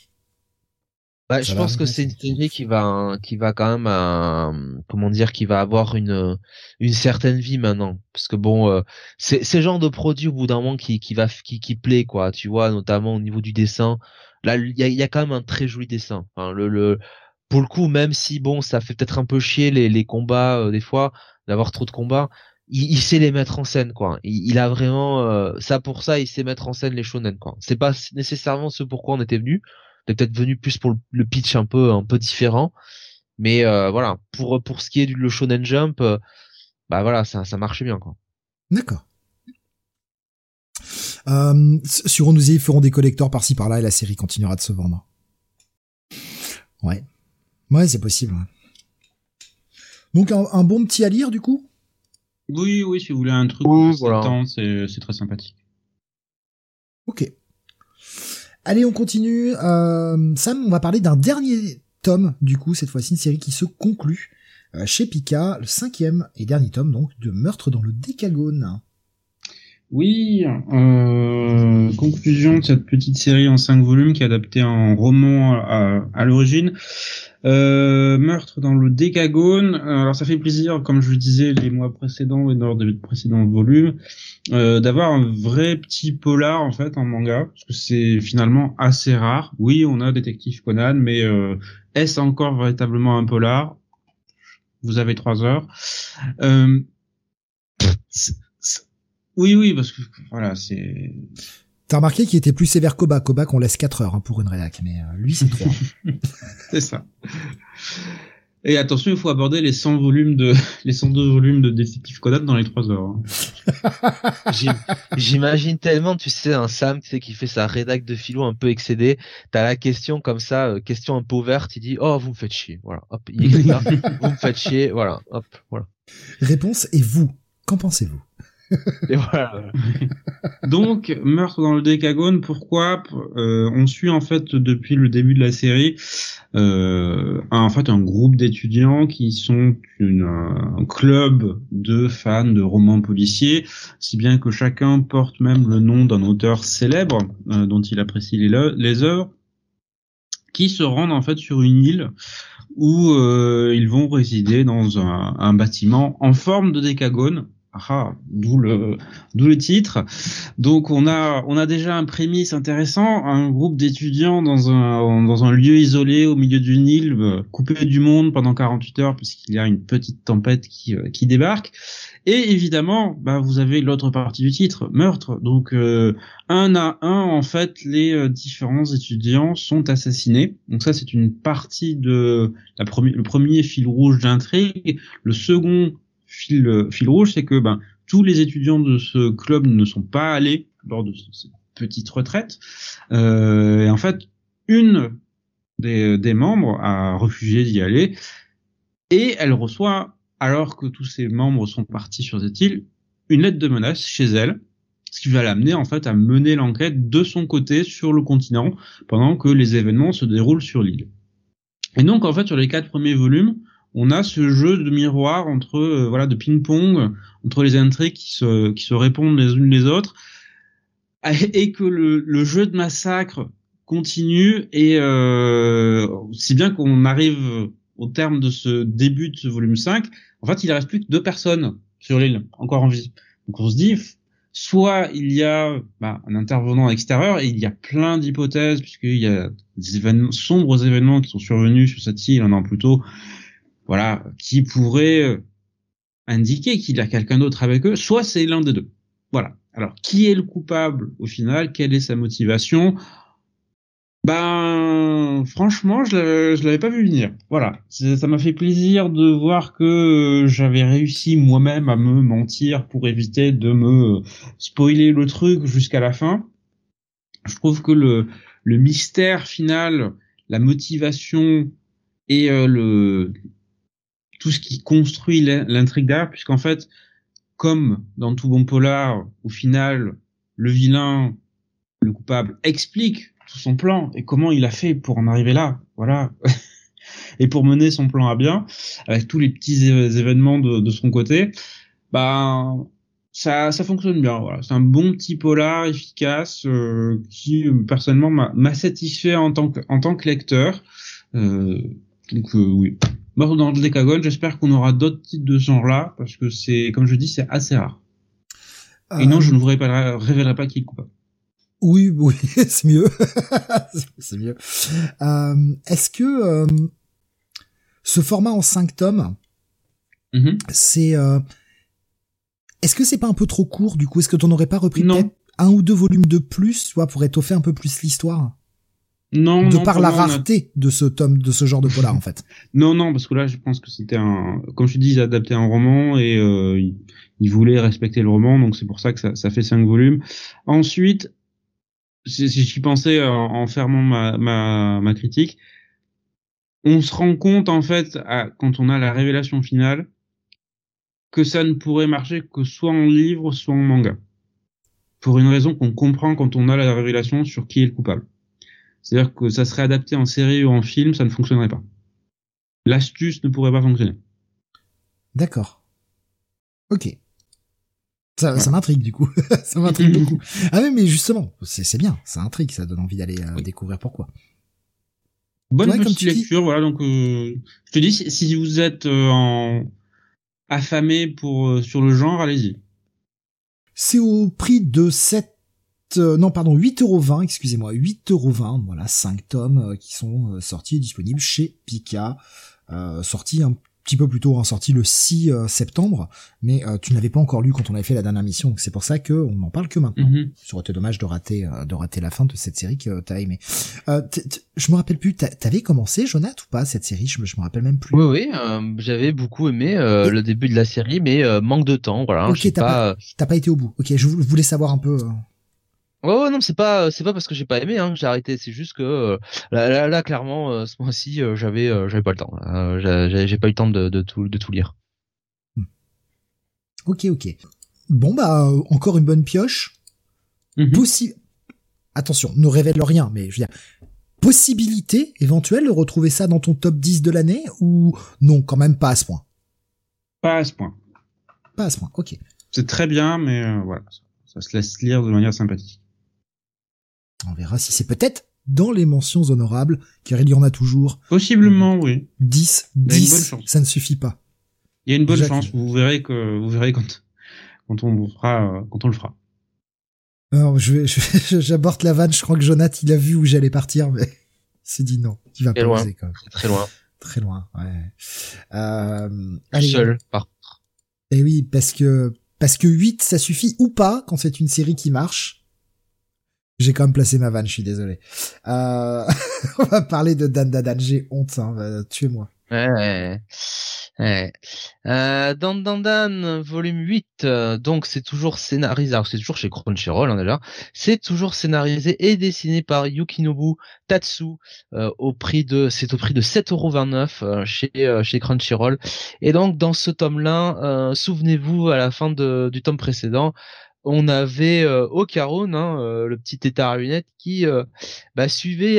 Bah, je pense que c'est une série qui va, qui va quand même, euh, comment dire, qui va avoir une, une certaine vie maintenant, parce que bon, euh, c'est, c'est genre de produit au bout d'un moment qui, qui va, qui, qui plaît quoi, tu vois, notamment au niveau du dessin. Là, il y a, y a quand même un très joli dessin. Le, le, pour le coup, même si bon, ça fait peut-être un peu chier les, les combats euh, des fois, d'avoir trop de combats, il, sait les mettre en scène quoi. Il, a vraiment euh, ça pour ça, il sait mettre en scène les shonen quoi. C'est pas nécessairement ce pourquoi on était venu. Est peut-être venu plus pour le, pitch un peu un peu différent, mais euh, voilà pour pour ce qui est du le shonen jump, euh, bah voilà ça ça marche bien quoi. D'accord. Euh, sur nous y feront des collecteurs par-ci par-là et la série continuera de se vendre. Ouais. Ouais, c'est possible. Donc un bon petit à lire du coup? Oui, oui, si vous voulez un truc oui, voilà. c'est très sympathique. Ok. Allez, on continue. Euh, Sam, on va parler d'un dernier tome, du coup, cette fois-ci, une série qui se conclut euh, chez Pika, le cinquième et dernier tome, donc, de Meurtre dans le Décagone. Oui, euh, conclusion de cette petite série en cinq volumes qui est adaptée en roman à, l'origine. Euh, meurtre dans le Décagone. Alors ça fait plaisir, comme je le disais les mois précédents et lors des précédents volumes, euh, d'avoir un vrai petit polar en fait en manga, parce que c'est finalement assez rare. Oui, on a Détective Conan, mais euh, est-ce encore véritablement un polar? Vous avez trois heures. Euh, oui, oui, parce que voilà, c'est T'as remarqué qu'il était plus sévère qu'Oba. Koba qu'on laisse 4 heures hein, pour une rédac, mais euh, lui c'est 3. c'est ça. Et attention, il faut aborder les 100 volumes de les 102 volumes de Détective Conan dans les 3 heures. Hein. J'imagine tellement, tu sais, un Sam, tu sais, qui fait sa rédac de philo un peu excédé. T'as la question comme ça, euh, question un peu ouverte. Il dit, oh, vous me faites chier. Voilà. Hop, il vous me faites chier. Voilà. Hop, voilà. Réponse et vous, qu'en pensez-vous? Donc, meurtre dans le Décagone, pourquoi euh, On suit en fait depuis le début de la série euh, un groupe d'étudiants qui sont une, un club de fans de romans policiers, si bien que chacun porte même le nom d'un auteur célèbre euh, dont il apprécie les, œuvres, qui se rendent en fait sur une île où ils vont résider dans un bâtiment en forme de décagone ah, d'où le d'où le titre. Donc on a on a déjà un prémisse intéressant, un groupe d'étudiants dans un dans un lieu isolé au milieu d'une île, euh, coupé du monde pendant 48 heures puisqu'il y a une petite tempête qui euh, qui débarque. Et évidemment, bah vous avez l'autre partie du titre, meurtre. Donc euh, un à un en fait les différents étudiants sont assassinés. Donc ça c'est une partie de la le premier fil rouge d'intrigue. Le second fil, fil rouge, c'est que ben, tous les étudiants de ce club ne sont pas allés lors de cette petite retraite. Euh, et en fait, une des, des membres a refusé d'y aller et elle reçoit, alors que tous ses membres sont partis sur cette île, une lettre de menace chez elle, ce qui va l'amener en fait à mener l'enquête de son côté sur le continent pendant que les événements se déroulent sur l'île. Et donc en fait sur les quatre premiers volumes, on a ce jeu de miroir entre euh, voilà de ping-pong entre les intrigues qui se qui se répondent les unes les autres et que le, le jeu de massacre continue et euh, si bien qu'on arrive au terme de ce début de ce volume 5, en fait, il reste plus que deux personnes sur l'île encore en vie. Donc on se dit soit il y a bah, un intervenant extérieur et il y a plein d'hypothèses puisqu'il y a des événements sombres événements qui sont survenus sur cette île, non plutôt voilà, qui pourrait euh, indiquer qu'il y a quelqu'un d'autre avec eux, soit c'est l'un des deux. Voilà. Alors, qui est le coupable au final? Quelle est sa motivation? Ben, franchement, je l'avais pas vu venir. Voilà. Ça m'a fait plaisir de voir que euh, j'avais réussi moi-même à me mentir pour éviter de me spoiler le truc jusqu'à la fin. Je trouve que le, le mystère final, la motivation et euh, le tout ce qui construit l'intrigue derrière, puisqu'en fait, comme dans tout bon polar, au final, le vilain, le coupable, explique tout son plan et comment il a fait pour en arriver là, voilà, et pour mener son plan à bien, avec tous les petits événements de, son côté, bah ça, ça fonctionne bien. Voilà, c'est un bon petit polar efficace euh, qui personnellement m'a satisfait en tant que en tant que lecteur. Euh, donc euh, oui, Mort dans le décagone, j'espère qu'on aura d'autres titres de ce genre-là, parce que c'est, comme je dis, c'est assez rare. Et non, je ne vous révélerai, pas qui est le coupable. Oui, oui, c'est mieux. c'est mieux. Euh, est-ce que euh, ce format en 5 tomes, mm-hmm. c'est Est-ce que c'est pas un peu trop court du coup? Est-ce que t'en aurais pas repris peut-être un ou deux volumes de plus, tu vois, pour étoffer un peu plus l'histoire? Non, De non, par la a- rareté de ce tome, de ce genre de polar en fait. Non, non, parce que là, je pense que c'était un, comme je te dis, ils adaptaient un roman et euh, ils, ils voulaient respecter le roman, donc c'est pour ça que ça, ça fait cinq volumes. Ensuite, si, si j'y pensais en, en fermant ma, ma, ma critique, on se rend compte en fait, à- quand on a la révélation finale, que ça ne pourrait marcher que soit en livre, soit en manga. Pour une raison qu'on comprend quand on a la révélation sur qui est le coupable. C'est-à-dire que ça serait adapté en série ou en film, ça ne fonctionnerait pas. L'astuce ne pourrait pas fonctionner. D'accord. Ok. Ça, ça m'intrigue du coup. ça m'intrigue beaucoup. Ah oui, mais justement, c'est c'est bien, ça intrigue, ça donne envie d'aller euh, Oui. découvrir pourquoi. Bonne Ouais, petite dis. lecture, voilà. Donc, euh, je te dis, si, si vous êtes euh, en affamé pour euh, sur le genre, allez-y. C'est au prix de 7 euh, non pardon 8,20€, excusez-moi, 8,20€, voilà, 5 tomes euh, qui sont euh, sortis et disponibles chez Pika, euh, sortis un petit peu plus tôt, hein, sorti le 6 euh, septembre, mais tu ne l'avais pas encore lu quand on avait fait la dernière mission, donc c'est pour ça que on n'en parle que maintenant. Mhm. Ça aurait été dommage de rater, de rater la fin de cette série que t'as aimé. Je me rappelle plus, t'a- t'avais commencé, Jonathan, ou pas, cette série? Je me, je me rappelle même plus. Oui, oui, j'avais beaucoup aimé Et- le début de la série, mais manque de temps, voilà. Ok, t'as pas. T'as pas été au bout. Ok, je vou- voulais savoir un peu. Ouais, ouais, non, c'est pas, c'est pas parce que j'ai pas aimé hein, que j'ai arrêté. C'est juste que euh, là, là, là, clairement, euh, ce mois-ci, euh, j'avais, euh, j'avais pas le temps. Euh, j'ai, pas eu le temps de, de tout, de tout lire. Ok, ok. Bon bah euh, encore une bonne pioche. Possi- Attention, ne révèle rien, mais je veux dire, possibilité éventuelle de retrouver ça dans ton top 10 de l'année ou non, quand même pas à ce point? Pas à ce point. Pas à ce point. Ok. C'est très bien, mais euh, voilà, ça se laisse lire de manière sympathique. On verra si c'est peut-être dans les mentions honorables, car il y en a toujours Possiblement, oui. 10, Il y a une bonne 10, chance. ça ne suffit pas. Il y a une bonne chance. Vous verrez que vous verrez quand quand on vous fera quand on le fera. Alors, je j'aborde la vanne, je crois que Jonathan, il a vu où j'allais partir, mais il s'est dit non, il va Très pas loin. quand même. C'est très loin. Très loin, ouais. Euh, allez, seul. Par... Et oui, parce que parce que 8 ça suffit ou pas quand c'est une série qui marche. J'ai quand même placé ma vanne, je suis désolé. Euh, on va parler de Dan Dan Dan, j'ai honte, hein, tuez-moi. Ouais, ouais. Euh, Dan Dan Dan, volume 8, euh, donc c'est toujours scénarisé, alors c'est toujours chez Crunchyroll hein, déjà, c'est toujours scénarisé et dessiné par Yukinobu Tatsu euh, au prix de, c'est au prix de 7,29€ euh, chez euh, chez Crunchyroll. Et donc dans ce tome-là, euh, souvenez-vous à la fin de, du tome précédent, on avait euh, Okarun, hein, euh, le petit état à lunettes, qui euh, bah,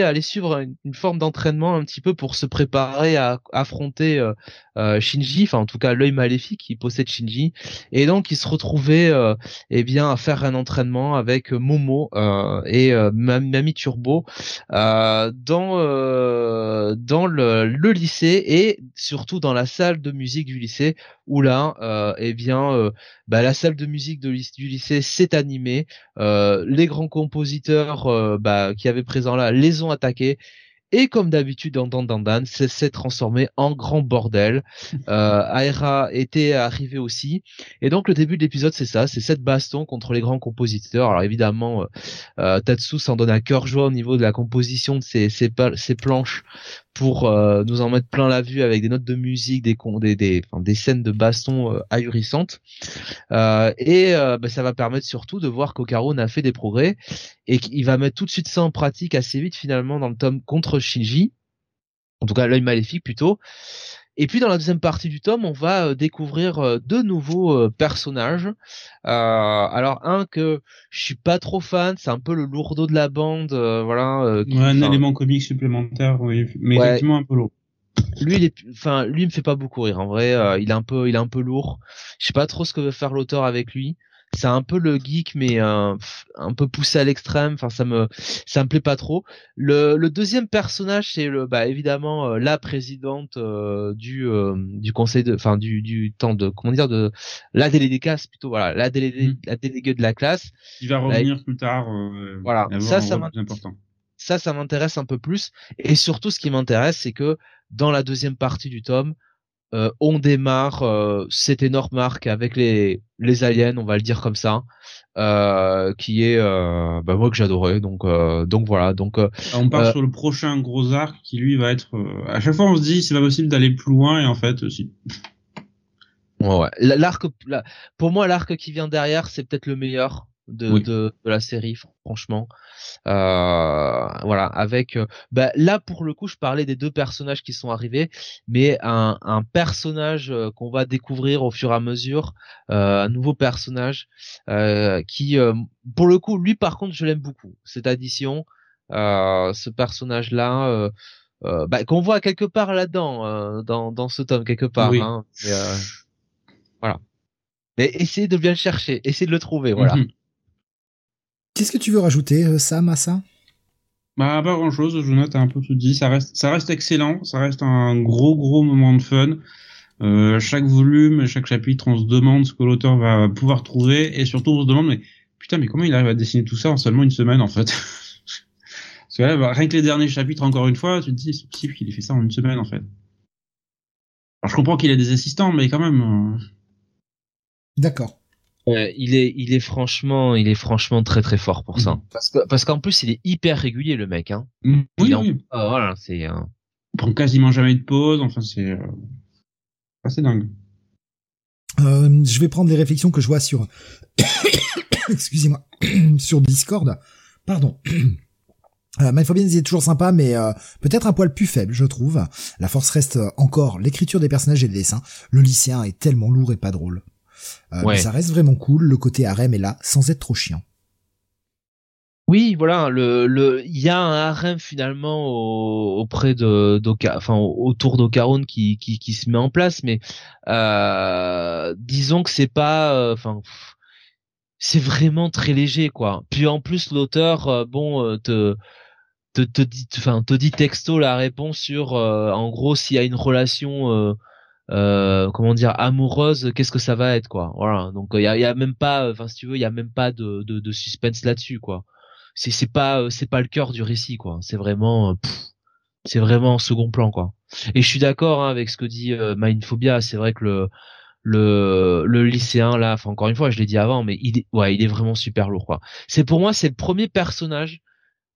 allait suivre une, forme d'entraînement un petit peu pour se préparer à affronter euh, euh, Shinji, enfin en tout cas l'œil maléfique qui possède Shinji, et donc il se retrouvait eh bien à faire un entraînement avec Momo et euh, Mam- Mami Turbo dans le, lycée et surtout dans la salle de musique du lycée où là eh bien bah, la salle de musique du lycée s'est animée euh, les grands compositeurs euh, bah, qui avaient présent là les ont attaqués et comme d'habitude dans Dan Dan Dan, s'est transformé en grand bordel. Euh, Aera était arrivé aussi. Et donc le début de l'épisode, c'est ça, c'est cette baston contre les grands compositeurs. Alors évidemment, euh, Tatsu s'en donne à cœur joie au niveau de la composition de ses, ses, pa- ses planches pour euh, nous en mettre plein la vue avec des notes de musique, des, des, des, des scènes de baston euh, ahurissantes. Euh, et euh, bah, ça va permettre surtout de voir qu'Okarun a fait des progrès et qu'il va mettre tout de suite ça en pratique assez vite finalement dans le tome contre Shinji. En tout cas, l'œil maléfique plutôt. Et puis dans la deuxième partie du tome, on va euh, découvrir euh, de nouveaux euh, personnages. Euh, alors un que je suis pas trop fan, c'est un peu le lourdeau de la bande, euh, voilà. euh, qui- Ouais, un élément comique supplémentaire, oui, mais Ouais. effectivement un peu lourd. lui, il est, enfin, lui il me fait pas beaucoup rire. En vrai, il est un peu, il est un peu lourd. Je sais pas trop ce que veut faire l'auteur avec lui. C'est un peu le geek, mais euh, pff, un peu poussé à l'extrême. Enfin, ça me, ça me plaît pas trop. Le, le deuxième personnage, c'est le, bah évidemment euh, la présidente euh, du, euh, du conseil de, enfin du, du temps de, comment dire, de la déléguée classe plutôt. Voilà, la déléguée, Mhm. la déléguée de la classe. Il va revenir plus tard. Euh, Voilà. Ça, un ça rôle m'int- plus important. ça, ça m'intéresse un peu plus. Et surtout, ce qui m'intéresse, c'est que dans la deuxième partie du tome, euh, on démarre euh, cet énorme arc avec les les aliens, on va le dire comme ça, euh, qui est euh, bah, moi que j'adorais. Donc donc voilà. Donc on part sur le prochain gros arc qui lui va être. à chaque fois on se dit c'est pas possible d'aller plus loin et en fait si. Ouais, ouais. L'arc, pour moi, l'arc qui vient derrière, c'est peut-être le meilleur de, de, la série, franchement. Euh, voilà, avec euh, bah, là pour le coup, je parlais des deux personnages qui sont arrivés, mais un, un personnage euh, qu'on va découvrir au fur et à mesure, euh, un nouveau personnage euh, qui, pour le coup, lui par contre, je l'aime beaucoup. Cette addition, ce personnage-là. bah, qu'on voit quelque part là-dedans, dans, dans ce tome quelque part. Hein, voilà. Mais essayez de bien le chercher, essayez de le trouver, voilà. Mhm. Qu'est-ce que tu veux rajouter, euh, Sam, à ça? Bah pas grand chose, Jonathan a un peu tout dit. Ça reste, ça reste excellent, ça reste un gros gros moment de fun. Euh, chaque volume, chaque chapitre, on se demande ce que l'auteur va pouvoir trouver, et surtout on se demande mais putain mais comment il arrive à dessiner tout ça en seulement une semaine en fait? Parce que là, bah, rien que les derniers chapitres, encore une fois, tu te dis c'est possible qu'il ait fait ça en une semaine en fait. Alors je comprends qu'il ait des assistants, mais quand même. Euh, D'accord. Euh, il est, il est franchement, il est franchement très très fort pour ça. Mhm. Parce que, parce qu'en plus, il est hyper régulier le mec. Hein. Mm, oui, oui. Ah, voilà, c'est. Euh... Il prend quasiment jamais de pause. Enfin, c'est euh... assez dingue. Euh, je vais prendre des réflexions que je vois sur, excusez-moi, sur Discord. Pardon. Euh, il est toujours sympa, mais euh, peut-être un poil plus faible, je trouve. La force reste encore l'écriture des personnages et des dessins. Le lycéen est tellement lourd et pas drôle. Euh, mais ça reste vraiment cool. Le côté harem est là, sans être trop chiant. Oui, voilà, le le il y a un harem finalement auprès de enfin autour d'Ocaron qui, qui qui se met en place, mais euh, disons que c'est pas, euh, enfin c'est vraiment très léger quoi. Puis en plus l'auteur, bon te te te dit, enfin te dit texto la réponse sur en gros s'il y a une relation euh, comment dire amoureuse qu'est-ce que ça va être quoi. Voilà. Donc il y a, y a, même pas enfin si tu veux il y a même pas de, de, de suspense là-dessus quoi. C'est c'est pas euh, c'est pas le cœur du récit quoi. C'est vraiment euh, c'est vraiment en second plan quoi. Et je suis d'accord hein, avec ce que dit euh, c'est vrai que le le le lycéen là enfin encore une fois je l'ai dit avant mais il est ouais il est vraiment super lourd quoi. C'est pour moi c'est le premier personnage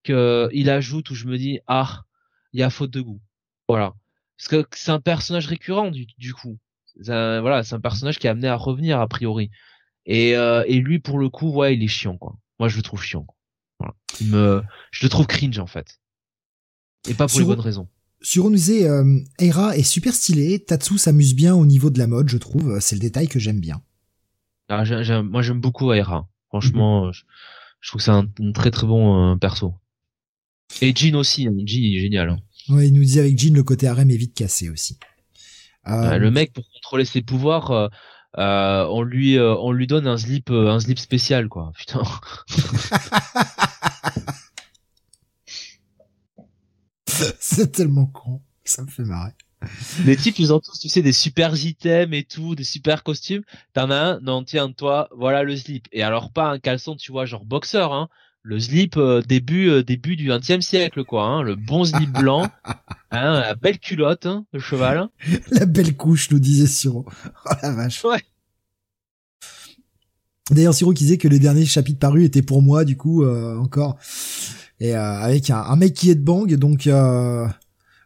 que il ajoute où je me dis ah il y a faute de goût. Voilà parce que c'est un personnage récurrent du, du coup. voilà, c'est un personnage qui est amené à revenir a priori. Et, euh, et lui pour le coup, ouais, il est chiant quoi. Moi je le trouve chiant. Voilà. Il me, je le trouve cringe en fait. Et pas pour les bonnes raisons. Sur on disait, euh, Eira est super stylé, Tatsu s'amuse bien au niveau de la mode, je trouve. C'est le détail que j'aime bien. Ah, moi j'aime beaucoup Eira. Franchement, mhm. je, trouve que c'est un, très très bon euh, perso. Et Jin aussi, hein. Jin est génial. Hein. Ouais, il nous dit avec Jean le côté harem est vite cassé aussi. Euh... le mec pour contrôler ses pouvoirs, euh, euh on lui euh, on lui donne un slip euh, un slip spécial quoi. Putain. C'est tellement con, ça me fait marrer. Les types ils ont tous tu sais des super items et tout, des super costumes. T'en as un, non tiens toi, voilà le slip. Et alors pas un caleçon tu vois genre boxeur hein le slip euh, début euh, début du XXe siècle quoi hein, le bon slip blanc hein, la belle culotte hein, le cheval. La belle couche nous disait Siro. Oh la vache. Ouais. D'ailleurs Siro qui disait que les derniers chapitres parus étaient pour moi du coup euh, encore. Et avec un, mec qui est de bang donc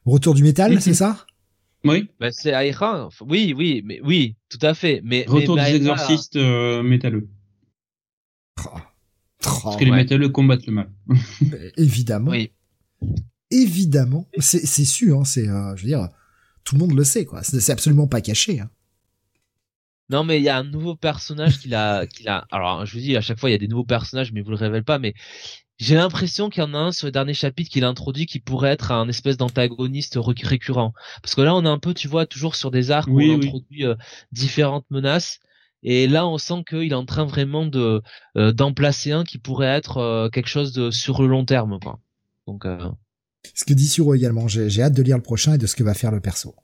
retour du métal c'est ça? Oui. Bah, c'est Aira. Oui oui mais oui tout à fait. Mais retour des exorcistes métalleux. Oh. Parce que les métalleux combattent le mal. évidemment. Oui. Évidemment. C'est, c'est sûr, hein, c'est, euh, je veux dire, tout le monde le sait, quoi. C'est, absolument pas caché. Hein. Non, mais il y a un nouveau personnage qu'il a, qu'il a. Alors, je vous dis, à chaque fois, il y a des nouveaux personnages, mais vous le révèle pas. Mais j'ai l'impression qu'il y en a un sur le dernier chapitre qu'il a introduit qui pourrait être un espèce d'antagoniste récurrent. Parce que là, on est un peu, tu vois, toujours sur des arcs où on introduit euh, différentes menaces. Et là, on sent qu'il est en train vraiment de euh, d'en placer un qui pourrait être euh, quelque chose de sur le long terme, quoi. Donc. Euh... Ce que dit Suro également, j'ai hâte de lire le prochain et de ce que va faire le perso.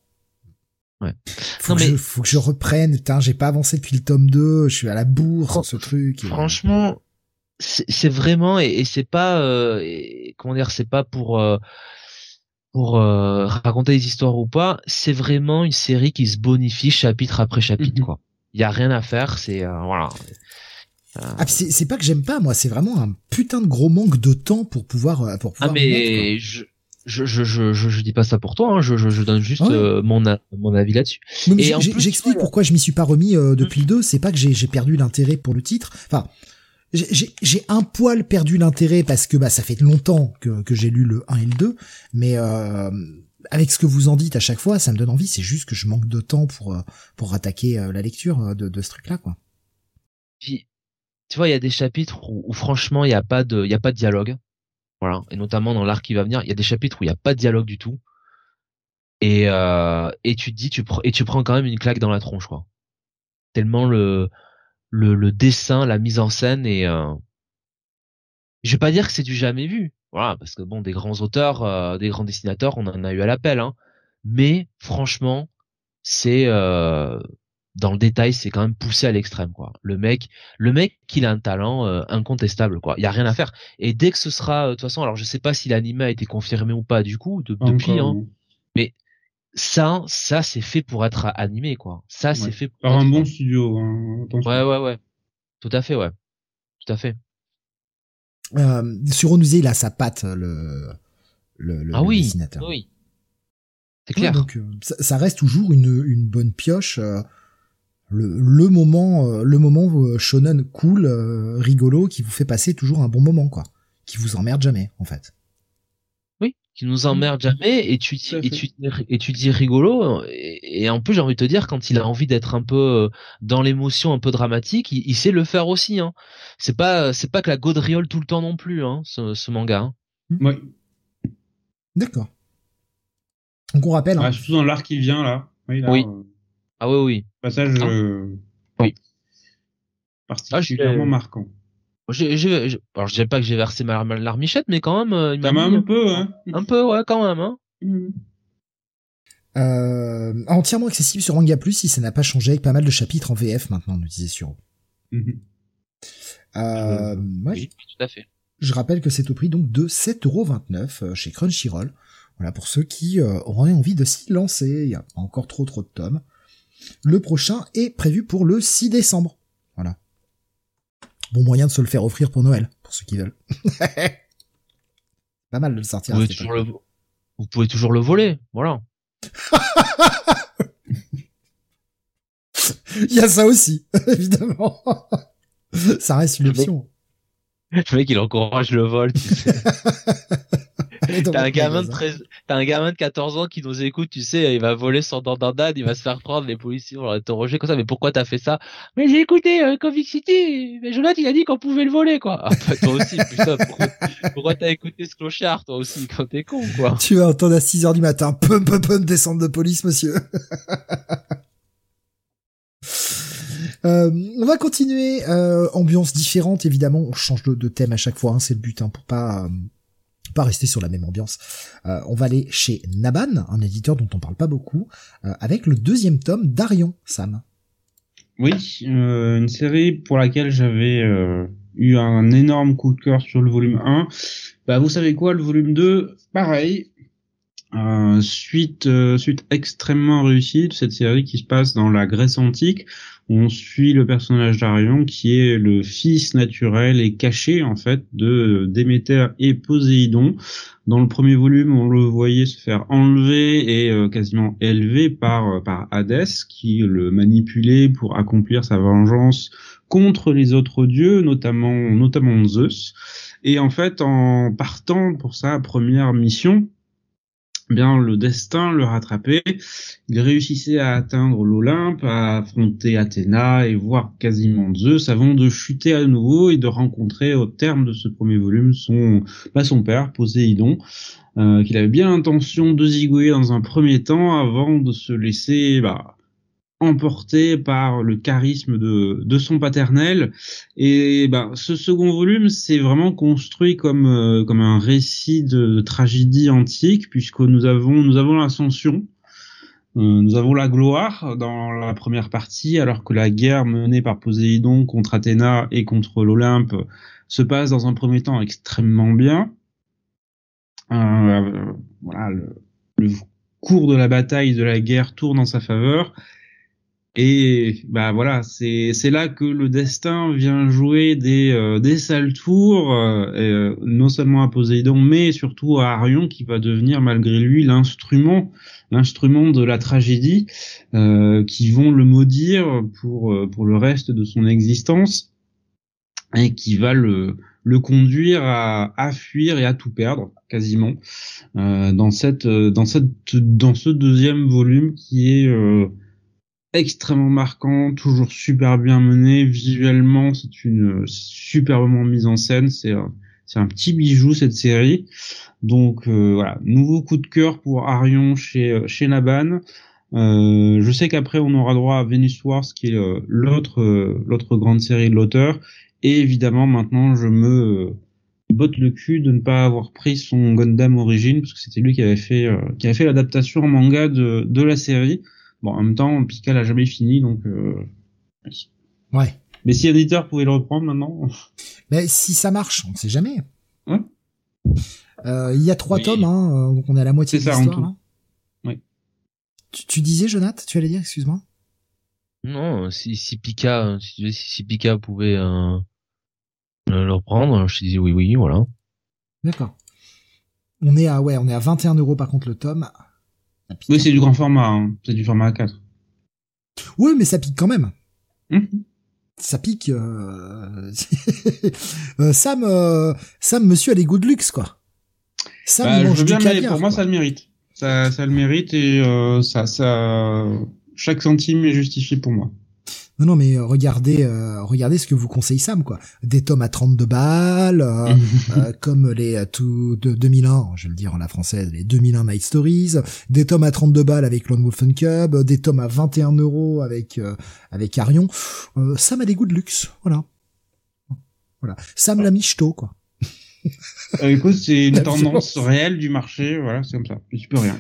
Ouais. Faut, que, je, faut que je reprenne. Putain, j'ai pas avancé depuis le tome 2. Je suis à la bourre ce truc. Franchement, c'est vraiment et, et c'est pas euh, comment dire, c'est pas pour pour euh, raconter des histoires ou pas, c'est vraiment une série qui se bonifie chapitre après chapitre, Mhm. quoi. Il y a rien à faire, c'est euh, voilà. Ah, puis c'est pas que j'aime pas, moi, c'est vraiment un putain de gros manque de temps pour pouvoir, euh, pour Ah pouvoir. mais je je, je, je, je, je dis pas ça pour toi, hein, je, je, je donne juste Ouais. euh, mon, a- mon avis là-dessus. Et J'explique pourquoi je m'y suis pas remis euh, depuis le 2. C'est pas que j'ai j'ai perdu l'intérêt pour le titre. Enfin, j'ai- un poil perdu l'intérêt parce que bah ça fait longtemps que, que j'ai lu le 1 et le 2. Mais euh, avec ce que vous en dites à chaque fois, ça me donne envie. C'est juste que je manque de temps pour euh, pour attaquer euh, la lecture euh, de, de ce truc-là, quoi. Tu vois, il y a des chapitres où, où franchement, il y a pas de, il a pas de dialogue. Voilà. Et notamment dans l'arc qui va venir, il y a des chapitres où il y a pas de dialogue du tout. Et, euh, et tu te dis, tu et tu prends quand même une claque dans la tronche, quoi. Tellement le, le, le dessin, la mise en scène et, euh, je vais pas dire que c'est du jamais vu. Voilà. Parce que bon, des grands auteurs, euh, des grands dessinateurs, on en a eu à l'appel, hein. Mais, franchement, c'est, euh, dans le détail, c'est quand même poussé à l'extrême, quoi. Le mec, le mec, il a un talent euh, incontestable, quoi. Il y a rien à faire. Et dès que ce sera, euh, de toute façon, alors je sais pas si l'anime a été confirmé ou pas, du coup, de- depuis, hein. Ça, ça, c'est fait pour être animé, quoi. Ça, c'est fait pour Par un bon studio, hein. Ouais, ouais, ouais. Tout à fait, ouais. Tout à fait. Euh, sur Onusé, il a sa patte, le le, le, ah le oui. dessinateur. Oui. C'est Ouais, clair. donc euh, ça, ça reste toujours une, une bonne pioche. euh, le, le moment, euh, le moment euh, shonen cool, euh, rigolo, qui vous fait passer toujours un bon moment, quoi. Qui vous emmerde jamais, en fait. Oui. Qui nous emmerde jamais et tu, et tu, et tu dis rigolo. Et, et en plus, j'ai envie de te dire, quand il a envie d'être un peu euh, dans l'émotion, un peu dramatique, il, il sait le faire aussi, hein. C'est pas, c'est pas que la gaudriole tout le temps non plus, hein, ce, ce manga. hein. Ouais. D'accord. Donc on rappelle, hein, Ah, surtout dans l'arc qui vient là. Oui. Là, Oui. euh, Ah oui, oui. passage Ah. euh, Oui. particulièrement Ah, marquant. J'ai, j'ai, j'ai- alors je dirais pas que j'ai versé ma larmichette, mais quand même, euh, il m'a Quand même un peu, hein. un peu, ouais, quand même, hein. Euh, entièrement accessible sur Manga Plus si ça n'a pas changé avec pas mal de chapitres en VF maintenant, nous disait sur. Euh, ouais, Oui, tout à fait. Je rappelle que c'est au prix donc de 7,29€ euh, chez Crunchyroll. Voilà pour ceux qui euh, auraient envie de s'y lancer. Il y a pas encore trop trop de tomes. Le prochain est prévu pour le 6 décembre. Voilà. Bon moyen de se le faire offrir pour Noël, pour ceux qui veulent. pas mal de le sortir. Vous pouvez, toujours le, vous pouvez toujours le voler, voilà. Il y a ça aussi, évidemment. ça reste une option. Le mec, il encourage le vol, tu sais. T'as un gamin de 13, t'as un gamin de 14 ans qui nous écoute, tu sais, il va voler son dandandade, il va se faire prendre, les policiers vont l'interroger comme ça, mais pourquoi t'as fait ça? Mais j'ai écouté, euh, Comic City, mais Jonathan, il a dit qu'on pouvait le voler, quoi. Ah, bah, toi aussi, putain, pourquoi, pourquoi t'as écouté ce clochard, toi aussi, quand t'es con, quoi? Tu vas entendre à 6 heures du matin. Pum, pum, pum, descente de police, monsieur. Euh, on va continuer. Euh, ambiance différente, évidemment. On change de, de thème à chaque fois. hein, c'est le but, hein, pour pas euh, rester sur la même ambiance. Euh, on va aller chez Naban, un éditeur dont on parle pas beaucoup, euh, avec le deuxième tome d'Arion, Sam. Oui, euh, une série pour laquelle j'avais eu un énorme coup de cœur sur le volume 1. Bah, vous savez quoi, le volume 2, pareil. Suite suite extrêmement réussie de cette série qui se passe dans la Grèce antique. On suit le personnage d'Arion qui est le fils naturel et caché en fait de Déméter et Poséidon. Dans le premier volume, on le voyait se faire enlever et euh, quasiment élever par euh, par Hadès qui le manipulait pour accomplir sa vengeance contre les autres dieux, notamment notamment Zeus. Et en fait, en partant pour sa première mission, bien le destin le rattrapait. Il réussissait à atteindre l'Olympe, à affronter Athéna et voir quasiment Zeus avant de chuter à nouveau et de rencontrer au terme de ce premier volume son bah, son père Poséidon, euh, qu'il avait bien l'intention de zigouiller dans un premier temps avant de se laisser bah, emporté par le charisme de, de son paternel. Et ben, ce second volume, c'est vraiment construit comme euh, comme un récit de, tragédie antique, puisque nous avons nous avons l'ascension, euh, nous avons la gloire dans la première partie, alors que la guerre menée par Poséidon contre Athéna et contre l'Olympe se passe dans un premier temps extrêmement bien. voilà, le, le, cours de la bataille de la guerre tourne en sa faveur. Et bah voilà, c'est c'est là que le destin vient jouer des euh, des sales tours, euh, euh, non seulement à Poséidon, mais surtout à Arion qui va devenir malgré lui l'instrument l'instrument de la tragédie, qui vont le maudire pour pour le reste de son existence et qui va le le conduire à, à fuir et à tout perdre quasiment dans cette dans cette dans ce deuxième volume qui est extrêmement marquant, toujours super bien mené. Visuellement, c'est une superbement mise en scène. C'est un, petit bijou cette série. Donc euh, voilà, nouveau coup de cœur pour Arion chez euh, chez Naban. Euh, je sais qu'après on aura droit à Venus Wars qui est euh, l'autre l'autre grande série de l'auteur. Et évidemment maintenant je me botte le cul de ne pas avoir pris son Gundam Origin parce que c'était lui qui avait fait qui avait fait l'adaptation en manga de de la série. Bon, en même temps, Pika a jamais fini, donc. Euh... Ouais. Mais si l'éditeur pouvait le reprendre maintenant. Mais si ça marche, on ne sait jamais. Ouais. Euh, il y a trois tomes, hein, euh, donc on est à la moitié de l'histoire. Hein. Oui. Tu, tu, disais, Jonathan, tu allais dire, excuse-moi. Non, si, si Pika, si, si Pika pouvait euh, le reprendre, je te disais oui, oui, voilà. D'accord. On est à ouais, on est à 21 euros par contre le tome. Oui, c'est du grand format, hein. c'est du format A4. Oui, mais ça pique quand même. Mhm. Ça pique. Euh... euh Sam, euh... Sam, monsieur a les goûts de luxe, quoi. Sam bah, mange du caviar, pour moi, ça le mérite. Ça, ça le mérite et euh, ça, ça, chaque centime est justifié pour moi. Non, non, mais euh, regardez, euh, regardez ce que vous conseille Sam, quoi. Des tomes à 32 balles, euh, euh, comme les tout de 2001, je vais le dire en la française, les 2001 Night Stories, des tomes à 32 balles avec Lone Wolf and Cub, des tomes à 21 euros avec avec Arion. Sam a des goûts de luxe, voilà. Voilà. Sam la michto, quoi. écoute, c'est une tendance réelle du marché, voilà, c'est comme ça. Je peux rien.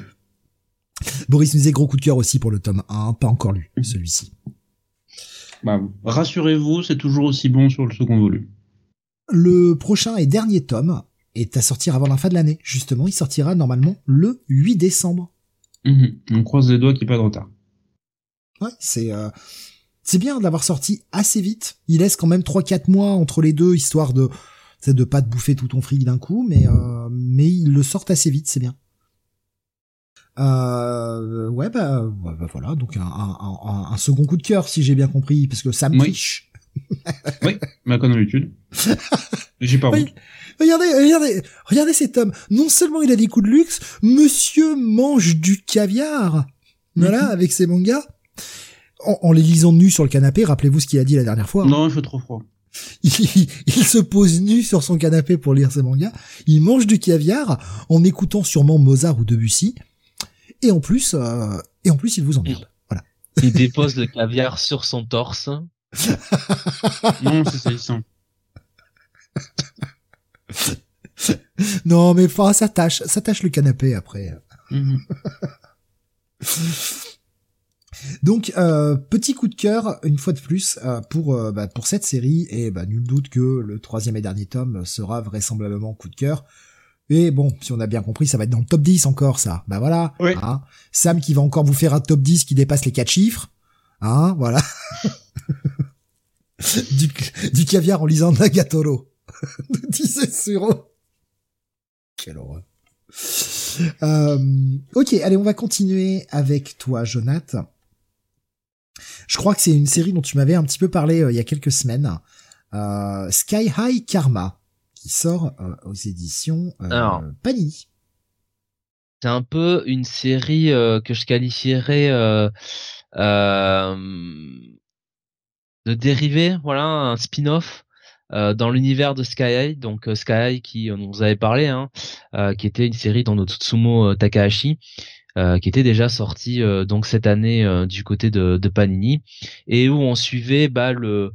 Boris nous disait gros coup de cœur aussi pour le tome 1, pas encore lu, mhm. celui-ci. Bah, rassurez-vous, c'est toujours aussi bon sur le second volume. Le prochain et dernier tome est à sortir avant la fin de l'année. Justement, il sortira normalement le 8 décembre. Mhm. On croise les doigts qu'il n'y ait pas de retard. Ouais, c'est euh, c'est bien d'avoir sorti assez vite. Il laisse quand même 3-4 mois entre les deux, histoire de c'est de pas te bouffer tout ton fric d'un coup, mais euh, mais il le sort assez vite, c'est bien. Euh, ouais, bah, bah, voilà, donc un, un, un, second coup de cœur, si j'ai bien compris, parce que ça me oui. oui, mais comme d'habitude. j'ai pas oui. Regardez, regardez, regardez cet homme. Non seulement il a des coups de luxe, monsieur mange du caviar. Voilà, mhm. avec ses mangas. En, les lisant nus sur le canapé, rappelez-vous ce qu'il a dit la dernière fois. Non, il fait trop froid. Il, il, se pose nu sur son canapé pour lire ses mangas. Il mange du caviar en écoutant sûrement Mozart ou Debussy et en plus, euh, et en plus, il vous emmerde. Voilà. Il dépose le caviar sur son torse. non, c'est salissant. non, mais enfin, ça tâche, ça tâche le canapé après. Mhm. Donc euh, petit coup de cœur une fois de plus euh, pour euh, bah, pour cette série et bah, nul doute que le troisième et dernier tome sera vraisemblablement coup de cœur. Et bon, si on a bien compris, ça va être dans le top 10 encore, ça. Bah voilà. Hein. Sam qui va encore vous faire un top 10 qui dépasse les quatre chiffres. Hein, voilà. du, du, caviar en lisant Nagatoro. disait Suro. Quelle horreur. Euh, ok, allez, on va continuer avec toi, Jonathan. Je crois que c'est une série dont tu m'avais un petit peu parlé euh, il y a quelques semaines. Euh, Sky High Karma qui sort euh, aux éditions euh, Panini. C'est un peu une série euh, que je qualifierais de dérivé, voilà, un spin-off dans l'univers de Sky High, donc Sky High qui on nous avait parlé, hein, qui était une série dans notre Tsumo Takahashi, qui était déjà sortie donc cette année du côté de, de, Panini et où on suivait bah, le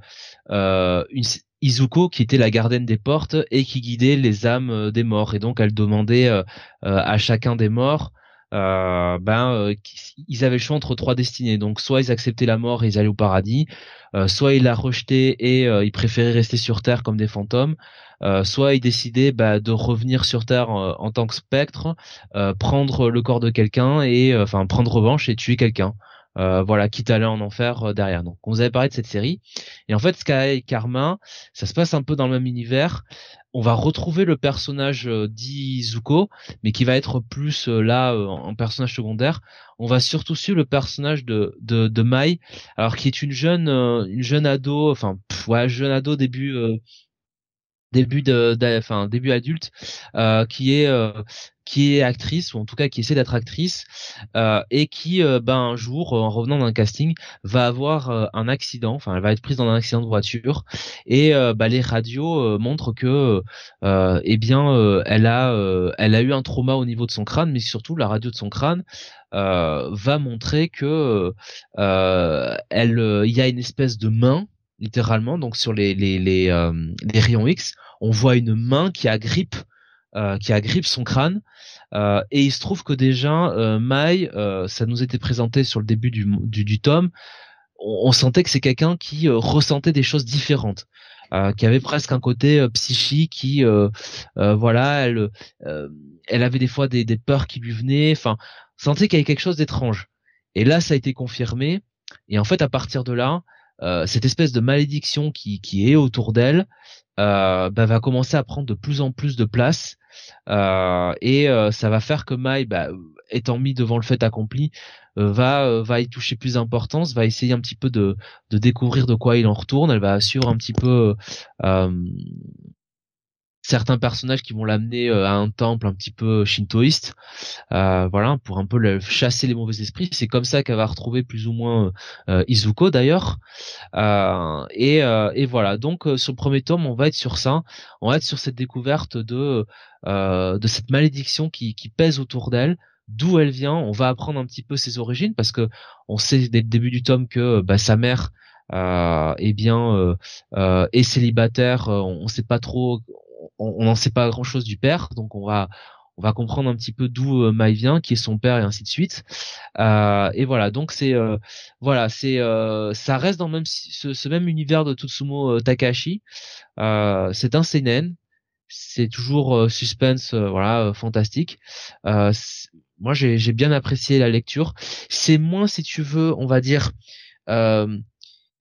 une, Izuko qui était la gardienne des portes et qui guidait les âmes euh, des morts et donc elle demandait euh, euh, à chacun des morts euh, ben ils avaient le choix entre trois destinées. Donc soit ils acceptaient la mort et ils allaient au paradis, soit ils la rejetaient et ils préféraient rester sur Terre comme des fantômes, soit ils décidaient bah, de revenir sur Terre en tant que spectre, prendre le corps de quelqu'un et enfin prendre revanche et tuer quelqu'un. Euh, voilà, quitte à aller en enfer euh, derrière. Donc, on vous avait parlé de cette série. Et en fait, Sky et Karma, ça se passe un peu dans le même univers. On va retrouver le personnage euh, d'Izuko, mais qui va être plus là en personnage secondaire. On va surtout suivre le personnage de, de, de Mai, alors qui est une jeune, une jeune ado, enfin, ouais, jeune ado début début de, enfin début adulte euh, qui est euh, qui est actrice ou en tout cas qui essaie d'être actrice euh, et qui ben un jour en revenant d'un casting va avoir un accident enfin elle va être prise dans un accident de voiture et bah, les radios montrent que eh bien elle a elle a eu un trauma au niveau de son crâne mais surtout la radio de son crâne va montrer que elle il y a une espèce de main littéralement donc sur les les les, les rayons X on voit une main qui agrippe euh, qui agrippe son crâne. Euh, et il se trouve que déjà euh, Mai ça nous était présenté sur le début du, du, tome on, sentait que c'est quelqu'un qui ressentait des choses différentes qui avait presque un côté psychique qui voilà elle elle avait des fois des, des peurs qui lui venaient enfin sentait qu'il y avait quelque chose d'étrange. Et là ça a été confirmé. Et en fait à partir de là cette espèce de malédiction qui, qui est autour d'elle euh, bah, va commencer à prendre de plus en plus de place. euh, et euh, ça va faire que Mai, bah, étant mis devant le fait accompli, va va y toucher plus d'importance, va essayer un petit peu de, découvrir de quoi il en retourne. Elle va suivre un petit peu certains personnages qui vont l'amener euh, à un temple un petit peu shintoïste, euh, voilà, pour un peu chasser les mauvais esprits. C'est comme ça qu'elle va retrouver plus ou moins euh, Izuko d'ailleurs. et, et voilà, donc sur le premier tome, on va être sur ça, on va être sur cette découverte de de cette malédiction qui, qui pèse autour d'elle d'où elle vient. On va apprendre un petit peu ses origines parce que on sait dès le début du tome que bah, sa mère, euh, eh bien, euh, est célibataire. on sait pas trop on n'en sait pas grand chose du père, donc on va on va comprendre un petit peu d'où euh, Mai vient, qui est son père et ainsi de suite. Euh, et voilà, donc c'est euh, voilà, c'est ça reste dans même ce, même univers de Tutsumo Takahashi. c'est un seinen, c'est toujours suspense, voilà, fantastique. moi, j'ai bien apprécié la lecture. C'est moins, si tu veux, on va dire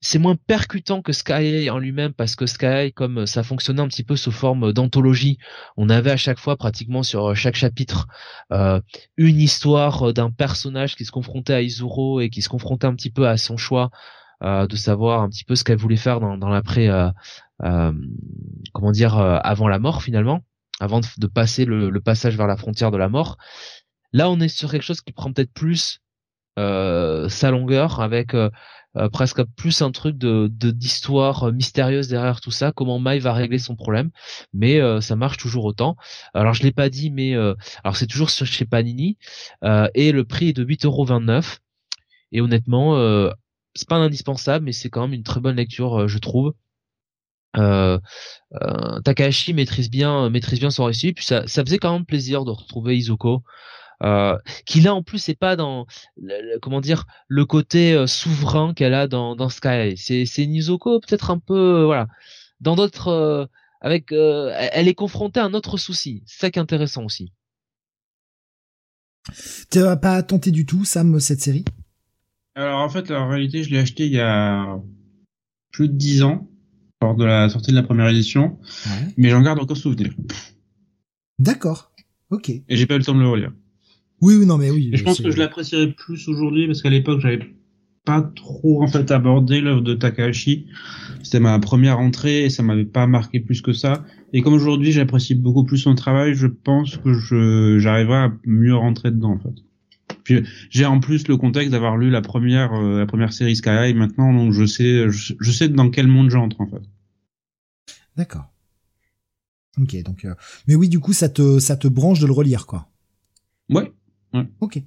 c'est moins percutant que Sky en lui-même parce que Sky comme ça fonctionnait un petit peu sous forme d'anthologie, on avait à chaque fois pratiquement sur chaque chapitre euh, une histoire d'un personnage qui se confrontait à Izuro et qui se confrontait un petit peu à son choix euh, de savoir un petit peu ce qu'elle voulait faire dans, dans l'après, euh, comment dire, avant la mort finalement, avant de, passer le, passage vers la frontière de la mort. Là, on est sur quelque chose qui prend peut-être plus sa longueur avec euh, presque plus un truc de d'histoire mystérieuse derrière tout ça, comment Mai va régler son problème, mais euh, ça marche toujours autant. Alors je l'ai pas dit, mais euh, alors c'est toujours chez Panini et le prix est de 8,29€ et honnêtement c'est pas un indispensable, mais c'est quand même une très bonne lecture, je trouve. Euh, Takahashi maîtrise bien maîtrise bien son récit puis ça, ça faisait quand même plaisir de retrouver Izuko euh, qui là en plus c'est pas dans comment dire le côté euh, souverain qu'elle a dans, Sky. C'est c'est Nizoko peut-être un peu euh, voilà dans d'autres avec elle est confrontée à un autre souci. C'est ça qui est intéressant aussi. Tu n'as pas tenté du tout Sam cette série? Alors en fait en réalité je l'ai acheté il y a plus de dix ans lors de la sortie de la première édition, mais j'en garde encore souvenir. D'accord. Ok. Et j'ai pas eu le temps de le relire. Oui, oui, non, mais oui. je pense que je l'apprécierais plus aujourd'hui parce qu'à l'époque, j'avais pas trop en fait abordé l'œuvre de Takahashi. C'était ma première entrée et ça m'avait pas marqué plus que ça. Et comme aujourd'hui, j'apprécie beaucoup plus son travail, je pense que je j'arriverai à mieux rentrer dedans en fait. Puis j'ai en plus le contexte d'avoir lu la première euh, la première série Sky High maintenant, donc je sais je, sais dans quel monde j'entre en fait. D'accord. Ok, donc euh, mais oui, du coup, ça te ça te branche de le relire quoi. Ouais. Ok.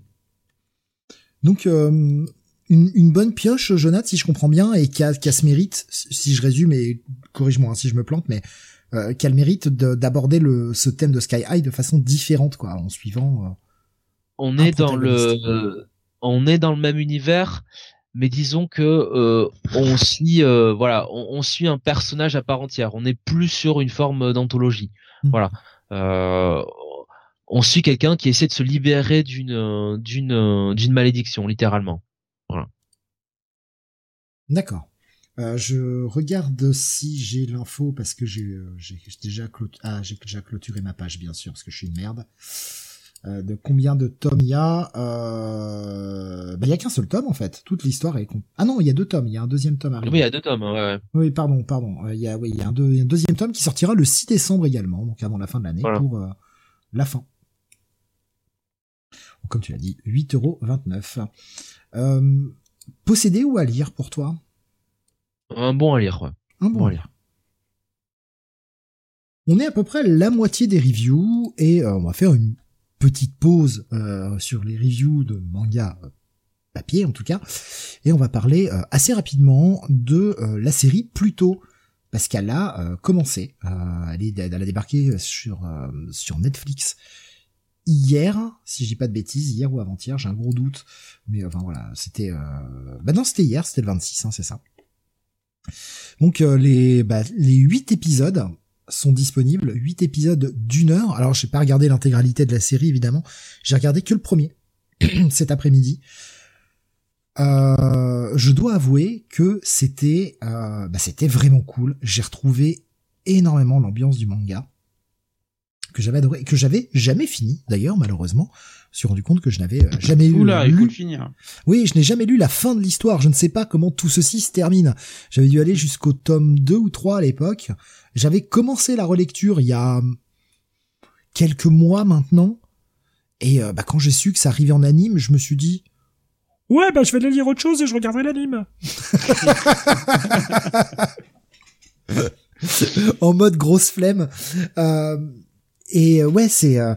Donc euh, une, bonne pioche, Jonathan, si je comprends bien, et qui a, qui a ce mérite, si je résume, et corrige-moi hein, si je me plante, mais euh, qui a le mérite d'aborder le ce thème de Sky High de façon différente, quoi, en suivant on est dans le, on est dans le même univers, mais disons que euh, on suit, euh, voilà, on, suit un personnage à part entière. On n'est plus sur une forme d'anthologie. Mmh. Voilà. Euh, on suit quelqu'un qui essaie de se libérer d'une d'une d'une malédiction, littéralement. Voilà. D'accord. Euh, je regarde si j'ai l'info parce que j'ai euh, déjà, ah, déjà clôturé ma page bien sûr parce que je suis une merde. Euh, de combien de tomes il y a euh... bah, Il y a qu'un seul tome en fait. Toute l'histoire est ah non il y a deux tomes. Il y a un deuxième tome arrivé. Oui il y a deux tomes. Ouais. Oui pardon pardon. Il y a oui il y a un, deuxième tome qui sortira le 6 décembre également donc avant la fin de l'année pour la fin. comme tu l'as dit 8,29€. Euh, posséder ou à lire pour toi? Un bon à lire, ouais. Un bon, à lire. On est à peu près la moitié des reviews et euh, on va faire une petite pause euh, sur les reviews de manga euh, papier en tout cas. Et on va parler assez rapidement de la série Pluto. Parce qu'elle a commencé elle, est, elle, a débarqué sur sur Netflix hier si dis pas de bêtises hier ou avant-hier j'ai un gros doute. Mais enfin voilà c'était bah non c'était hier c'était le 26 hein, c'est ça. Donc euh, les bah, les huit épisodes sont disponibles, huit épisodes d'une heure. Alors j'ai pas regardé l'intégralité de la série évidemment, j'ai regardé que le premier cet après-midi. Euh, je dois avouer que c'était euh, bah, c'était vraiment cool. J'ai retrouvé énormément l'ambiance du manga que j'avais adoré, que j'avais jamais fini d'ailleurs malheureusement. Je suis rendu compte que je n'avais euh, jamais. Oula, il faut le finir. Oui, je n'ai jamais lu la fin de l'histoire. Je ne sais pas comment tout ceci se termine. J'avais dû aller jusqu'au tome 2 ou 3 à l'époque. J'avais commencé la relecture il y a quelques mois maintenant. Et euh, bah, quand j'ai su que ça arrivait en anime, je me suis dit Ouais, bah je vais aller lire autre chose et je regarderai l'anime. en mode grosse flemme. Euh, et euh, ouais, c'est euh,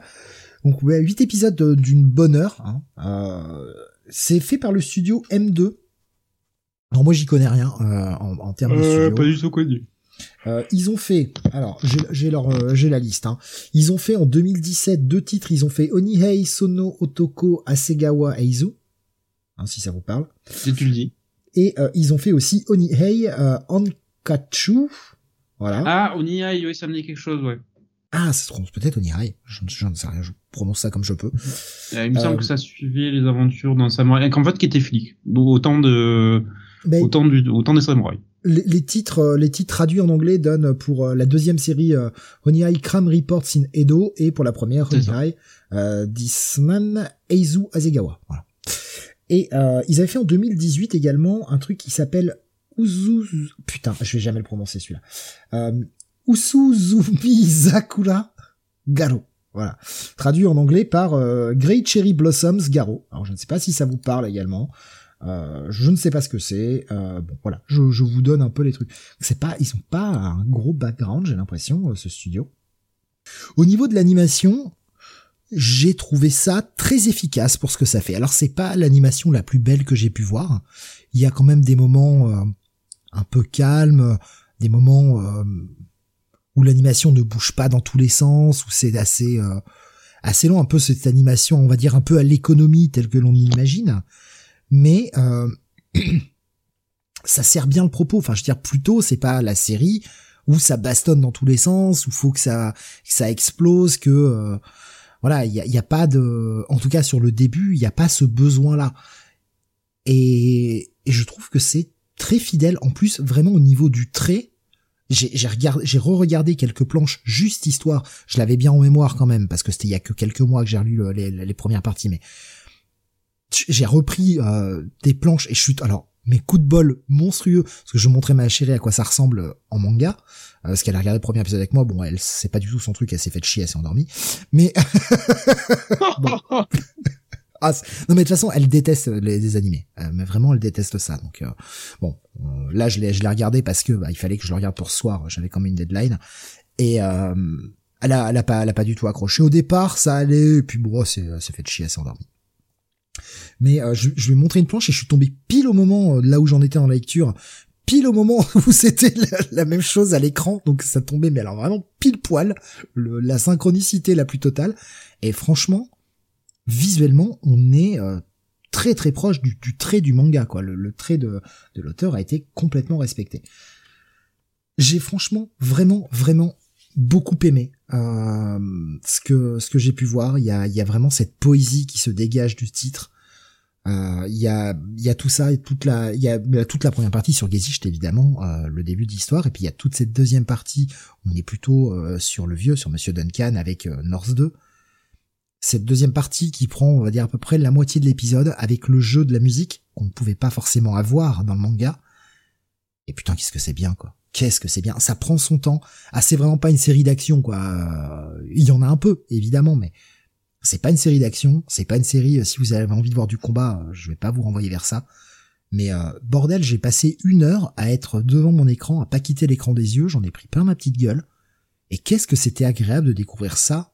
donc ouais, 8 épisodes d'une bonne heure. Hein. Euh, c'est fait par le studio M2. Alors moi j'y connais rien en, en, termes de studio. Pas du tout connu. Euh, ils ont fait, alors j'ai leur j'ai la liste. Hein. Ils ont fait en 2017 deux titres. Ils ont fait Onihei Sono Otoko Asegawa Eizu, hein, si ça vous parle. Si tu le dis. Et euh, ils ont fait aussi Onihei euh, Ankachu. Voilà. Ah Onihei, oui ça me dit quelque chose, ouais. Ah, ça se prononce peut-être Onirai. Je, ne sais rien, je prononce ça comme je peux. Euh, il me semble euh, que ça suivait les aventures d'un samouraï, qu'en fait qui était flic. Autant de, ben, autant du, autant des samouraïs. Les, titres, euh, les titres traduits en anglais donnent pour la deuxième série euh, Crime Reports in Edo et pour la première Onirai euh, Disman Eizu Azegawa. Voilà. Et euh, ils avaient fait en 2018 également un truc qui s'appelle Uzu... Putain, je vais jamais le prononcer celui-là. Euh, Usuzumi Zakura Garo. Voilà. Traduit en anglais par euh, Great Cherry Blossoms Garo. Alors je ne sais pas si ça vous parle également. Euh, je ne sais pas ce que c'est. Euh, bon voilà, je, vous donne un peu les trucs. C'est pas, ils sont pas un gros background, j'ai l'impression, ce studio. Au niveau de l'animation, j'ai trouvé ça très efficace pour ce que ça fait. Alors c'est pas l'animation la plus belle que j'ai pu voir. Il y a quand même des moments un peu calmes, des moments où l'animation ne bouge pas dans tous les sens, où c'est assez euh, assez long, un peu cette animation, on va dire un peu à l'économie telle que l'on imagine, mais euh, ça sert bien le propos. Enfin, je veux dire, plutôt c'est pas la série où ça bastonne dans tous les sens, où faut que ça ça explose, que euh, voilà, il y a, pas de, en tout cas sur le début, il n'y a pas ce besoin là. Et, et je trouve que c'est très fidèle, en plus vraiment au niveau du trait j'ai regardé, j'ai re-regardé quelques planches juste histoire. Je l'avais bien en mémoire quand même parce que c'était il y a que quelques mois que j'ai relu les, premières parties, mais j'ai repris euh, des planches et je suis alors mes coups de bol monstrueux parce que je montrais ma chérie à quoi ça ressemble en manga euh, parce qu'elle a regardé le premier épisode avec moi bon elle c'est pas du tout son truc elle s'est fait chier elle s'est endormie mais Ah, non mais de toute façon, elle déteste les, animés. Euh, mais vraiment, elle déteste ça. Donc euh, bon, euh, là je l'ai je l'ai regardé parce que bah, il fallait que je le regarde pour ce soir. J'avais quand même une deadline et elle a elle a pas elle a pas du tout accroché au départ. Ça allait et puis bon, c'est c'est fait de chier, elle s'est endormie. Mais je, je vais montrer une planche et je suis tombé pile au moment là où j'en étais en lecture, pile au moment où c'était la, même chose à l'écran, donc ça tombait mais alors vraiment pile poil, le, la synchronicité la plus totale. Et franchement, visuellement, on est euh, très très proche du, trait du manga, quoi. Le, trait de, l'auteur a été complètement respecté. J'ai franchement, vraiment, vraiment beaucoup aimé euh, ce que ce que j'ai pu voir. Il y a, y a vraiment cette poésie qui se dégage du titre. Euh, il y a y a tout ça et toute la il y a toute la première partie sur Gezicht évidemment le début de l'histoire et puis il y a toute cette deuxième partie on est plutôt sur le vieux sur Monsieur Duncan avec North 2 cette deuxième partie qui prend on va dire à peu près la moitié de l'épisode avec le jeu de la musique qu'on ne pouvait pas forcément avoir dans le manga et putain qu'est-ce que c'est bien quoi qu'est-ce que c'est bien ça prend son temps ah c'est vraiment pas une série d'action quoi il y en a un peu évidemment mais c'est pas une série d'action, c'est pas une série, euh, si vous avez envie de voir du combat, euh, je vais pas vous renvoyer vers ça. Mais euh, bordel, j'ai passé une heure à être devant mon écran, à pas quitter l'écran des yeux, j'en ai pris plein ma petite gueule. Et qu'est-ce que c'était agréable de découvrir ça.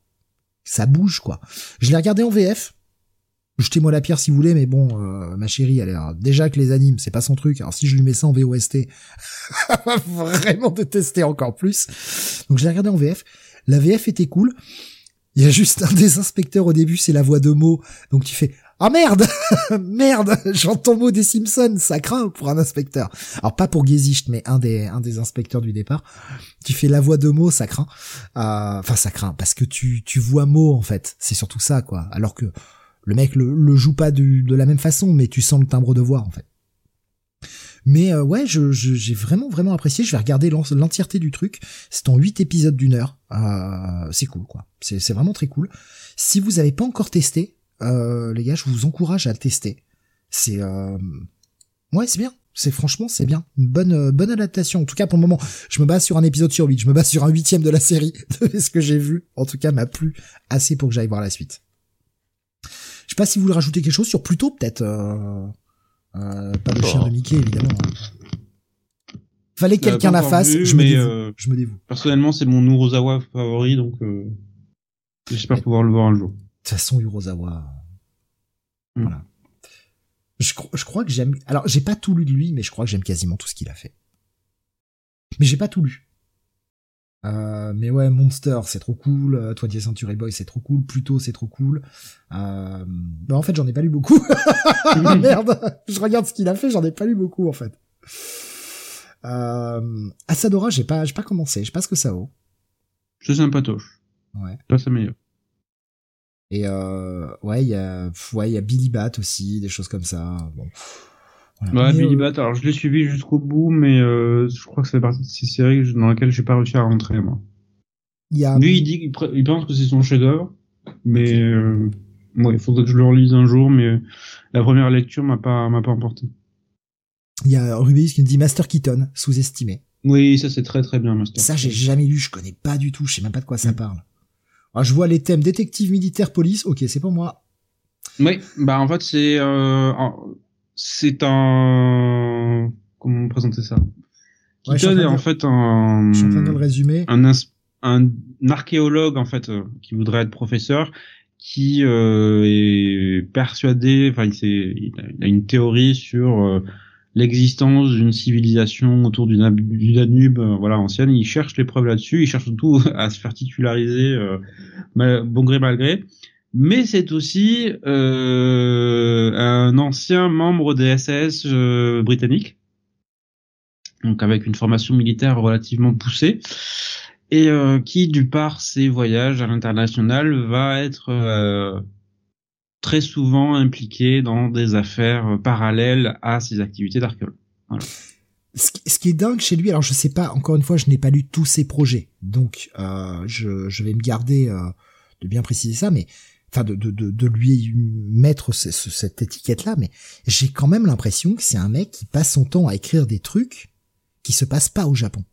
Ça bouge, quoi. Je l'ai regardé en VF. Jetez-moi la pierre si vous voulez, mais bon, ma chérie, elle a déjà que les animes, c'est pas son truc. Alors si je lui mets ça en VOST, elle va vraiment détester encore plus. Donc je l'ai regardé en VF. La VF était cool. Il y a juste un des inspecteurs au début, c'est la voix de Mo. Donc tu fais ah merde, merde, j'entends mot des Simpsons, ça craint pour un inspecteur. Alors pas pour Gezicht, mais un des un des inspecteurs du départ. Tu fais la voix de Mo, ça craint. Euh, enfin ça craint parce que tu tu vois Mo en fait, c'est surtout ça quoi. Alors que le mec le, le joue pas de la même façon, mais tu sens le timbre de voix en fait. Mais euh, ouais, je, j'ai vraiment vraiment apprécié. Je vais regarder l'entièreté du truc. C'est en 8 épisodes d'une heure. Euh, c'est cool quoi. C'est vraiment très cool. Si vous avez pas encore testé, euh, les gars, je vous encourage à le tester. C'est euh... ouais, c'est bien. C'est franchement, c'est bien. bonne euh, bonne adaptation. En tout cas, pour le moment, je me base sur un épisode sur 8. Je me base sur un huitième de la série. ce que j'ai vu, en tout cas, m'a plu assez pour que j'aille voir la suite. Je sais pas si vous voulez rajouter quelque chose sur Pluto, peut-être. Euh... Euh, pas le chien de Mickey, évidemment. Hein. Fallait que quelqu'un la fasse, je, me dévoue, euh, je me dévoue. Personnellement, c'est mon Urozawa favori, donc euh, j'espère pouvoir le voir un jour. De toute façon, Urozawa... Hmm. Voilà. Je, je crois que j'aime... Alors, j'ai pas tout lu de lui, mais je crois que j'aime quasiment tout ce qu'il a fait. Mais j'ai pas tout lu. Euh, mais ouais, Monster, c'est trop cool. Euh, Toi, Century Boy, c'est trop cool. Pluto, c'est trop cool. Euh... Bah, en fait, j'en ai pas lu beaucoup. Merde, je regarde ce qu'il a fait, j'en ai pas lu beaucoup en fait. Euh... Asadora, j'ai pas, j'ai pas commencé. Je sais pas ce que ça vaut. C'est sympatoche. Ouais. Pas ça meilleur. Et euh, ouais, il y a, ouais, il y a Billy Bat aussi, des choses comme ça. Bon. Ouais, Billy euh, Bat, alors je l'ai suivi jusqu'au bout, mais euh, je crois que c'est partie de ces séries dans lesquelles j'ai pas réussi à rentrer, moi. Il y a... Lui, il dit qu'il pense que c'est son chef-d'œuvre, mais euh, il faudrait que je le relise un jour, mais la première lecture m'a pas m'a pas emporté. Il y a Rubis qui me dit Master Keaton, sous-estimé. Oui, ça c'est très très bien, Master. Ça j'ai jamais lu, je connais pas du tout, je sais même pas de quoi ça parle. Alors, je vois les thèmes détective, militaire, police, ok, c'est pour moi. Oui, bah en fait c'est euh, c'est un comment présenter ça? Qui est en fait un je suis en train de le résumer. un, un archéologue en fait euh, qui voudrait être professeur qui euh, est persuadé enfin il, il, a une théorie sur euh, l'existence d'une civilisation autour du, Danube voilà ancienne. Il cherche les preuves là-dessus. Il cherche surtout à se faire titulariser bon gré mal gré. Mais c'est aussi euh, un ancien membre des SAS euh, britanniques, donc avec une formation militaire relativement poussée, et euh, qui, du par ses voyages à l'international, va être euh, très souvent impliqué dans des affaires parallèles à ses activités d'archéologue. Ce qui est dingue chez lui, alors je sais pas, encore une fois, je n'ai pas lu tous ses projets, donc euh, je, vais me garder de bien préciser ça, mais enfin de, lui mettre cette étiquette-là, mais j'ai quand même l'impression que c'est un mec qui passe son temps à écrire des trucs qui se passent pas au Japon.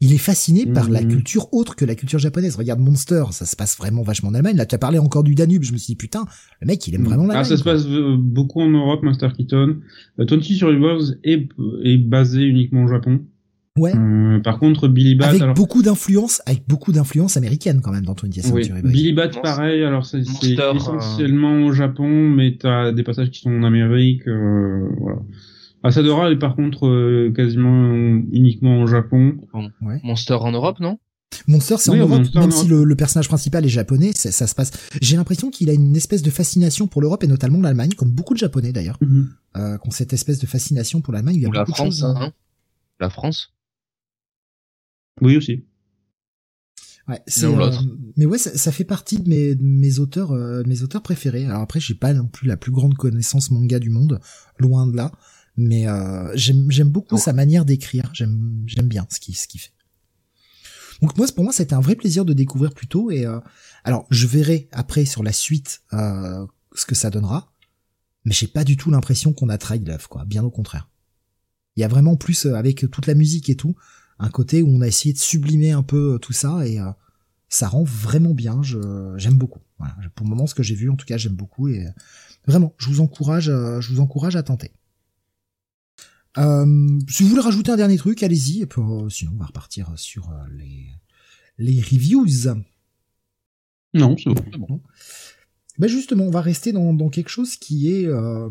Il est fasciné par la mmh. culture autre que la culture japonaise. Regarde Monster, ça se passe vraiment vachement en Allemagne. Là, tu as parlé encore du Danube. Je me suis dit, putain, le mec, il aime mmh. vraiment l'Allemagne. Ah, ça se passe euh, beaucoup en Europe, Master Keaton. Euh, 20 Survivors est, est basé uniquement au Japon. Ouais. Euh, par contre, Billy Bat, avec beaucoup d'influence, avec beaucoup d'influence américaine quand même dans 20th Century oui. Billy Bat, pareil. Alors c'est euh, essentiellement au Japon, mais t'as des passages qui sont en Amérique. Euh, voilà. Asadora est par contre euh, quasiment uniquement au Japon. Ouais. Monster en Europe, non? Monster, c'est Oui, en Europe, Monster, même en si le, le personnage principal est japonais, ça, ça se passe. J'ai l'impression qu'il a une espèce de fascination pour l'Europe et notamment l'Allemagne, comme beaucoup de Japonais d'ailleurs, euh, qui ont cette espèce de fascination pour l'Allemagne. Il y a Ou la beaucoup de France, choses, hein. La France. Oui aussi. Ouais, c'est, euh, mais ouais, ça, ça fait partie de mes, de mes auteurs, euh, mes auteurs préférés. Alors après, j'ai pas non plus la plus grande connaissance manga du monde, loin de là. Mais euh, j'aime, beaucoup sa manière d'écrire. J'aime, bien ce qu'il, ce fait. Donc moi, pour moi, c'était un vrai plaisir de découvrir plus tôt. Et euh, alors, je verrai après sur la suite euh, ce que ça donnera. Mais j'ai pas du tout l'impression qu'on a trahi l'œuvre, quoi. Bien au contraire. Il y a vraiment plus avec toute la musique et tout un côté où on a essayé de sublimer un peu tout ça et euh, ça rend vraiment bien. Je j'aime beaucoup. Voilà. Pour le moment, ce que j'ai vu, en tout cas, j'aime beaucoup et vraiment, je vous encourage, je vous encourage à tenter. Euh, si vous voulez rajouter un dernier truc, allez-y. Et puis, euh, sinon, on va repartir sur euh, les les reviews. Non, c'est bon. bon. Ben justement, on va rester dans, dans quelque chose qui est euh,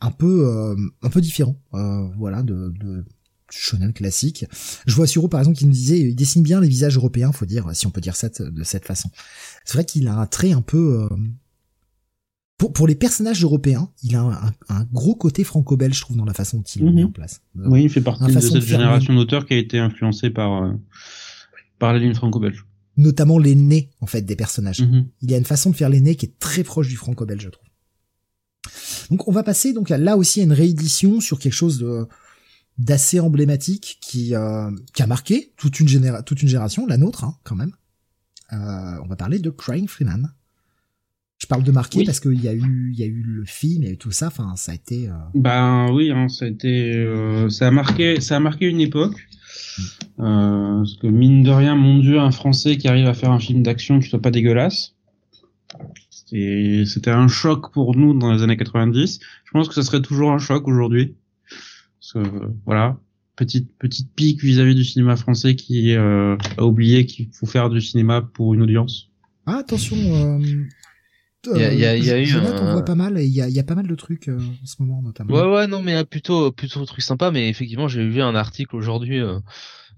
un peu euh, un peu différent, euh, voilà, de, de shonen classique. Je vois Suro par exemple qui nous disait, il dessine bien les visages européens, faut dire, si on peut dire ça de, de cette façon. C'est vrai qu'il a un trait un peu euh, pour pour les personnages européens, il a un, un- un gros côté franco-belge, je trouve, dans la façon dont il le met Mhm. en place. Oui, il fait partie de cette génération d'auteurs qui a été influencée par euh, par la ligne franco-belge. Notamment les nez en fait des personnages. Mhm. Il y a une façon de faire les nez qui est très proche du franco-belge, je trouve. Donc on va passer donc à, là aussi à une réédition sur quelque chose de d'assez emblématique qui euh, qui a marqué toute une généra toute une génération, la nôtre hein, quand même. Euh, on va parler de Crying Freeman. Je parle de marqué Oui. parce qu'il y a eu il y a eu le film, il y a eu tout ça. Enfin, ça a été. euh, Ben oui, hein, ça a été, euh, ça a marqué, ça a marqué une époque. Euh, parce que mine de rien, mon Dieu, un Français qui arrive à faire un film d'action qui soit pas dégueulasse. C'était c'était un choc pour nous dans les années 90. Je pense que ça serait toujours un choc aujourd'hui. Voilà, petite petite pique vis-à-vis du cinéma français qui euh, a oublié qu'il faut faire du cinéma pour une audience. Ah attention. Euh... Il y a- il y a- il y a eu Jonathan, un- on voit pas mal il y a, il y a pas mal de trucs euh, en ce moment notamment. Ouais ouais non mais plutôt plutôt un truc sympa mais effectivement j'ai vu un article aujourd'hui euh,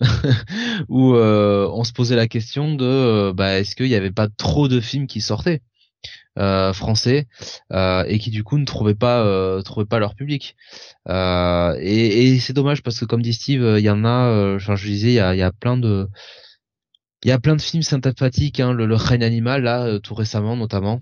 où euh, on se posait la question de bah est-ce qu'il y avait pas trop de films qui sortaient euh, français euh, et qui du coup ne trouvaient pas euh, trouvaient pas leur public Euh, et, et c'est dommage parce que comme dit Steve il y en a euh, enfin je disais il y a il y a plein de il y a plein de films sympathiques hein, le, le règne animal là tout récemment notamment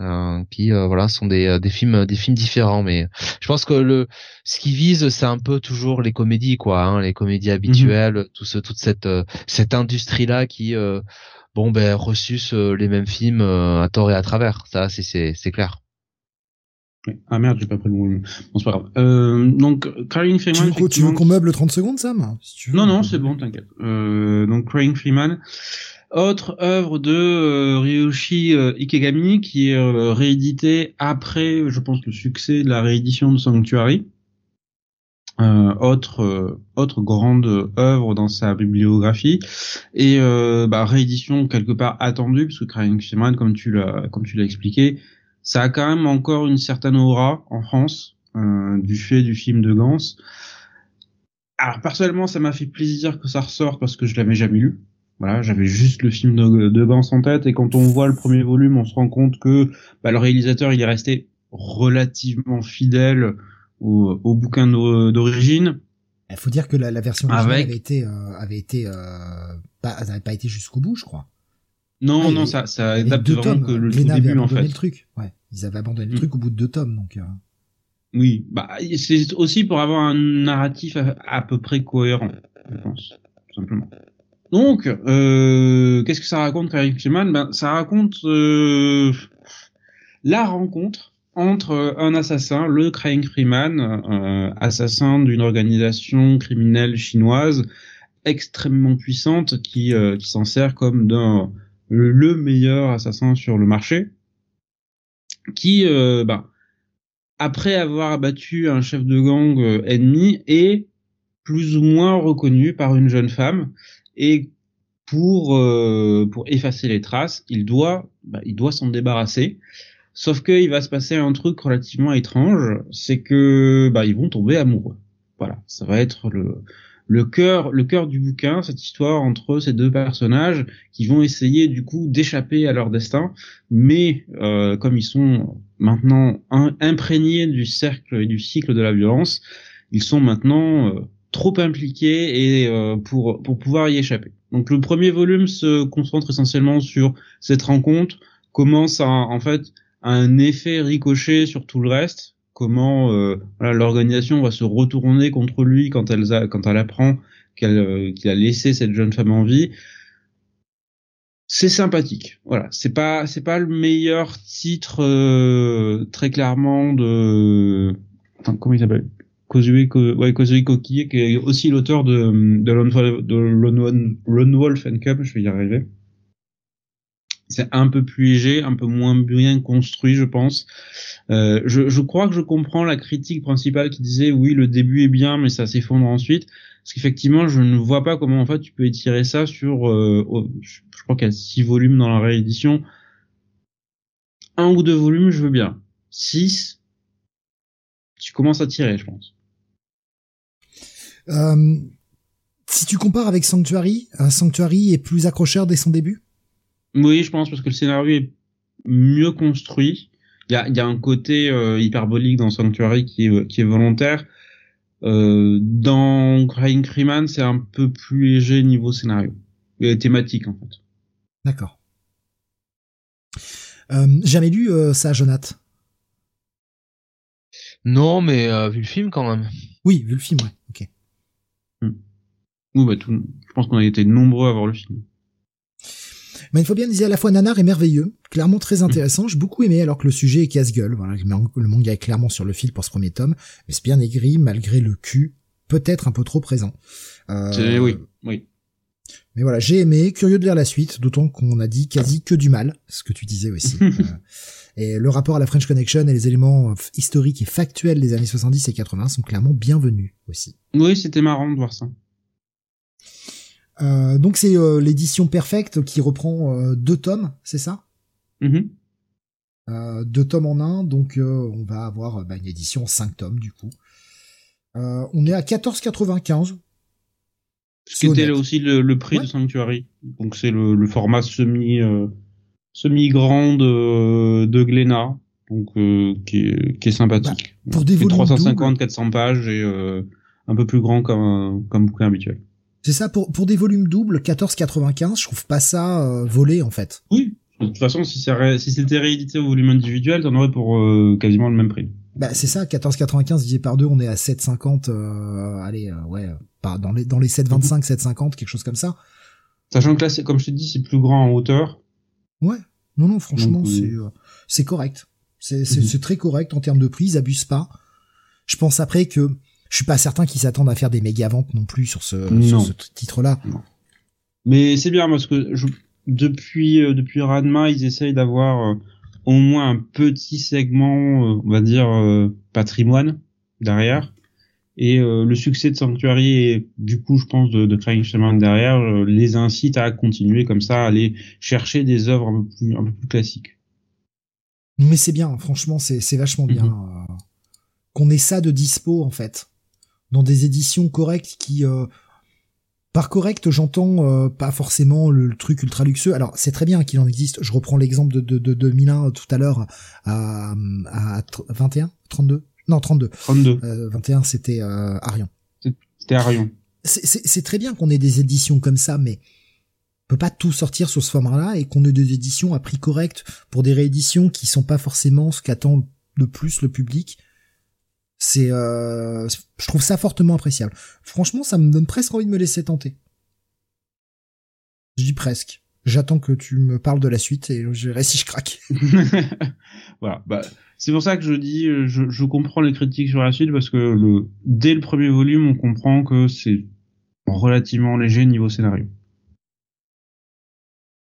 euh, qui euh, voilà sont des euh, des films des films différents mais je pense que le ce qui vise c'est un peu toujours les comédies quoi hein, les comédies habituelles tout ce toute cette euh, cette industrie là qui euh, bon ben euh, les mêmes films euh, à tort et à travers ça c'est c'est c'est clair. Ah merde, j'ai pas pris le mot. Bon, c'est pas grave. Euh, donc, Crying Freeman. tu veux qu'on meuble 30 secondes, Sam Si tu veux, Non, on non, c'est bon, t'inquiète. Euh, donc Crying Freeman, autre œuvre de euh, Ryoshi euh, Ikegami qui est euh, réédité après, je pense, le succès de la réédition de Sanctuary. Euh, autre autre grande œuvre dans sa bibliographie et bah, réédition quelque part attendue parce que Crying Freeman comme tu l'as comme tu l'as expliqué ça a quand même encore une certaine aura en France du fait du film de Gans alors personnellement, ça m'a fait plaisir que ça ressorte parce que je l'avais jamais lu. Voilà, j'avais juste le film de, de Gans en tête et quand on voit le premier volume, on se rend compte que bah, le réalisateur, il est resté relativement fidèle au, au bouquin d'o- d'origine. Il faut dire que la, la version originale Avec- avait été, euh, avait été, euh, pas, n'avait pas été jusqu'au bout, je crois. Non, Ah, non, ça, ça deux vraiment tomes. que le tout Glénat avait début en fait. le truc. Ouais, ils avaient abandonné le Mm. truc au bout de deux tomes, donc. euh, Oui, bah c'est aussi pour avoir un narratif à, à peu près cohérent, je pense, tout simplement. Donc, euh, qu'est-ce que ça raconte, Crying Freeman Ben, ça raconte euh, la rencontre entre un assassin, le Crying Freeman, euh, assassin d'une organisation criminelle chinoise extrêmement puissante qui, s'en sert comme le meilleur assassin sur le marché, qui, bah, après avoir abattu un chef de gang ennemi, est plus ou moins reconnu par une jeune femme et pour euh, pour effacer les traces, il doit bah, il doit s'en débarrasser. Sauf que il va se passer un truc relativement étrange, c'est que bah ils vont tomber amoureux. Voilà, ça va être le le cœur, le cœur du bouquin, cette histoire entre ces deux personnages qui vont essayer du coup d'échapper à leur destin, mais euh, comme ils sont maintenant imprégnés du cercle et du cycle de la violence, ils sont maintenant euh, trop impliqués et euh, pour pour pouvoir y échapper. Donc le premier volume se concentre essentiellement sur cette rencontre, commence à en fait un effet ricochet sur tout le reste comment euh, l'organisation va se retourner contre lui quand elle a, quand elle apprend qu'elle euh, qu'il a laissé cette jeune femme en vie. C'est sympathique. Voilà, c'est pas c'est pas le meilleur titre euh, très clairement de enfin, comment il s'appelle? Kozue ouais, Koki qui est aussi l'auteur de de Lone, Lone Wolf and Cub, je vais y arriver c'est un peu plus léger, un peu moins bien construit, je pense. Euh, je, je, crois que je comprends la critique principale qui disait oui, le début est bien, mais ça s'effondre ensuite. Parce qu'effectivement, je ne vois pas comment en fait tu peux étirer ça sur. Euh, je crois qu'il y a six volumes dans la réédition. Un ou deux volumes, je veux bien. Six, tu commences à tirer, je pense. Euh, si tu compares avec Sanctuary, Sanctuary est plus accrocheur dès son début? Oui, je pense parce que le scénario est mieux construit. Il y a, y a un côté euh, hyperbolique dans Sanctuary qui est, qui est volontaire. Euh, dans Crying Freeman, c'est un peu plus léger niveau scénario et thématique en fait. D'accord. Euh, jamais lu euh, ça, Jonath. Non, mais euh, vu le film quand même. Oui, vu le film, ouais. Ok. Oui, bah, tout, je pense qu'on a été nombreux à voir le film. Mais il faut bien dire à la fois nanar et merveilleux, clairement très intéressant. J'ai beaucoup aimé alors que le sujet est casse-gueule. Voilà, le manga est clairement sur le fil pour ce premier tome, mais c'est bien aigri malgré le cul, peut-être un peu trop présent. Euh, oui, oui. Mais voilà, j'ai aimé, curieux de lire la suite, d'autant qu'on a dit quasi que du mal, ce que tu disais aussi. euh, et le rapport à la French Connection et les éléments euh, historiques et factuels des années 70 et 80 sont clairement bienvenus aussi. Oui, c'était marrant de voir ça. Euh, donc c'est euh, l'édition perfecte qui reprend euh, deux tomes, c'est ça? Mm-hmm. Deux tomes en un, donc on va avoir bah, une édition en cinq tomes du coup. on est à 14,95. Ce qui était aussi le, prix de Sanctuary. Donc c'est le, format semi semi grand de, de Glénat, donc qui est, qui, est, sympathique. Bah, pour des 350 400 pages et un peu plus grand comme comme bouquin habituel. C'est ça pour pour des volumes doubles 14,95, je trouve pas ça euh, volé en fait. Oui. De toute façon, si, si c'était réédité au volume individuel, t'en aurais pour euh, quasiment le même prix. Bah c'est ça, 14,95 divisé par deux, on est à 7,50. Euh, allez, euh, ouais, pas dans les dans les 7,25, 7,50, quelque chose comme ça. Sachant que là, comme je te dis, c'est plus grand en hauteur. Ouais. Non, non, franchement, c'est c'est correct. C'est mhm. c'est très correct en termes de prix, ils abusent pas. Je pense après que je suis pas certain qu'ils s'attendent à faire des méga ventes non plus sur ce, ce titre-là. Mais c'est bien parce que je, depuis euh, depuis Radma, ils essayent d'avoir euh, au moins un petit segment, euh, on va dire patrimoine derrière. Et le succès de Sanctuary et du coup, je pense de, de Crying Shaman derrière les incite à continuer comme ça, à aller chercher des œuvres un peu plus un peu plus classiques. Mais c'est bien, franchement, c'est vachement bien mhm. qu'on ait ça de dispo en fait dans des éditions correctes qui euh, par correct, j'entends euh, pas forcément le, truc ultra luxueux. Alors c'est très bien qu'il en existe. Je reprends l'exemple de, de, de 2001 tout à l'heure à, à 21, 32, non 32. 32. 21 c'était euh, Arion. C'était Arion. C'est très bien qu'on ait des éditions comme ça, mais on peut pas tout sortir sur ce format-là et qu'on ait des éditions à prix correct pour des rééditions qui sont pas forcément ce qu'attend le plus le public. C'est, euh, je trouve ça fortement appréciable. Franchement, ça me donne presque envie de me laisser tenter. Je dis presque. J'attends que tu me parles de la suite et je verrai si je craque. voilà. Bah, c'est pour ça que je dis, je, je, comprends les critiques sur la suite parce que le, dès le premier volume, on comprend que c'est relativement léger niveau scénario.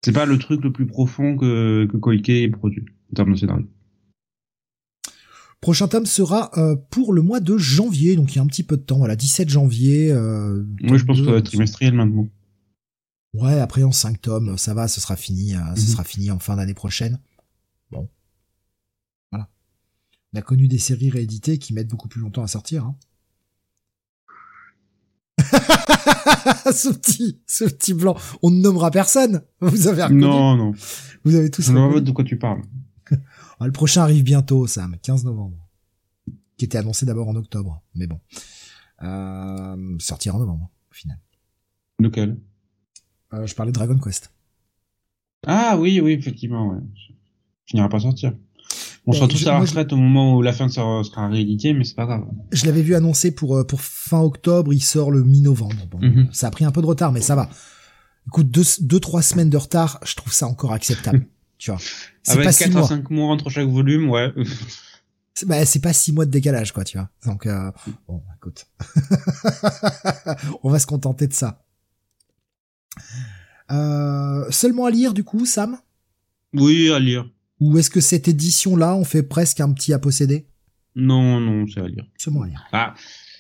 C'est pas le truc le plus profond que, que Koike produit en termes de scénario. Prochain tome sera euh, pour le mois de janvier, donc il y a un petit peu de temps, voilà, 17 janvier. Euh, oui, je pense que ça va être trimestriel maintenant. Ouais, après en 5 tomes, ça va, ce sera fini, euh, ce mhm. sera fini en fin d'année prochaine. Bon. Voilà. On a connu des séries rééditées qui mettent beaucoup plus longtemps à sortir. Hein. ce petit, ce petit blanc. On ne nommera personne. Vous avez reconnu. Non, non. Vous avez tous Je vois reconnu. de quoi tu parles. Ah, le prochain arrive bientôt, Sam, 15 novembre. Qui était annoncé d'abord en octobre, mais bon. Euh, sortir en novembre, au final. Lequel? Euh, je parlais de Dragon Quest. Ah oui, oui, effectivement, ouais. Finira pas sortir. On Ben, sera tous je- à la moi, retraite au moment où la fin sera, sera rééditée, mais c'est pas grave. Je l'avais vu annoncé pour euh, pour fin octobre, il sort le mi-novembre. Bon, Mhm. Ça a pris un peu de retard, mais ça va. Écoute, deux, deux trois semaines de retard, je trouve ça encore acceptable. tu vois, c'est Avec pas six 4 à mois. 5 mois entre chaque volume, ouais. C'est bah, c'est pas six mois de décalage, quoi, tu vois. Donc euh, bon, écoute, on va se contenter de ça. Euh, seulement à lire, du coup, Sam? Oui, à lire. Ou est-ce que cette édition-là, on fait presque un petit à posséder? Non, non, c'est à lire. Seulement à lire. Ah,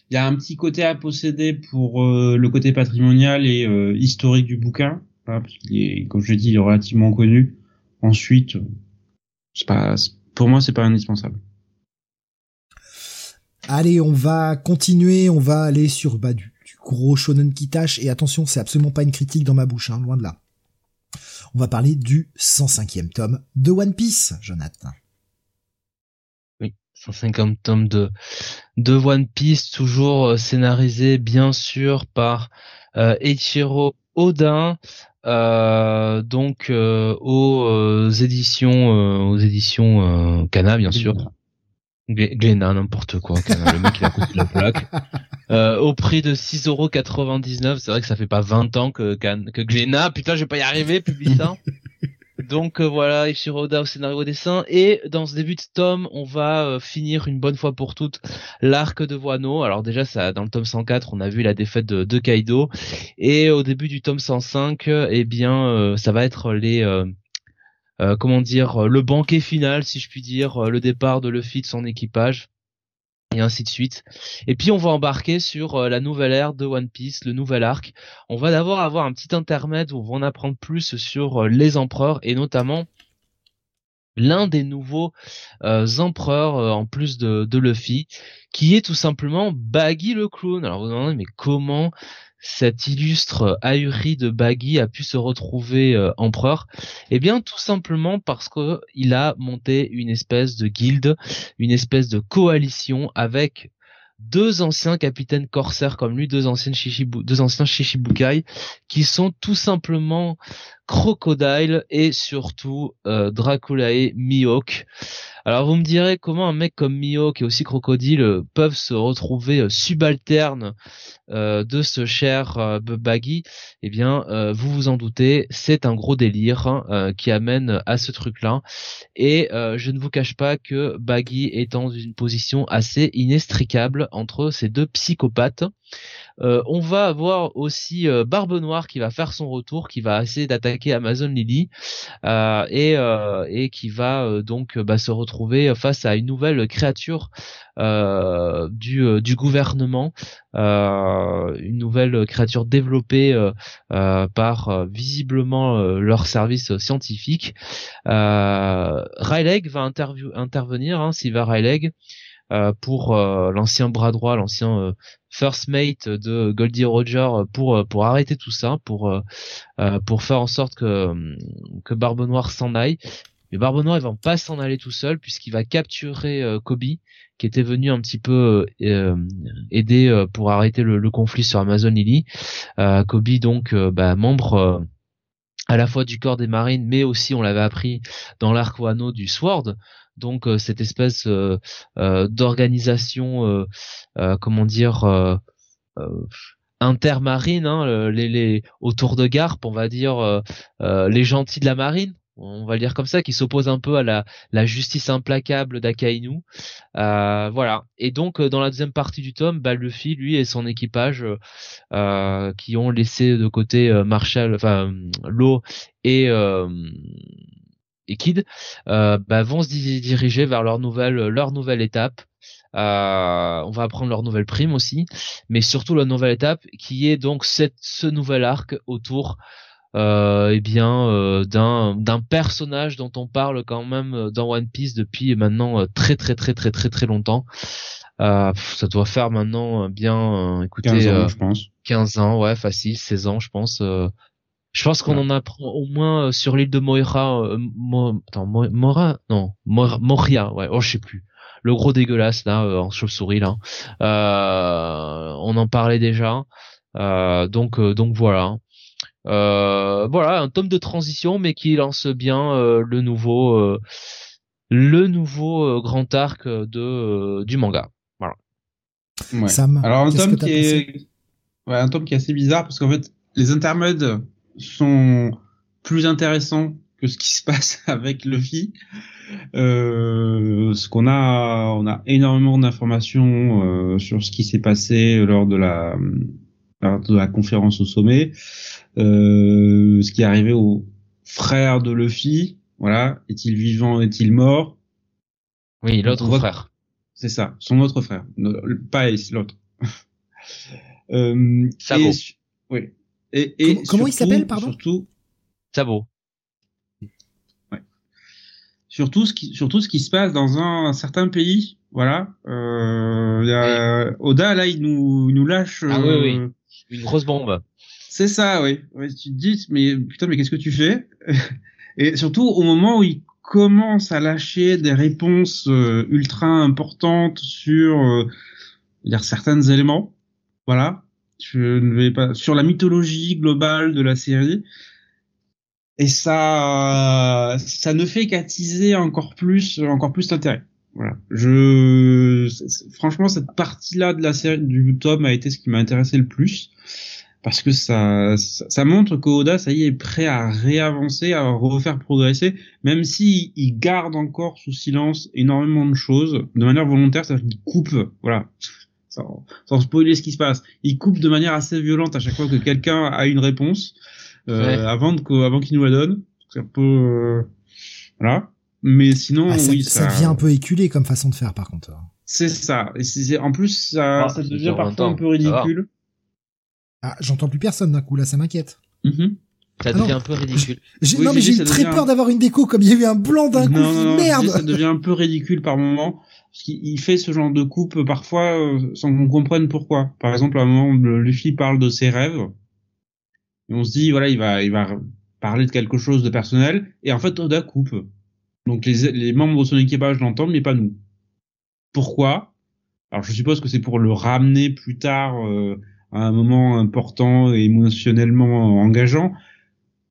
il y a un petit côté à posséder pour euh, le côté patrimonial et historique du bouquin, hein, parce qu'il est, comme je l'ai dit, il est relativement connu. Ensuite, euh, c'est pas, pour moi, c'est pas indispensable. Allez, on va continuer, on va aller sur bah, du, du gros shonen qui tâche, et attention, c'est absolument pas une critique dans ma bouche, hein, loin de là. On va parler du 105e tome de One Piece, Jonathan. Oui, 150 tomes de de One Piece, toujours euh, scénarisé bien sûr par euh, Eiichiro Oda, euh, donc euh, aux euh, éditions euh, aux éditions euh, Kana bien sûr. Gl- Glénat, n'importe quoi. Kana, le mec il a coûté la plaque. Euh, au prix de 6,99€. C'est vrai que ça fait pas 20 ans que que Glénat, putain, je vais pas y arriver, publie ça. Donc euh, voilà, Ishiro Oda au scénario dessin. Et dans ce début de tome, on va euh, finir une bonne fois pour toutes l'arc de Wano. Alors déjà, ça, dans le tome 104, on a vu la défaite de, de Kaido. Et au début du tome 105, euh, eh bien, euh, ça va être les... comment dire, le banquet final, si je puis dire, le départ de Luffy de son équipage, et ainsi de suite. Et puis on va embarquer sur euh, la nouvelle ère de One Piece, le nouvel arc. On va d'abord avoir un petit intermède où on va en apprendre plus sur euh, les empereurs et notamment l'un des nouveaux euh, empereurs en plus de, de Luffy, qui est tout simplement Baggy le clown. Alors vous vous demandez mais comment cet illustre ahuri de Baggy a pu se retrouver euh, empereur? Eh bien tout simplement parce que il a monté une espèce de guilde, une espèce de coalition avec deux anciens capitaines corsaires comme lui, deux Shishibu, anciens Shishibukai, qui sont tout simplement Crocodile et surtout euh, Draculae Mihawk. Alors vous me direz comment un mec comme Mihawk et aussi Crocodile euh, peuvent se retrouver euh, subalternes euh, de ce cher Baggy Eh bien, vous vous en doutez, c'est un gros délire hein, qui amène à ce truc-là. Et je ne vous cache pas que Baggy est dans une position assez inextricable entre ces deux psychopathes. Euh, on va avoir aussi euh, Barbe Noire qui va faire son retour, qui va essayer d'attaquer Amazon Lily euh, et, qui va donc bah, se retrouver face à une nouvelle créature du, gouvernement, une nouvelle créature développée par visiblement leur service scientifique. Euh, va intervenir, hein, Silver Ryleg, pour euh, l'ancien bras droit, l'ancien euh, first mate de Goldie Roger pour euh, pour arrêter tout ça, pour euh, euh, pour faire en sorte que que Barbe Noire s'en aille. Mais Barbe Noire, il va pas s'en aller tout seul puisqu'il va capturer euh, Kobe, qui était venu un petit peu euh, aider euh, pour arrêter le, le conflit sur Amazon Lily. Euh, Kobe donc euh, bah, membre euh, à la fois du corps des marines, mais aussi on l'avait appris dans l'arc Wano du Sword. Donc euh, cette espèce euh, euh, d'organisation, comment dire, intermarine, hein, le- les, autour de Garp, on va dire les gentils de la marine, on va le dire comme ça, qui s'opposent un peu à la, justice implacable d'Akainu. Voilà. Et donc dans la deuxième partie du tome, bah, Luffy, lui et son équipage, qui ont laissé de côté euh, Marshall, enfin et et Kid, euh, bah, vont se di- diriger vers leur nouvelle leur nouvelle étape. Euh, on va apprendre leur nouvelle prime aussi, mais surtout la nouvelle étape qui est donc cette, ce nouvel arc autour euh, eh bien euh, d'un d'un personnage dont on parle quand même dans One Piece depuis maintenant très très très très très très longtemps. ça doit faire maintenant bien, écoutez, 15 ans, je pense. 15 ans, ouais, facile, 16 ans, je pense. Je pense qu'on en apprend au moins sur l'île de Moira, Mo... attends, Mora, non, Moria, ouais, oh je sais plus le gros dégueulasse là en chauve-souris là. Euh, on en parlait déjà. Euh, donc donc voilà. Euh, voilà, un tome de transition, mais qui lance bien euh, le nouveau, euh, le nouveau grand arc de du manga. Voilà. Ouais. Sam, Alors un tome qui est, ouais, un tome qui est assez bizarre parce qu'en fait les intermèdes sont plus intéressants que ce qui se passe avec Luffy. Euh, ce qu'on a, on a énormément d'informations euh, sur ce qui s'est passé lors de la, lors de la conférence au sommet. Euh, ce qui est arrivé au frère de Luffy. Voilà, est-il vivant, est-il mort? Oui, l'autre frère. C'est ça, son autre frère, pas Ace, l'autre. euh, Sabo. oui. Et, et comment, il s'appelle, pardon? Surtout. Sabo. Ouais. Surtout ce qui, surtout ce qui se passe dans un, certain pays, voilà. Euh, y a, Oda là, il nous, il nous lâche. Ah oui, oui. Euh, Une grosse bombe. C'est ça, oui. tu te dis, mais putain, mais qu'est-ce que tu fais? Et surtout au moment où il commence à lâcher des réponses euh, ultra importantes sur euh, dire certains éléments, voilà. Je ne vais pas sur la mythologie globale de la série. Et ça, ça ne fait qu'attiser encore plus, encore plus d'intérêt. Voilà. Je, franchement, cette partie-là de la série du tome a été ce qui m'a intéressé le plus parce que ça, ça, montre qu'Oda, ça y est, est prêt à réavancer, à refaire progresser, même si il garde encore sous silence énormément de choses, de manière volontaire, ça qu'il coupe, voilà, sans, sans, spoiler ce qui se passe, il coupe de manière assez violente à chaque fois que quelqu'un a une réponse, euh, avant, de, avant qu'il nous la donne. C'est un peu, euh, voilà. Mais sinon, ah, ça, oui, ça, devient un peu éculé comme façon de faire, par contre. C'est ça. Et c'est, en plus, ça, ah, ça devient parfois un peu ridicule. Ah, j'entends plus personne d'un coup, là, ça m'inquiète. Mm-hmm. Ça devient un peu ridicule. non, mais j'ai eu très peur d'avoir une déco comme il y a eu un blanc d'un coup. Non, merde. ça devient un peu ridicule par moment. Parce qu'il fait ce genre de coupe parfois euh, sans qu'on comprenne pourquoi. Par exemple, à un moment, Luffy parle de ses rêves. Et on se dit, voilà, il va, il va parler de quelque chose de personnel. Et en fait, Oda coupe. Donc les, les membres de son équipage l'entendent, mais pas nous. Pourquoi? Alors je suppose que c'est pour le ramener plus tard euh, à un moment important et émotionnellement engageant.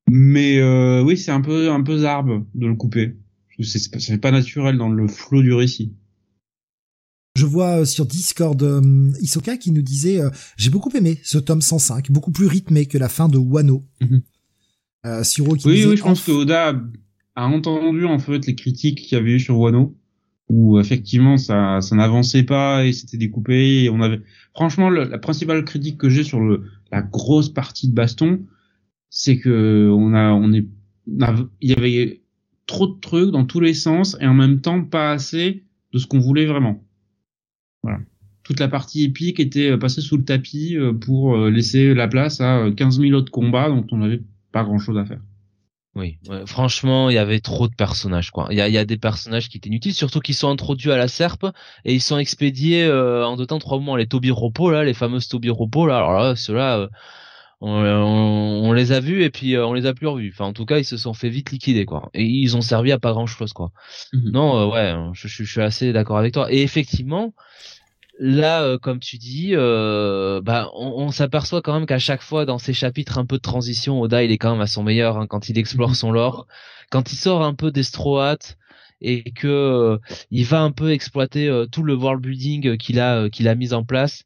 Mais euh, oui, c'est un peu un peu zarbe de le couper. C'est c'est pas naturel dans le flot du récit. Je vois euh, sur Discord euh, Isoka qui nous disait j'ai beaucoup aimé ce tome 105, beaucoup plus rythmé que la fin de Wano. Mm qui oui, oui, je pense que Oda a entendu en fait les critiques qu'il y avait eu sur Wano où effectivement ça, ça n'avançait pas et c'était découpé et on avait franchement la principale critique que j'ai sur le, la grosse partie de baston c'est que on a on est il y avait trop de trucs dans tous les sens et en même temps pas assez de ce qu'on voulait vraiment voilà toute la partie épique était passée sous le tapis euh, pour euh, laisser la place à 15 000 autres combats dont on n'avait pas grand chose à faire oui, franchement, il y avait trop de personnages quoi. Il y a, y a, des personnages qui étaient inutiles, surtout qu'ils sont introduits à la serpe et ils sont expédiés euh, en deux temps trois moments. Les Tobiropo là, les fameuses Tobiropo là, alors là, ceux-là, euh, on, les a vus et puis euh, on les a plus revus. Enfin, en tout cas, ils se sont fait vite liquider quoi. Et ils ont servi à pas grand chose quoi. Mhm. Non, ouais, je, je, suis assez d'accord avec toi. Et effectivement, là, euh, comme tu dis, euh, bah, on, s'aperçoit quand même qu'à chaque fois dans ces chapitres un peu de transition, Oda il est quand même à son meilleur hein, quand il explore mhm. son lore, quand il sort un peu d'Estroat et que euh, il va un peu exploiter tout le world building qu'il a qu'il a mis en place.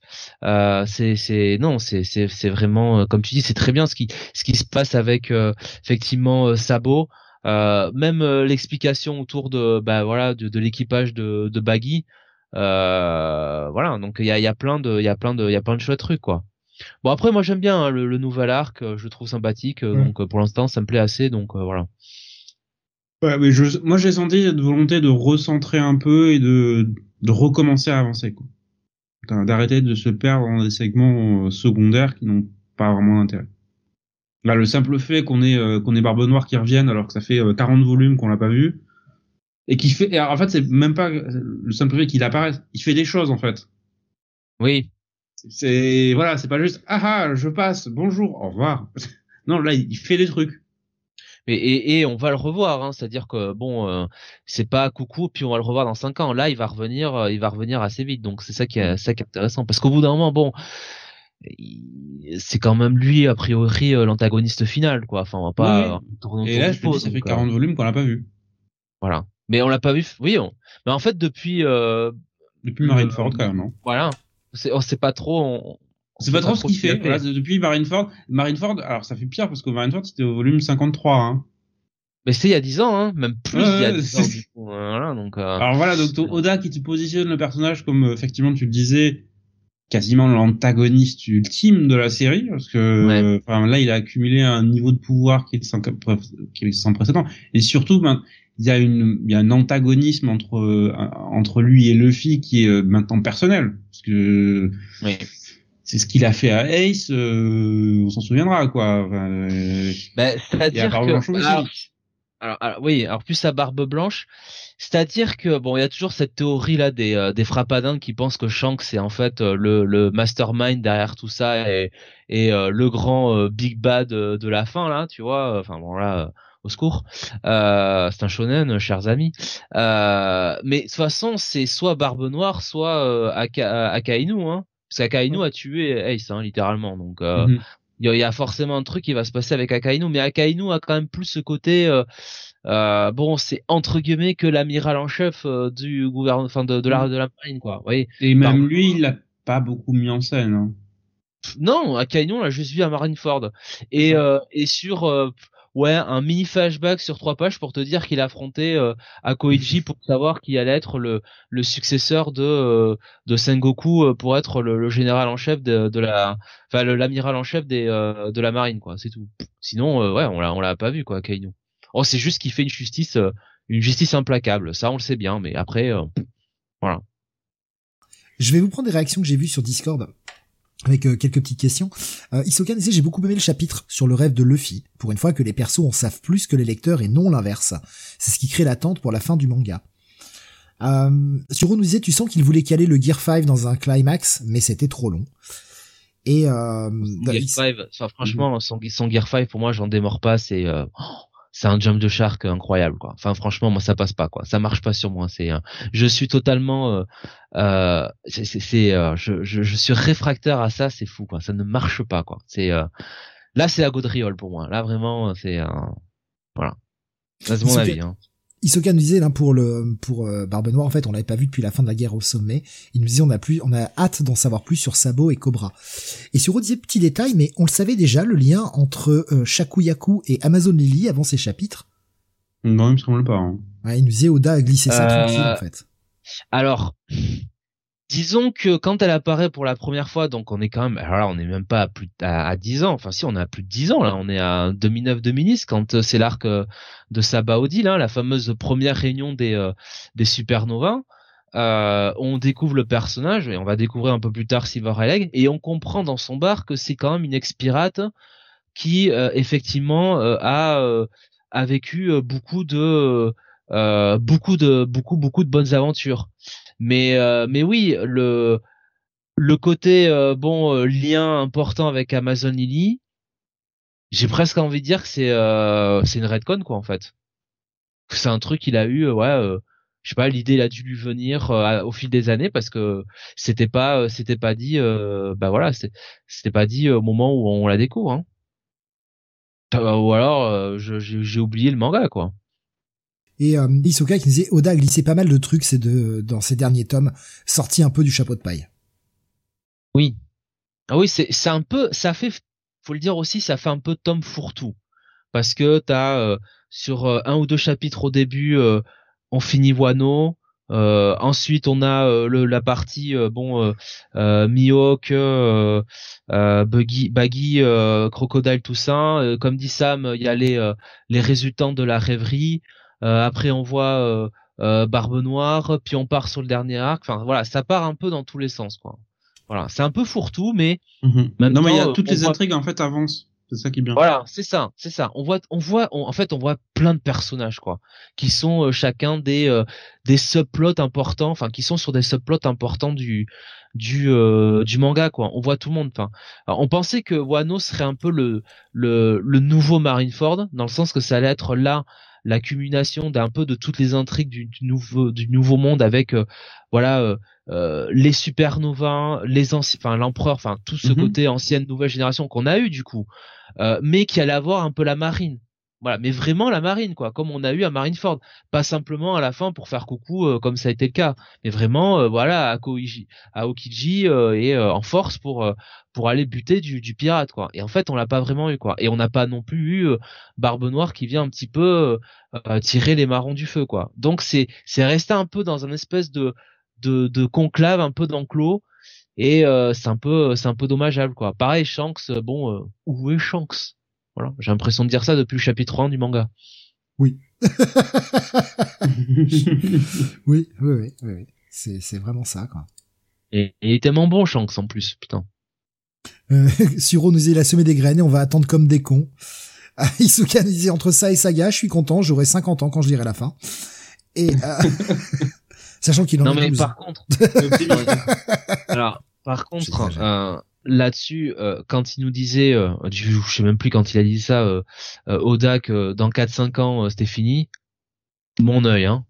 c'est c'est non c'est c'est c'est vraiment comme tu dis c'est très bien ce qui ce qui se passe avec effectivement Sabo. même l'explication autour de bah voilà de, de l'équipage de, de Baggy euh, voilà, donc il y a, y a plein de, il y a plein de, il y a plein de chouettes trucs quoi. Bon après moi j'aime bien hein, le, nouvel arc, euh, je le trouve sympathique, euh, donc pour l'instant ça me plaît assez, donc voilà. Ouais, mais je, moi j'ai senti cette volonté de recentrer un peu et de, de recommencer à avancer quoi. D'arrêter de se perdre dans des segments secondaires qui n'ont pas vraiment d'intérêt. Là, le simple fait qu'on ait qu'on ait Barbe Noire qui revienne alors que ça fait 40 volumes qu'on l'a pas vu, et qui fait. Et en fait, c'est même pas le simple fait qu'il apparaisse. Il fait des choses en fait. Oui. C'est voilà, c'est pas juste ah ah, je passe, bonjour, au revoir. non, là, il fait des trucs. Et, et, et, on va le revoir, hein, c'est-à-dire que bon, euh, c'est pas coucou, puis on va le revoir dans cinq ans. Là, il va revenir, euh, il va revenir assez vite. Donc c'est ça qui est, ça qui est intéressant, parce qu'au bout d'un moment, bon, c'est quand même lui a priori euh, l'antagoniste final, quoi. Enfin, on va pas. et là, je dis, ça fait 40 volumes qu'on l'a pas vu. Voilà. Mais on l'a pas vu. Oui, on... mais en fait depuis. Euh... Depuis Marineford quand même. Hein. Voilà. On sait pas trop. On, on sait pas, trop ce qu'il fait. Voilà, depuis Marineford, Marineford, alors ça fait pire parce que Marineford c'était au volume 53. Hein. Mais c'était il y a 10 ans, hein, même plus il y a 10 ans. Du coup, voilà, donc, euh... Alors voilà, donc Oda qui te positionne le personnage comme euh, effectivement tu le disais, quasiment l'antagoniste ultime de la série parce que enfin, là il a accumulé un niveau de pouvoir qui est sans, qui est sans précédent et surtout ben, il y a une il y a un antagonisme entre euh, entre lui et Luffy qui est euh, maintenant personnel parce que oui c'est ce qu'il a fait à Ace, euh, on s'en souviendra quoi. Enfin, euh, bah, c'est-à-dire que alors, alors, oui, alors plus sa barbe blanche, c'est-à-dire que bon, il y a toujours cette théorie là des euh, des frappadins qui pensent que Shanks c'est en fait euh, le le mastermind derrière tout ça et et le grand big bad de la fin là, tu vois. Enfin bon là au secours. Euh, c'est un shonen, chers amis. Euh, mais de toute façon, c'est soit Barbe Noire, soit Aka, Akainu. Hein. Parce qu'Akainu a tué Ace, hein, littéralement. Donc, euh, mhm. il y, a forcément un truc qui va se passer avec Akainu. Mais Akainu a quand même plus ce côté. Euh, euh, bon, c'est entre guillemets que l'amiral en chef du gouvernement, enfin de, de, la de la marine, quoi. Et même lui, il l'a pas beaucoup mis en scène. Hein. Non, Akainu, on l'a juste vu à Marineford. Et, et sur ouais, un mini flashback sur trois pages pour te dire qu'il a affronté euh, Akoichi pour savoir qui allait être le, le successeur de euh, de Sengoku euh, pour être le, le, général en chef de, de la enfin l'amiral en chef des euh, de la marine quoi, c'est tout. Sinon ouais, on l'a on l'a pas vu quoi Kainu. Oh, c'est juste qu'il fait une justice une justice implacable, ça on le sait bien mais après voilà. Je vais vous prendre des réactions que j'ai vues sur Discord avec euh, quelques petites questions. Euh, Isoka disait j'ai beaucoup aimé le chapitre sur le rêve de Luffy. Pour une fois que les persos en savent plus que les lecteurs et non l'inverse. C'est ce qui crée l'attente pour la fin du manga. Euh, Suro nous disait tu sens qu'il voulait caler le Gear 5 dans un climax, mais c'était trop long. Et euh, Gear 5, enfin, franchement, son, son Gear 5 pour moi j'en démords pas, c'est euh, c'est un jump de shark incroyable quoi. Enfin franchement moi ça passe pas quoi, ça marche pas sur moi. C'est euh, je suis totalement euh, euh c'est euh, je, je, je, suis réfractaire à ça, c'est fou quoi. Ça ne marche pas quoi. C'est là c'est la gaudriole pour moi. Là vraiment c'est voilà. C'est mon avis. Hein. Isoka nous disait là pour le pour euh, Barbe Noire en fait on l'avait pas vu depuis la fin de la guerre au sommet. Il nous disait on a plus on a hâte d'en savoir plus sur Sabo et Cobra. Et Suro disait petit détail mais on le savait déjà le lien entre euh, Shakuyaku et Amazon Lily avant ces chapitres. Non il me semble pas. Hein. Ouais, il nous disait Oda a glissé ça tranquille en fait. Alors Disons que quand elle apparaît pour la première fois, donc on est quand même, alors là on est même pas à plus à, 10 ans, enfin si on à plus de 10 ans là, on est à 2009-2010 quand euh, c'est l'arc euh, de Sabaody là, la fameuse première réunion des euh, des supernovas. Euh, on découvre le personnage et on va découvrir un peu plus tard Silver Leg et on comprend dans son bar que c'est quand même une ex-pirate qui effectivement a a vécu beaucoup de beaucoup de beaucoup beaucoup de bonnes aventures. Mais euh, mais oui, le le côté euh, bon euh, lien important avec Amazon Lily, j'ai presque envie de dire que c'est c'est une redcon quoi en fait. C'est un truc qu'il a eu ouais je sais pas l'idée il a dû lui venir au fil des années parce que c'était pas c'était pas dit bah voilà c'était pas dit au moment où on la découvre hein. ou alors j'ai oublié le manga quoi et euh, Isoka qui disait Oda a glissé pas mal de trucs c'est de, dans ces derniers tomes, sorti un peu du chapeau de paille. Oui. Ah oui, c'est un peu ça fait faut le dire aussi, ça fait un peu tome fourre-tout parce que t'as euh, sur euh, un ou deux chapitres au début euh, on finit Wano, ensuite, on a le, la partie bon euh, Mihawk, Buggy, Baggy, Crocodile, tout ça. comme dit Sam, il y a les les résultants de la rêverie. Euh, après, on voit euh, euh, Barbe Noire, puis on part sur le dernier arc. Enfin, voilà, ça part un peu dans tous les sens, quoi. Voilà, c'est un peu fourre-tout, mais mhm. non, mais il y a toutes les intrigues en fait avancent. C'est ça qui est bien. Voilà, c'est ça, c'est ça. On voit, on voit, en fait, on voit plein de personnages quoi, qui sont euh, chacun des euh, des subplots importants, enfin, qui sont sur des subplots importants du du euh, du manga quoi. On voit tout le monde. Enfin, on pensait que Wano serait un peu le le le nouveau Marineford dans le sens que ça allait être là l'accumulation d'un peu de toutes les intrigues du, nouveau du nouveau monde avec voilà euh, les supernovas, les anciens, enfin l'empereur, enfin tout ce mhm. côté ancienne nouvelle génération qu'on a eu du coup, euh, mais qui allait avoir un peu la marine. Voilà, mais vraiment la marine quoi, comme on a eu à Marineford, pas simplement à la fin pour faire coucou euh, comme ça a été le cas, mais vraiment voilà à Koiji, à Okiji et en force pour pour aller buter du, pirate quoi. Et en fait on l'a pas vraiment eu quoi, et on n'a pas non plus eu Barbe Noire qui vient un petit peu tirer les marrons du feu quoi. Donc c'est c'est resté un peu dans un espèce de de, de conclave un peu d'enclos et euh, c'est un peu c'est un peu dommageable quoi. Pareil Shanks euh, bon euh, où est Shanks? Voilà, j'ai l'impression de dire ça depuis le chapitre 1 du manga. Oui. oui, oui, oui, oui, C'est c'est vraiment ça quoi. Et, il est tellement bon Shanks en plus, putain. Euh, Suro nous dit il a semé des graines et on va attendre comme des cons. Ah, Isuka nous disait entre ça et Saga, je suis content, j'aurai 50 ans quand je lirai la fin. Et euh... Sachant qu'il en non, mais par contre, alors, par contre, euh, là-dessus, euh, quand il nous disait, euh, je, sais même plus quand il a dit ça, euh, euh Oda que dans 4-5 ans c'était fini, mon œil, hein,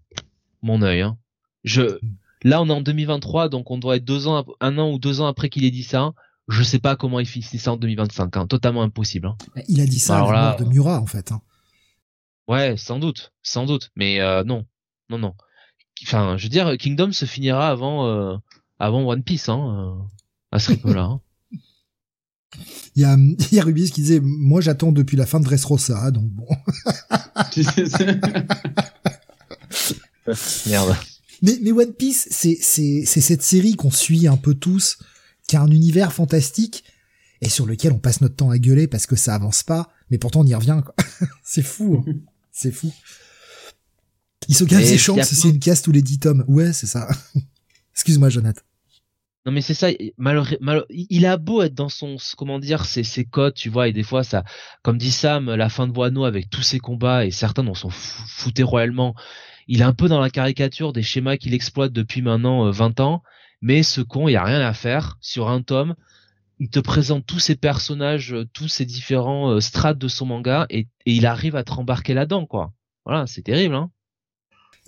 mon œil, hein. Je, là on est en 2023, donc on doit être deux ans, un an ou deux ans après qu'il ait dit ça. Je sais pas comment il finit ça en 2025, hein, totalement impossible. Hein. Il a dit ça Alors à la de Mura en fait. Hein. Ouais, sans doute, sans doute, mais non, non, non enfin, je veux dire, Kingdom se finira avant, euh, avant One Piece, hein, à ce rythme-là. Hein. Il y a, il y a Rubis qui disait, moi j'attends depuis la fin de Dressrosa, donc bon. Merde. Mais, mais One Piece, c'est, c'est, c'est cette série qu'on suit un peu tous, qui a un univers fantastique, et sur lequel on passe notre temps à gueuler parce que ça avance pas, mais pourtant on y revient, c'est fou, hein. c'est fou. Isoka ses chances, c'est une casse tous les 10 tomes. Ouais, c'est ça. Excuse-moi, Jonathan. Non mais c'est ça, malheureusement, il a beau être dans son, comment dire, ses, ses codes, tu vois, et des fois ça, comme dit Sam, la fin de Wano avec tous ses combats, et certains on s'en foutait royalement, il est un peu dans la caricature des schémas qu'il exploite depuis maintenant 20 euh, ans, mais ce con, il y a rien à faire sur un tome, il te présente tous ces personnages, euh, tous ces différents euh, strates de son manga, et, et il arrive à te rembarquer là-dedans, quoi. Voilà, c'est terrible, hein.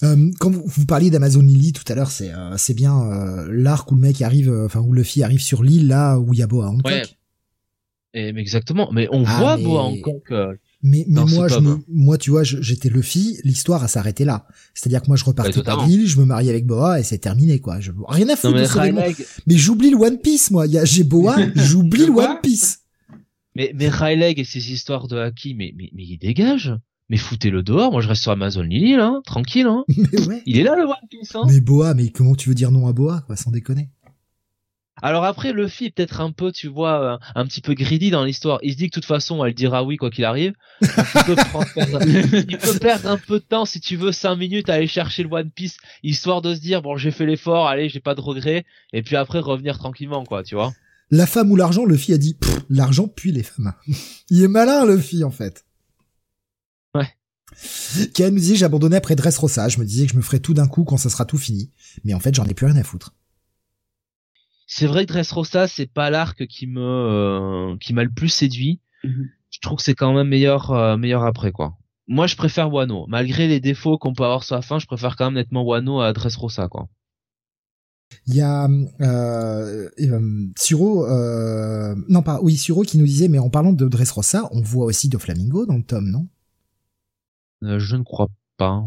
Euh, quand vous, vous parliez d'Amazon Lily tout à l'heure, c'est euh, c'est bien euh, l'arc où le mec arrive, euh, enfin où Luffy arrive sur l'île là où il y a Boa Hancock. Ouais. Et, mais exactement. Mais on ah, voit Boa Hancock. mais, mais moi, je me, moi, tu vois, j'étais Luffy, l'histoire a s'arrêté là. C'est-à-dire que moi, je repartais par l'île, je me marie avec Boa et c'est terminé, quoi. Je, rien à foutre de ce Mais j'oublie le One Piece, moi. J'ai Boa, j'oublie le One Piece. Mais, mais Rayleigh et ses histoires de Haki, mais, mais, mais il dégage mais foutez-le dehors, moi je reste sur Amazon Lily, là, tranquille, hein. Il est là le One Piece, hein. Mais Boa, mais comment tu veux dire non à Boa, quoi, sans déconner? Alors après, Luffy est peut-être un peu, tu vois, euh, un, petit peu greedy dans l'histoire. Il se dit que de toute façon, elle dira oui quoi qu'il arrive. il, peut perdre, un peu de temps, si tu veux, 5 minutes à aller chercher le One Piece, histoire de se dire, bon, j'ai fait l'effort, allez, j'ai pas de regrets, et puis après revenir tranquillement, quoi, tu vois. La femme ou l'argent, Luffy a dit, l'argent puis les femmes. il est malin, Luffy, en fait. Ken me disait j'ai abandonné après Dressrosa, je me disais que je me ferais tout d'un coup quand ça sera tout fini, mais en fait j'en ai plus rien à foutre. C'est vrai que Dressrosa c'est pas l'arc qui me euh, qui m'a le plus séduit. Mhm. Je trouve que c'est quand même meilleur euh, meilleur après quoi. Moi je préfère Wano, malgré les défauts qu'on peut avoir sur la fin, je préfère quand même nettement Wano à Dressrosa quoi. Il y a euh, euh Suro, non pas, oui Suro qui nous disait, mais en parlant de Dressrosa, on voit aussi de Flamingo dans le tome, non? Euh, je ne crois pas.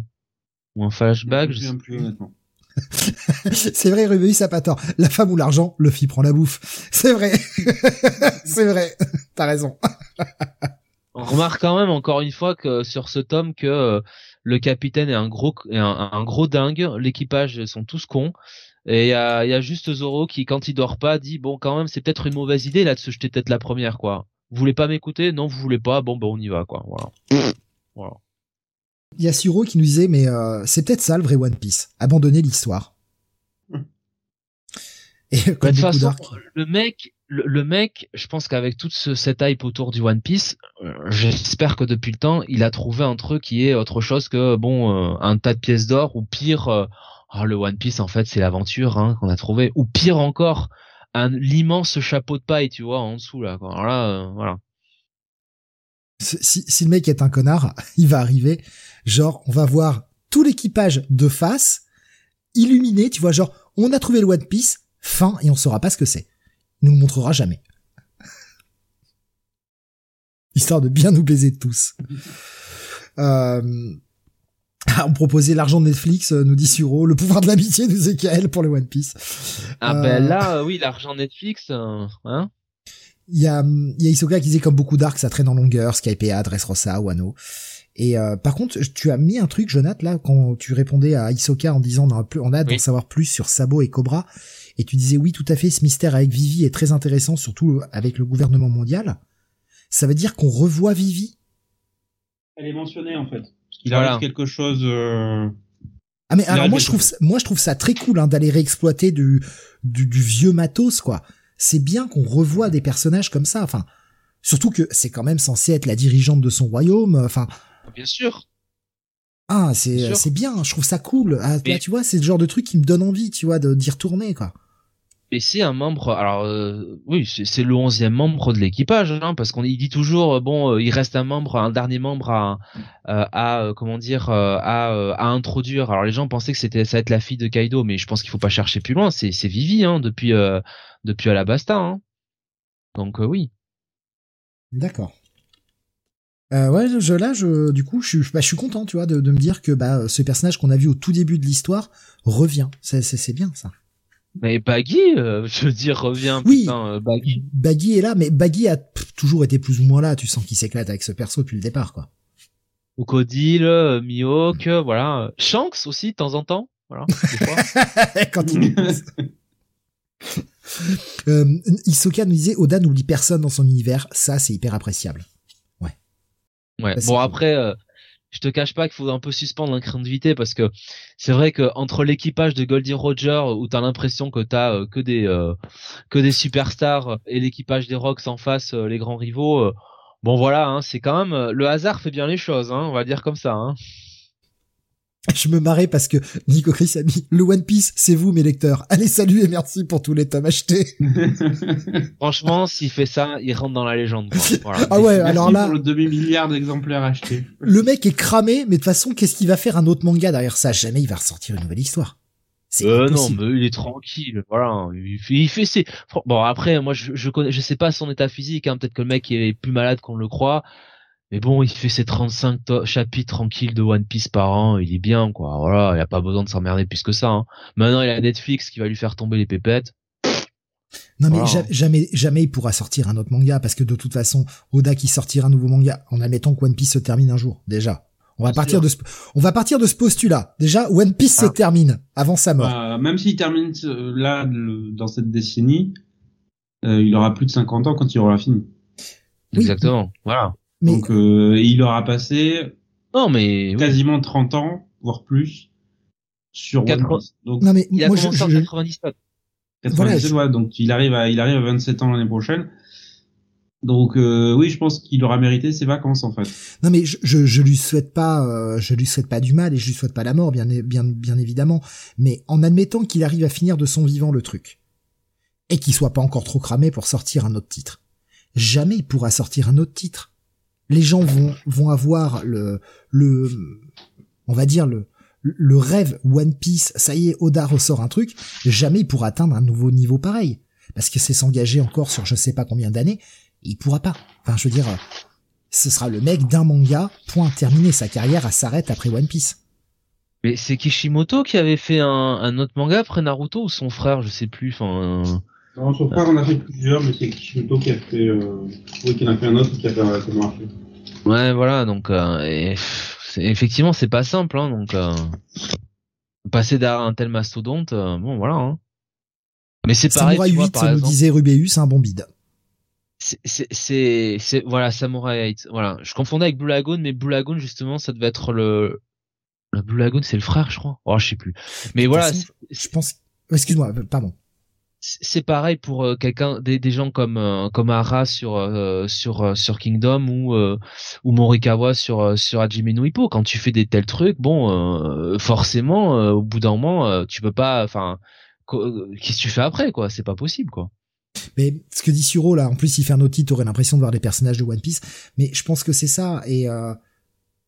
Ou un flashback, je sais plus honnêtement. c'est vrai, Rubéus a pas tort. La femme ou l'argent, le fille prend la bouffe. C'est vrai. c'est vrai. T'as raison. On remarque quand même encore une fois que sur ce tome que euh, le capitaine est un gros un, gros dingue, l'équipage sont tous cons. Et il y a, y a, juste Zoro qui, quand il dort pas, dit bon quand même c'est peut-être une mauvaise idée là de se jeter tête la première quoi. Vous voulez pas m'écouter? Non, vous voulez pas? Bon ben on y va quoi. Voilà. voilà. Il y a Suro qui nous disait, mais euh, c'est peut-être ça le vrai One Piece, abandonner l'histoire. Et bah, de toute façon, le mec, le, mec, je pense qu'avec toute ce, cette hype autour du One Piece, euh, j'espère que depuis le temps, il a trouvé un truc qui est autre chose que bon euh, un tas de pièces d'or ou pire, euh, oh, le One Piece en fait c'est l'aventure hein, qu'on a trouvé ou pire encore un l'immense chapeau de paille, tu vois, en dessous là. Quoi. Alors là, voilà. Si, si le mec est un connard, il va arriver, genre on va voir tout l'équipage de face illuminé, tu vois, genre on a trouvé le One Piece, fin et on saura pas ce que c'est nous montrera jamais. Histoire de bien nous baiser tous. Euh... on proposait l'argent de Netflix, euh, nous dit Suro, le pouvoir de l'amitié nous Zekael pour le One Piece. Ah ben euh, là, euh, oui, l'argent Netflix, hein il y a, il y a Isoka qui disait comme beaucoup d'arcs, ça traîne en longueur, Skypea, Dressrosa, Wano. Et par contre, tu as mis un truc, Jonathan, là, quand tu répondais à Isoka en disant on a, on a d'en savoir plus sur Sabo et Cobra. Et tu disais oui, tout à fait, ce mystère avec Vivi est très intéressant, surtout avec le gouvernement mondial. Ça veut dire qu'on revoit Vivi? Elle est mentionnée en fait. Il arrive quelque chose. Euh, ah mais alors moi je trouve ça, moi je trouve ça très cool hein, d'aller réexploiter du, du, du vieux matos quoi. C'est bien qu'on revoie des personnages comme ça. Enfin, surtout que c'est quand même censé être la dirigeante de son royaume. Enfin. Bien sûr. Ah, c'est c'est bien, je trouve ça cool. Ah, tu vois, c'est le genre de truc qui me donne envie, tu vois, d'y retourner quoi. Et c'est un membre, alors euh, oui, c'est le onzième membre de l'équipage, hein, parce qu'on dit toujours, euh, bon, euh, il reste un membre, un dernier membre à, à comment dire, à, à introduire. Alors les gens pensaient que c'était ça être la fille de Kaido, mais je pense qu'il faut pas chercher plus loin. C'est Vivi, hein, depuis depuis Alabasta. Hein. Donc oui. D'accord. Euh, ouais, je, là, je, du coup, je, bah, je suis content, tu vois, de, de me dire que bah, ce personnage qu'on a vu au tout début de l'histoire revient. C'est bien ça. Mais Baggy, euh, je veux dire, revient. Oui, putain, euh, Baggy. Baggy est là, mais Baggy a toujours été plus ou moins là. Tu sens qu'il s'éclate avec ce perso depuis le départ, quoi. Crocodile, euh, Mihawk, voilà. Shanks aussi, de temps en temps. Voilà. Quand il euh, Isoka nous disait Oda n'oublie personne dans son univers. Ça, c'est hyper appréciable. Ouais. Ouais. bon, après, je te cache pas qu'il faut un peu suspendre l'incrédulité parce que c'est vrai que entre l'équipage de Goldie Roger où t'as l'impression que t'as euh, que des euh, que des superstars et l'équipage des Rocks en face euh, les grands rivaux bon voilà hein, c'est quand même le hasard fait bien les choses hein, on va dire comme ça hein. Je me marrais parce que Nico Chris a mis le One Piece, c'est vous mes lecteurs. Allez, salut et merci pour tous les tomes achetés. Franchement, s'il fait ça, il rentre dans la légende. Ah ouais, alors là. Pour le demi-milliard d'exemplaires achetés. Le mec est cramé, mais de toute façon, qu'est-ce qu'il va faire un autre manga derrière ça? Jamais il va ressortir une nouvelle histoire. Euh, non, mais il est tranquille. Voilà, il fait, il fait ses. Bon après, moi je je connais, je sais pas son état physique. Hein. Peut-être que le mec est plus malade qu'on le croit. Mais bon, il fait ses 35 chapitres tranquilles de One Piece par an, il est bien, quoi. Voilà, il a pas besoin de s'emmerder plus que ça. Hein. Maintenant, il a Netflix qui va lui faire tomber les pépettes. Non mais jamais jamais il pourra sortir un autre manga parce que de toute façon Oda qui sortira un nouveau manga en admettant que One Piece se termine un jour déjà. On va partir de ce, on va partir de ce postulat. Déjà One Piece se ah. termine avant sa mort. Bah, même s'il termine euh, là dans cette décennie, euh, il aura plus de 50 ans quand il aura fini. Exactement. Voilà. Donc euh, il aura passé non, mais, quasiment 30 ans, voire plus, sur One Piece. Donc, non, mais il a commencé en 97. 97 donc il arrive à il arrive à 27 ans l'année prochaine. Donc euh, oui, je pense qu'il aura mérité ses vacances en fait. Non mais je je, je lui souhaite pas euh, je lui souhaite pas du mal et je lui souhaite pas la mort bien bien bien évidemment, mais en admettant qu'il arrive à finir de son vivant le truc et qu'il soit pas encore trop cramé pour sortir un autre titre. Jamais il pourra sortir un autre titre les gens vont vont avoir le le on va dire le le rêve One Piece, ça y est, Oda ressort un truc, jamais il pourra atteindre un nouveau niveau pareil. Parce que c'est s'engager encore sur je sais pas combien d'années, il pourra pas. Enfin, je veux dire, ce sera le mec d'un manga, point terminé, sa carrière s'arrête après One Piece. Mais c'est Kishimoto qui avait fait un, un, autre manga après Naruto ou son frère, je sais plus, enfin... Non, son frère en a fait plusieurs, mais c'est Kishimoto qui a fait, euh, oui, qui en a fait un autre qui a fait, marché. Ouais, voilà, donc, euh, et, effectivement, c'est pas simple, hein, donc, euh, passer derrière un tel mastodonte, euh, bon, voilà, hein. Mais c'est pareil, Samurai tu 8, ça nous disait Rubéus, un bon bide. C'est, c'est, c'est, voilà, Samurai 8, voilà. Je confondais avec Blue Lagoon, mais Blue Lagoon, justement, ça devait être le, le Blue Lagoon, c'est le frère, je crois. Oh, je sais plus. Mais voilà. je pense, excuse-moi, pardon c'est pareil pour euh, quelqu'un des, gens comme euh, comme Ara sur euh, sur sur Kingdom ou ou Morikawa sur sur Hajime quand tu fais des tels trucs bon forcément au bout d'un moment tu peux pas enfin qu'est-ce que tu fais après quoi? C'est pas possible quoi. Mais ce que dit Suro là en plus il fait un autre titre t'aurais l'impression de voir des personnages de One Piece. Mais je pense que c'est ça et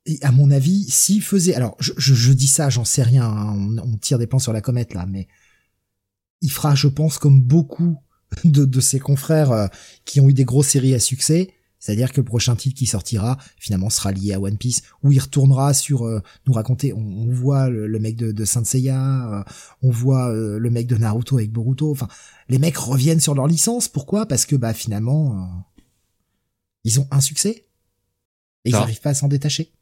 et à mon avis, s'il faisait, alors je, je, je, dis ça, j'en sais rien, hein, on, on, tire des plans sur la comète là, mais il fera, je pense, comme beaucoup de, de ses confrères euh, qui ont eu des grosses séries à succès, c'est-à-dire que le prochain titre qui sortira, finalement, sera lié à One Piece, où il retournera sur euh, nous raconter. On, voit le, mec de, de Saint Seiya, euh, on voit le mec de Naruto avec Boruto. Enfin, les mecs reviennent sur leur licence. Pourquoi? Parce que bah finalement, ils ont un succès et ils n'arrivent pas à s'en détacher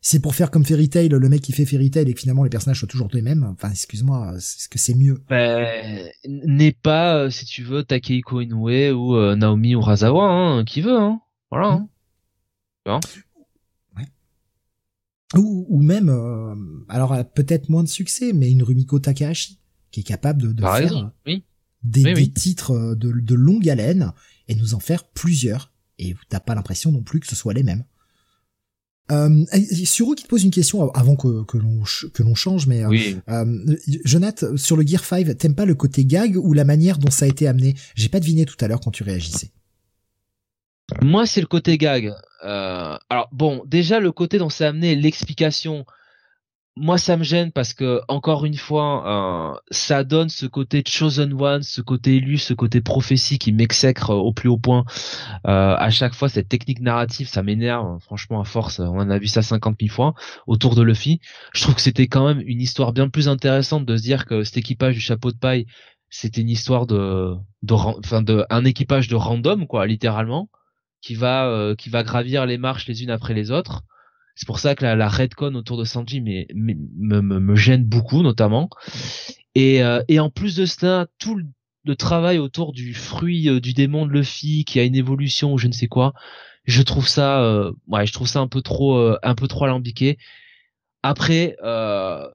c'est pour faire comme Fairy Tail, le mec qui fait Fairy Tail et que finalement les personnages sont toujours les mêmes. Enfin, excuse-moi, est-ce que c'est mieux ben, N'est pas, euh, si tu veux, Takehiko Inoue ou euh, Naomi Urasawa, hein, qui veut, hein. Voilà. Hein. Ouais. Ou, ou même, euh, alors peut-être moins de succès, mais une Rumiko Takahashi qui est capable de, de faire oui. Des, des titres de, de longue haleine et nous en faire plusieurs. Et t'as pas l'impression non plus que ce soit les mêmes. Euh, Suro qui te pose une question avant que, que l'on que l'on change, mais euh, oui. euh, Jonathan, sur le Gear 5, t'aimes pas le côté gag ou la manière dont ça a été amené? J'ai pas deviné tout à l'heure quand tu réagissais. Moi, c'est le côté gag. Euh, alors bon, déjà le côté dont c'est amené, l'explication moi ça me gêne parce que encore une fois euh, ça donne ce côté chosen one ce côté élu ce côté prophétie qui m'exècre au plus haut point. Euh, à chaque fois cette technique narrative ça m'énerve franchement à force on en a vu ça 50 000 fois autour de Luffy. Je trouve que c'était quand même une histoire bien plus intéressante de se dire que cet équipage du chapeau de paille c'était une histoire de de un équipage de random quoi littéralement qui va euh, qui va gravir les marches les unes après les autres c'est pour ça que la, la redcon autour de Sanji me, me, me, gêne beaucoup notamment. Et, euh, et en plus de cela, tout le, travail autour du fruit euh, du démon de Luffy qui a une évolution ou je ne sais quoi, je trouve ça, euh, ouais, je trouve ça un peu trop, un peu trop alambiqué. Après, le,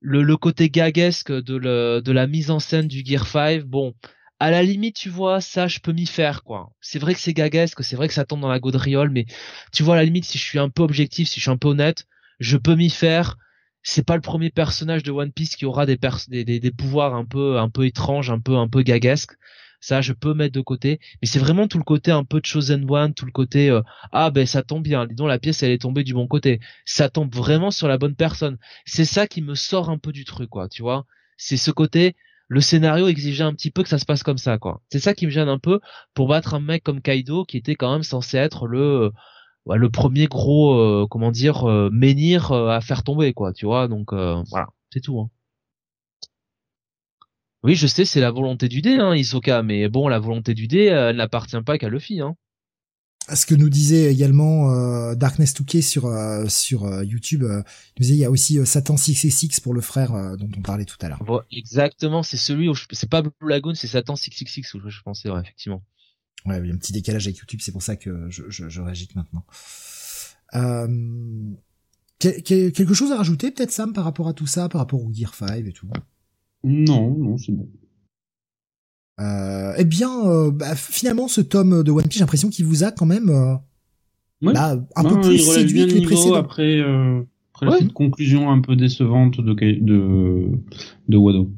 le côté gaguesque de, le, de la mise en scène du Gear 5, bon, à la limite, tu vois, ça, je peux m'y faire, quoi. C'est vrai que c'est gaguesque, c'est vrai que ça tombe dans la gaudriole, mais tu vois, à la limite, si je suis un peu objectif, si je suis un peu honnête, je peux m'y faire. C'est pas le premier personnage de One Piece qui aura des, des, des, pouvoirs un peu, un peu étranges, un peu, un peu gaguesques. Ça, je peux mettre de côté. Mais c'est vraiment tout le côté un peu de Chosen One, tout le côté, euh, ah, ben, ça tombe bien. Dis la pièce, elle est tombée du bon côté. Ça tombe vraiment sur la bonne personne. C'est ça qui me sort un peu du truc, quoi, tu vois. C'est ce côté, le scénario exigeait un petit peu que ça se passe comme ça, quoi. C'est ça qui me gêne un peu pour battre un mec comme Kaido qui était quand même censé être le euh, le premier gros euh, comment dire euh, menhir à faire tomber, quoi. Tu vois, donc voilà, c'est tout. Hein. Oui, je sais, c'est la volonté du dé, hein, Isoka, mais bon, la volonté du dé, elle n'appartient pas qu'à Luffy, hein ce que nous disait également euh, Darkness Touquet sur euh, sur euh, YouTube, euh, il nous disait il y a aussi Satan 666 pour le frère dont on parlait tout à l'heure. exactement, c'est celui où c'est pas Blue Lagoon, c'est Satan 666 où je pensais ouais, effectivement. Ouais, il y a un petit décalage avec YouTube, c'est pour ça que je, je, je réagis maintenant. quelque chose à rajouter peut-être Sam par rapport à tout ça, par rapport au Gear 5 et tout? Non, non, c'est bon. Euh, eh bien, euh, bah, finalement, ce tome de One Piece, j'ai l'impression qu'il vous a quand même euh, bah, un peu plus séduit que les précédents. Après, euh, après cette conclusion un peu décevante de de, de Wado.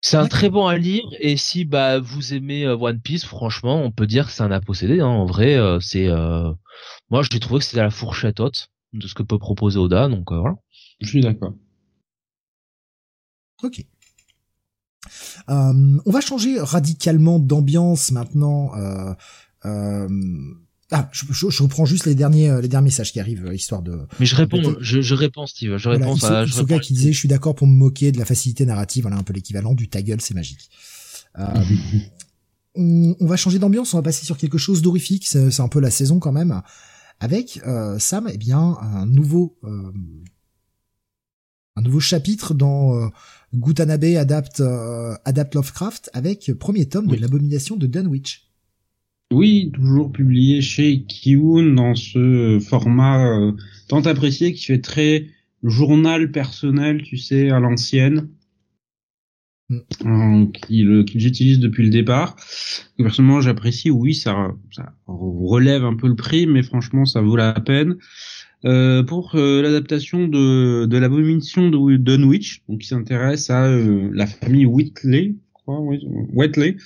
C'est un très bon à lire et si bah vous aimez One Piece, franchement, on peut dire que c'est un à posséder. Hein. En vrai, c'est moi j'ai trouvé que c'était à la fourchette haute de ce que peut proposer Oda, donc voilà. Je suis d'accord. Ok. Euh, on va changer radicalement d'ambiance maintenant. Euh, euh, ah, je, je, reprends juste les derniers les derniers messages qui arrivent histoire de. Mais je réponds, je, je réponds Steve, je réponds. À, gars qui disait je suis d'accord pour me moquer de la facilité narrative, voilà un peu l'équivalent du ta gueule c'est magique. On, on, va changer d'ambiance, on va passer sur quelque chose d'horrifique, c'est un peu la saison quand même, avec Sam, eh bien un nouveau un nouveau chapitre dans Gutanabe adapte, euh, adapte Lovecraft avec premier tome de l'abomination de Dunwich. Oui, toujours publié chez Kiun dans ce format euh, tant apprécié qui fait très journal personnel, tu sais, à l'ancienne. mm. qu'il j'utilise depuis le départ. Personnellement, j'apprécie. Oui, ça, ça relève un peu le prix, mais franchement, ça vaut la peine. Euh, pour euh, l'adaptation de, de l'abomination de Dunwich, donc qui s'intéresse à euh, la famille Whitley, Whitley,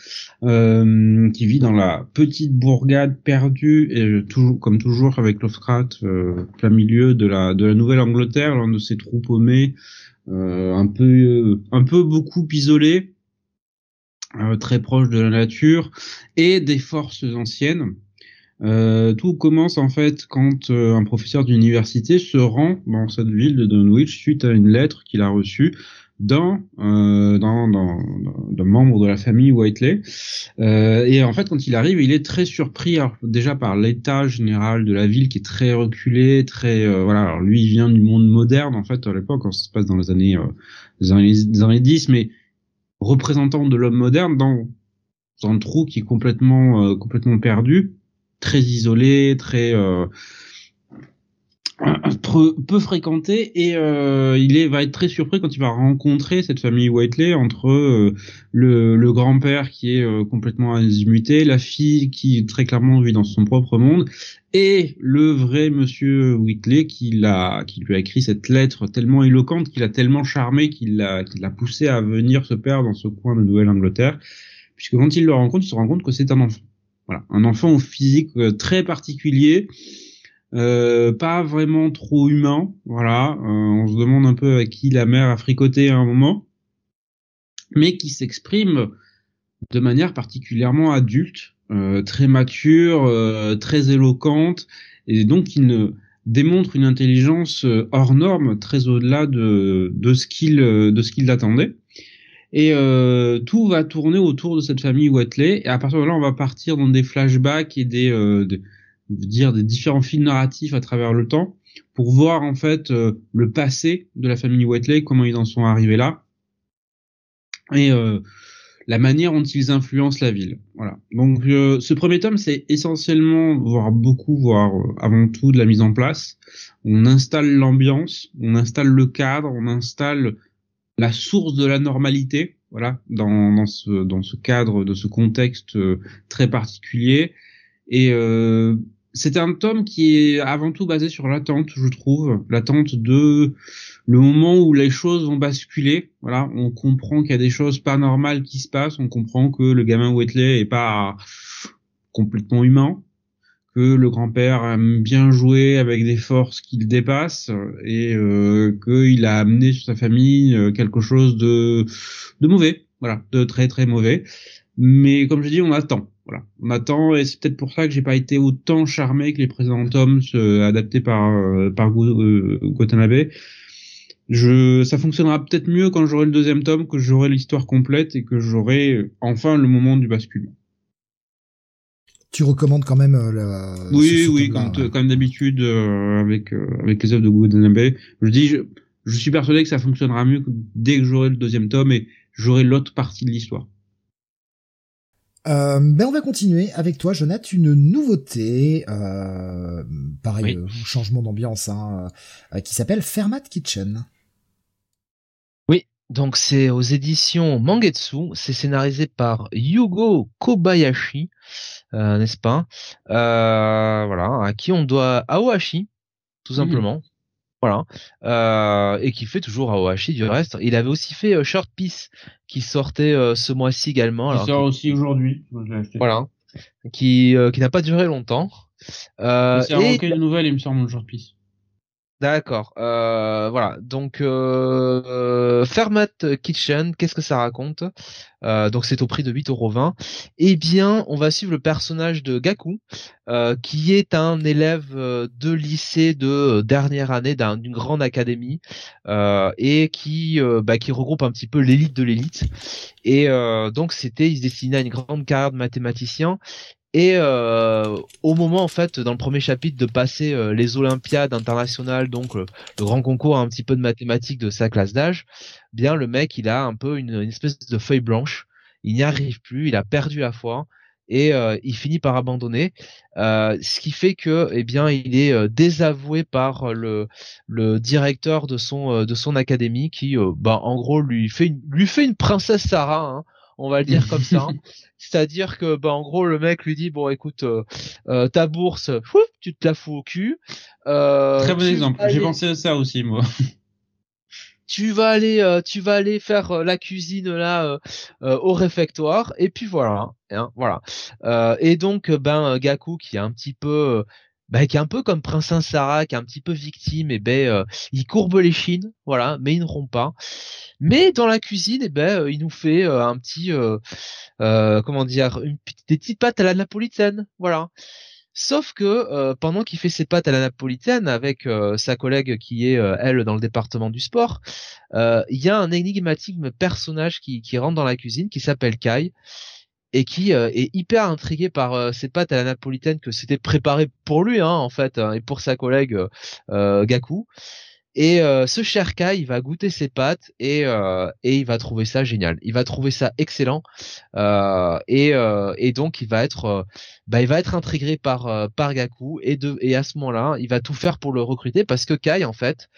euh, qui vit dans la petite bourgade perdue et toujours comme toujours avec Lovecraft, plein milieu de la de la Nouvelle-Angleterre, l'un de ses troupes paumées, un peu un peu beaucoup isolé, très proche de la nature et des forces anciennes. Euh, tout commence en fait quand euh, un professeur d'université se rend dans cette ville de Dunwich suite à une lettre qu'il a reçue d'un euh, dans, dans, d'un membre de la famille Whiteley. Euh, et en fait, quand il arrive, il est très surpris déjà par l'état général de la ville qui est très reculé, très voilà. Alors lui, il vient du monde moderne en fait à l'époque, ça se passe dans les années, les années, années 10, mais représentant de l'homme moderne dans, dans un trou qui est complètement complètement perdu très isolé, très euh, peu, fréquenté et euh, il est, va être très surpris quand il va rencontrer cette famille Whiteley entre euh, le, le grand-père qui est euh, complètement azimuté, la fille qui très clairement vit dans son propre monde et le vrai monsieur Whitley qui l'a qui lui a écrit cette lettre tellement éloquente qu'il a tellement charmé qu'il l'a qu'il l'a poussé à venir se perdre dans ce coin de Nouvelle-Angleterre. Puisque quand il le rencontre il se rend compte que c'est un enfant un enfant au physique euh, très particulier, euh, pas vraiment trop humain. Voilà, euh, on se demande un peu à qui la mère a fricoté à un moment, mais qui s'exprime de manière particulièrement adulte, très mature, très éloquente, et donc qui ne démontre une intelligence hors norme, très au-delà de, de ce qu'il de ce qu'il attendait. Et euh, tout va tourner autour de cette famille Whitley. Et à partir de là, on va partir dans des flashbacks et des, euh, dire des différents films narratifs à travers le temps pour voir en fait euh, le passé de la famille Whitley, comment ils en sont arrivés là, et euh, la manière dont ils influencent la ville. Voilà. Donc euh, ce premier tome, c'est essentiellement, voire beaucoup, voire avant tout de la mise en place. On installe l'ambiance, on installe le cadre, on installe la source de la normalité, voilà, dans, dans, ce, dans ce cadre, de ce contexte euh, très particulier. Et euh, c'est un tome qui est avant tout basé sur l'attente, je trouve, l'attente de le moment où les choses vont basculer. Voilà, on comprend qu'il y a des choses pas normales qui se passent, on comprend que le gamin Whitley est pas complètement humain, que le grand-père aime bien jouer avec des forces qui le dépassent et euh, qu'il a amené sur sa famille euh, quelque chose de, mauvais, voilà, de très très mauvais. Mais comme je dis, on attend, voilà, on attend et c'est peut-être pour ça que j'ai pas été autant charmé que les précédents tomes adaptés par euh, par Watanabe. Je, ça fonctionnera peut-être mieux quand j'aurai le deuxième tome, que j'aurai l'histoire complète et que j'aurai enfin le moment du basculement tu recommandes quand même euh, le. Oui, oui, comme, comme d'habitude euh, avec euh, avec les œuvres de Guggenheim. Je dis, je, je, suis persuadé que ça fonctionnera mieux dès que j'aurai le deuxième tome et j'aurai l'autre partie de l'histoire. Euh, ben on va continuer avec toi, Jonathan, une nouveauté, euh, pareil, changement d'ambiance, hein, qui s'appelle Fermat Kitchen. Donc c'est aux éditions Mangetsu, c'est scénarisé par Yugo Kobayashi. Euh, n'est-ce pas? Euh, Voilà, à qui on doit Aohashi, tout simplement. Voilà, euh, et qui fait toujours Aohashi du reste. Il avait aussi fait Short Piece qui sortait ce mois-ci également. Qui sort aussi aujourd'hui. Voilà, qui qui n'a pas duré longtemps. Euh, c'est un et... recueil de nouvelles, il me semble, Short Piece. D'accord. Euh, voilà. Donc euh, Fermat Kitchen, qu'est-ce que ça raconte? Euh, Donc c'est au prix de 8,20€. Eh bien, on va suivre le personnage de Gaku, qui est un élève de lycée de dernière année d'une grande académie et qui bah, qui regroupe un petit peu l'élite de l'élite. Et donc c'était, il se destinait à une grande carrière de mathématicien et euh, au moment en fait dans le premier chapitre de passer euh, les Olympiades internationales, donc le, grand concours un petit peu de mathématiques de sa classe d'âge, bien le mec il a un peu une, espèce de feuille blanche, il n'y arrive plus, il a perdu la foi et euh, il finit par abandonner, euh, ce qui fait que eh bien il est euh, désavoué par le le directeur de son de son académie qui bah en gros lui fait une, lui fait une princesse Sarah hein, on va le dire comme ça. Hein. C'est-à-dire que bah en gros le mec lui dit bon écoute ta bourse tu te la fous au cul. Très bon exemple. J'ai pensé à ça aussi moi tu vas aller euh, tu vas aller faire euh, la cuisine là euh, au réfectoire et puis voilà hein, voilà et donc ben Gaku qui est un petit peu ben, qui est un peu comme Princesse Sarah, qui est un petit peu victime, et ben il courbe les chines, voilà, mais il ne rompt pas. Mais dans la cuisine, et ben il nous fait un petit, comment dire, une, des petites pâtes à la napolitaine, voilà. Sauf que euh, pendant qu'il fait ses pâtes à la napolitaine avec euh, sa collègue qui est euh, elle dans le département du sport, il y a un énigmatique personnage qui, qui rentre dans la cuisine qui s'appelle Kai et qui est hyper intrigué par ses pâtes à la napolitaine que c'était préparé pour lui hein, en fait hein, et pour sa collègue Gaku. Et euh, ce cher Kai, il va goûter ses pâtes et euh, et il va trouver ça génial. Il va trouver ça excellent euh, et et donc il va être bah il va être intrigué par par Gaku et de et à ce moment-là, il va tout faire pour le recruter parce que Kai en fait,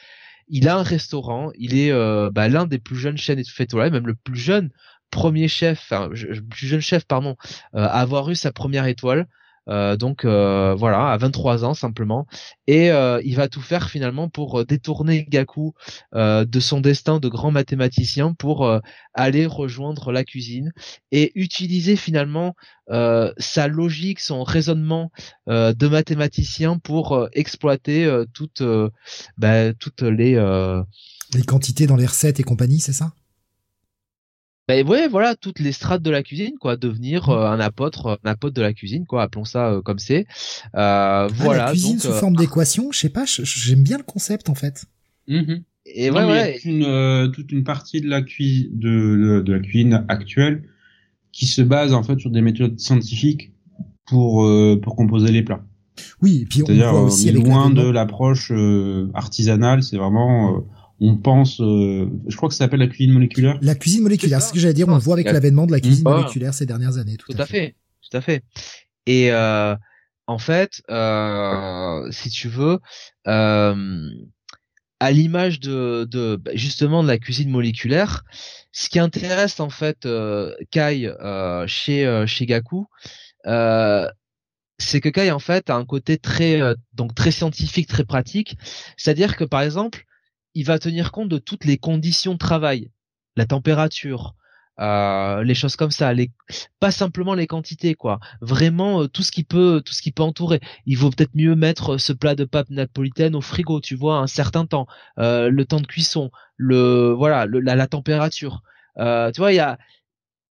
il a un restaurant, il est bah, l'un des plus jeunes chaînes étoilées, même le plus jeune premier chef, enfin, plus jeune chef pardon, à avoir eu sa première étoile. Euh, donc euh, voilà, à 23 ans simplement, et euh, il va tout faire finalement pour détourner Gaku de son destin de grand mathématicien pour aller rejoindre la cuisine et utiliser finalement sa logique, son raisonnement de mathématicien pour exploiter toutes, bah, toutes les les quantités dans les recettes et compagnie, c'est ça? Ben ouais, voilà, toutes les strates de la cuisine, quoi, devenir euh, un apôtre, un apôtre de la cuisine, quoi, appelons ça euh, comme c'est. Euh, ah, voilà. La cuisine sous forme d'équation, je sais pas, j'aime bien le concept en fait. Mm-hmm. Et ouais, ouais. Il y a une, toute une partie de la cuisine, de, de, la cuisine actuelle qui se base en fait sur des méthodes scientifiques pour pour composer les plats. Oui, et puis on voit aussi avec loin de l'approche artisanale, c'est vraiment on pense, euh, je crois que ça s'appelle la cuisine moléculaire. La cuisine moléculaire, c'est ce que j'allais dire. On le voit avec l'avènement de la cuisine moléculaire ces dernières années. Tout, à, fait. tout à fait. Et euh, en fait, euh, si tu veux, euh, à l'image de, de bah, justement de la cuisine moléculaire, ce qui intéresse en fait euh, Kai euh, chez chez Gaku, c'est que Kai en fait a un côté très donc très scientifique, très pratique. C'est-à-dire que par exemple il va tenir compte de toutes les conditions de travail, la température, euh, les choses comme ça, les pas simplement les quantités quoi, vraiment euh, tout ce qui peut tout ce qui peut entourer. Il vaut peut-être mieux mettre ce plat de pâte napolitaine au frigo, tu vois, un certain temps, euh, le temps de cuisson, le voilà, la, la, température. Euh, tu vois, il y a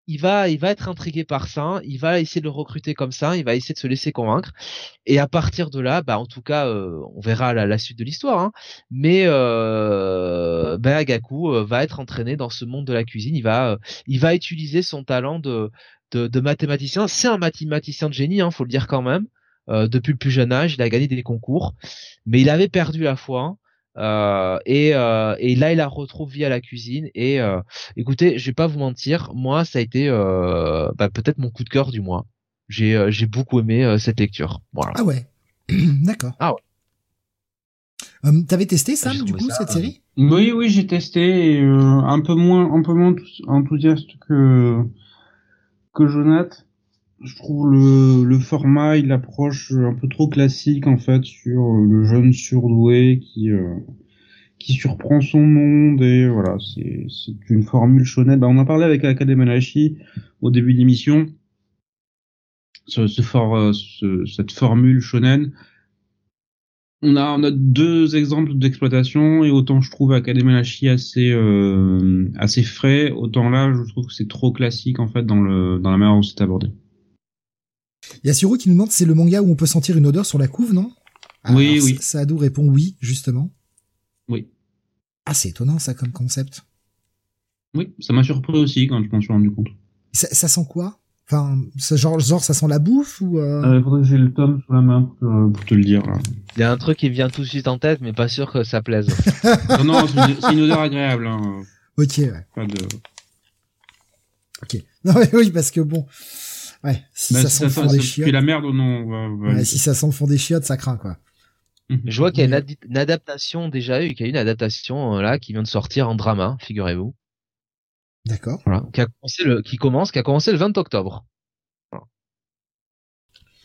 il va, il va être intrigué par ça, il va essayer de le recruter comme ça, il va essayer de se laisser convaincre, et à partir de là, bah en tout cas, euh, on verra la, suite de l'histoire, hein, mais euh, bah, Gaku euh, va être entraîné dans ce monde de la cuisine, il va, euh, il va utiliser son talent de, de, mathématicien, c'est un mathématicien de génie, hein, faut le dire quand même. depuis le plus jeune âge, il a gagné des concours, mais il avait perdu la foi. Euh, et, euh, et, là, il la retrouve via la cuisine. Et euh, écoutez, je vais pas vous mentir, moi, ça a été bah, peut-être mon coup de cœur du mois. J'ai j'ai beaucoup aimé cette lecture. Voilà. Ah ouais, d'accord. Ah ouais. Euh, T'avais testé Sam du coup cette série? Oui oui j'ai testé un peu moins un peu moins enthousiaste que que Jonathan je trouve le, le format, il approche un peu trop classique en fait sur euh, le jeune surdoué qui euh, qui surprend son monde et voilà, c'est c'est une formule shonen. Bah, on en parlait avec Akadé Malachi au début de l'émission. Ce, ce, euh, ce, cette formule shonen. On a, on a deux exemples d'exploitation et autant je trouve Académie Malachi assez euh, assez frais, autant là je trouve que c'est trop classique en fait dans le dans la manière dont c'est abordé. Il y a Siro qui nous demande c'est le manga où on peut sentir une odeur sur la couve, non? Oui, oui. Saadou répond oui, justement. Oui. Ah, c'est étonnant ça comme concept. Oui, ça m'a surpris aussi quand je m'en suis rendu compte. Ça, ça sent quoi? Enfin, ça, genre, genre, ça sent la bouffe ou euh... euh faudrait que j'ai le tome sous la main pour, te le dire. Il y a un truc qui vient tout de suite en tête, mais pas sûr que ça plaise. non, non, c'est une, odeur agréable. Hein. Ok, ouais. Pas de. Ok. Non, oui, parce que bon, Ouais, si bah, ça, sent le fond des chiottes. la merde ou non ouais, Si ça sent le fond des chiottes, ça craint quoi. Mhm. Je vois qu'il y a une, adaptation déjà eu, qu'il y a une adaptation euh, là qui vient de sortir en drama, figurez-vous. D'accord. Voilà, qui a commencé le, qui commence, qui a commencé le 20 octobre.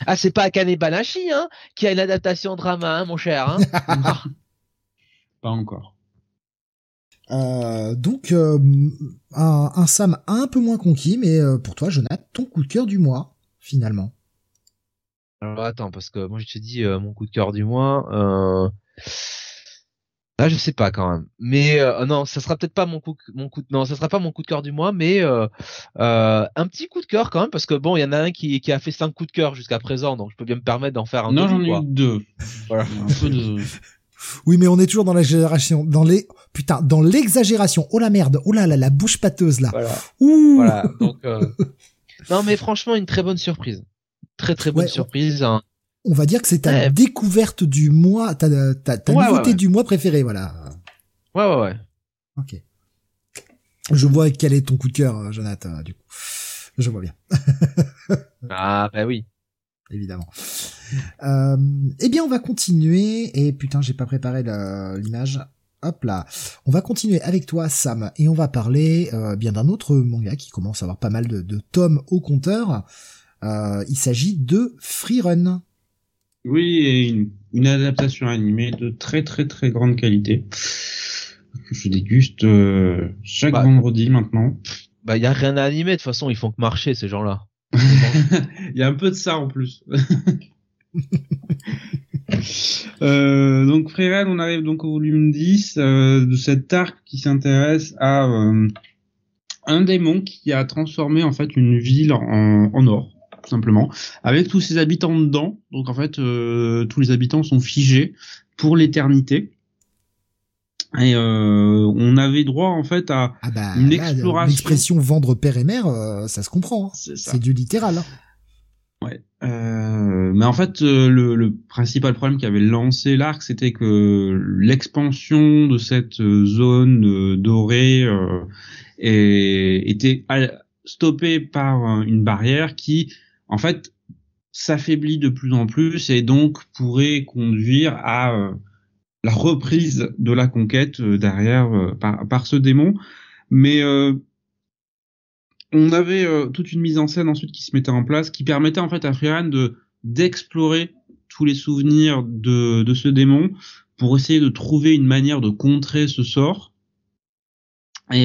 Ah, c'est pas Akane Banashi, hein, qui a une adaptation drama, hein, mon cher. Hein pas encore. Euh, donc euh, un, Sam un peu moins conquis, mais euh, pour toi, Jonathan, ton coup de cœur du mois, finalement. Alors attends, parce que moi je te dis mon coup de cœur du mois. Euh... Là, je sais pas quand même. Mais non, ça sera peut-être pas mon coup, mon coup, non, ça sera pas mon coup de cœur du mois, mais un petit coup de cœur quand même, parce que bon, il y en a un qui, qui a fait cinq coups de cœur jusqu'à présent, donc je peux bien me permettre d'en faire un. Non, j'en ai eu deux. Voilà. un peu de. Oui, mais on est toujours dans l'exagération, dans les putain, dans l'exagération. Oh la merde, oh là là, la bouche pâteuse là. Voilà. Ouh. Voilà. Donc euh, non, mais franchement, une très bonne surprise, très très bonne surprise. Hein. On va dire que c'est ta découverte du mois, ta ta, ta nouveauté du mois préférée, voilà. Ouais ouais ouais. Ok. Je vois quel est ton coup de cœur, euh, Jonathan. Du coup, je vois bien. ah bah oui évidemment. Euh, eh bien, on va continuer. Et putain, j'ai pas préparé l'image. Hop là. On va continuer avec toi, Sam, et on va parler euh, bien d'un autre manga qui commence à avoir pas mal de, tomes au compteur. Euh, il s'agit de Freerun. Oui, et une, adaptation animée de très très très grande qualité que je déguste euh, chaque bah. vendredi maintenant. Bah, y a rien à animer de toute façon, ils font que marcher ces gens-là. Il y a un peu de ça en plus. euh, donc Freeran, on arrive donc au volume 10 euh, de cet arc qui s'intéresse à euh, un démon qui a transformé en fait une ville en, en or, tout simplement, avec tous ses habitants dedans. Donc en fait, tous les habitants sont figés pour l'éternité. Et on avait droit en fait à ah bah, une exploration. L'expression vendre père et mère, ça se comprend. Hein. C'est du littéral. Hein. Euh, mais en fait, euh, le, le, principal problème qui avait lancé l'arc, c'était que l'expansion de cette zone dorée était stoppée par une barrière qui, en fait, s'affaiblit de plus en plus et donc pourrait conduire à la reprise de la conquête euh, derrière euh, par, par, ce démon. Mais euh, on avait toute une mise en scène ensuite qui se mettait en place, qui permettait en fait à Freeran de d'explorer tous les souvenirs de, de ce démon pour essayer de trouver une manière de contrer ce sort. Et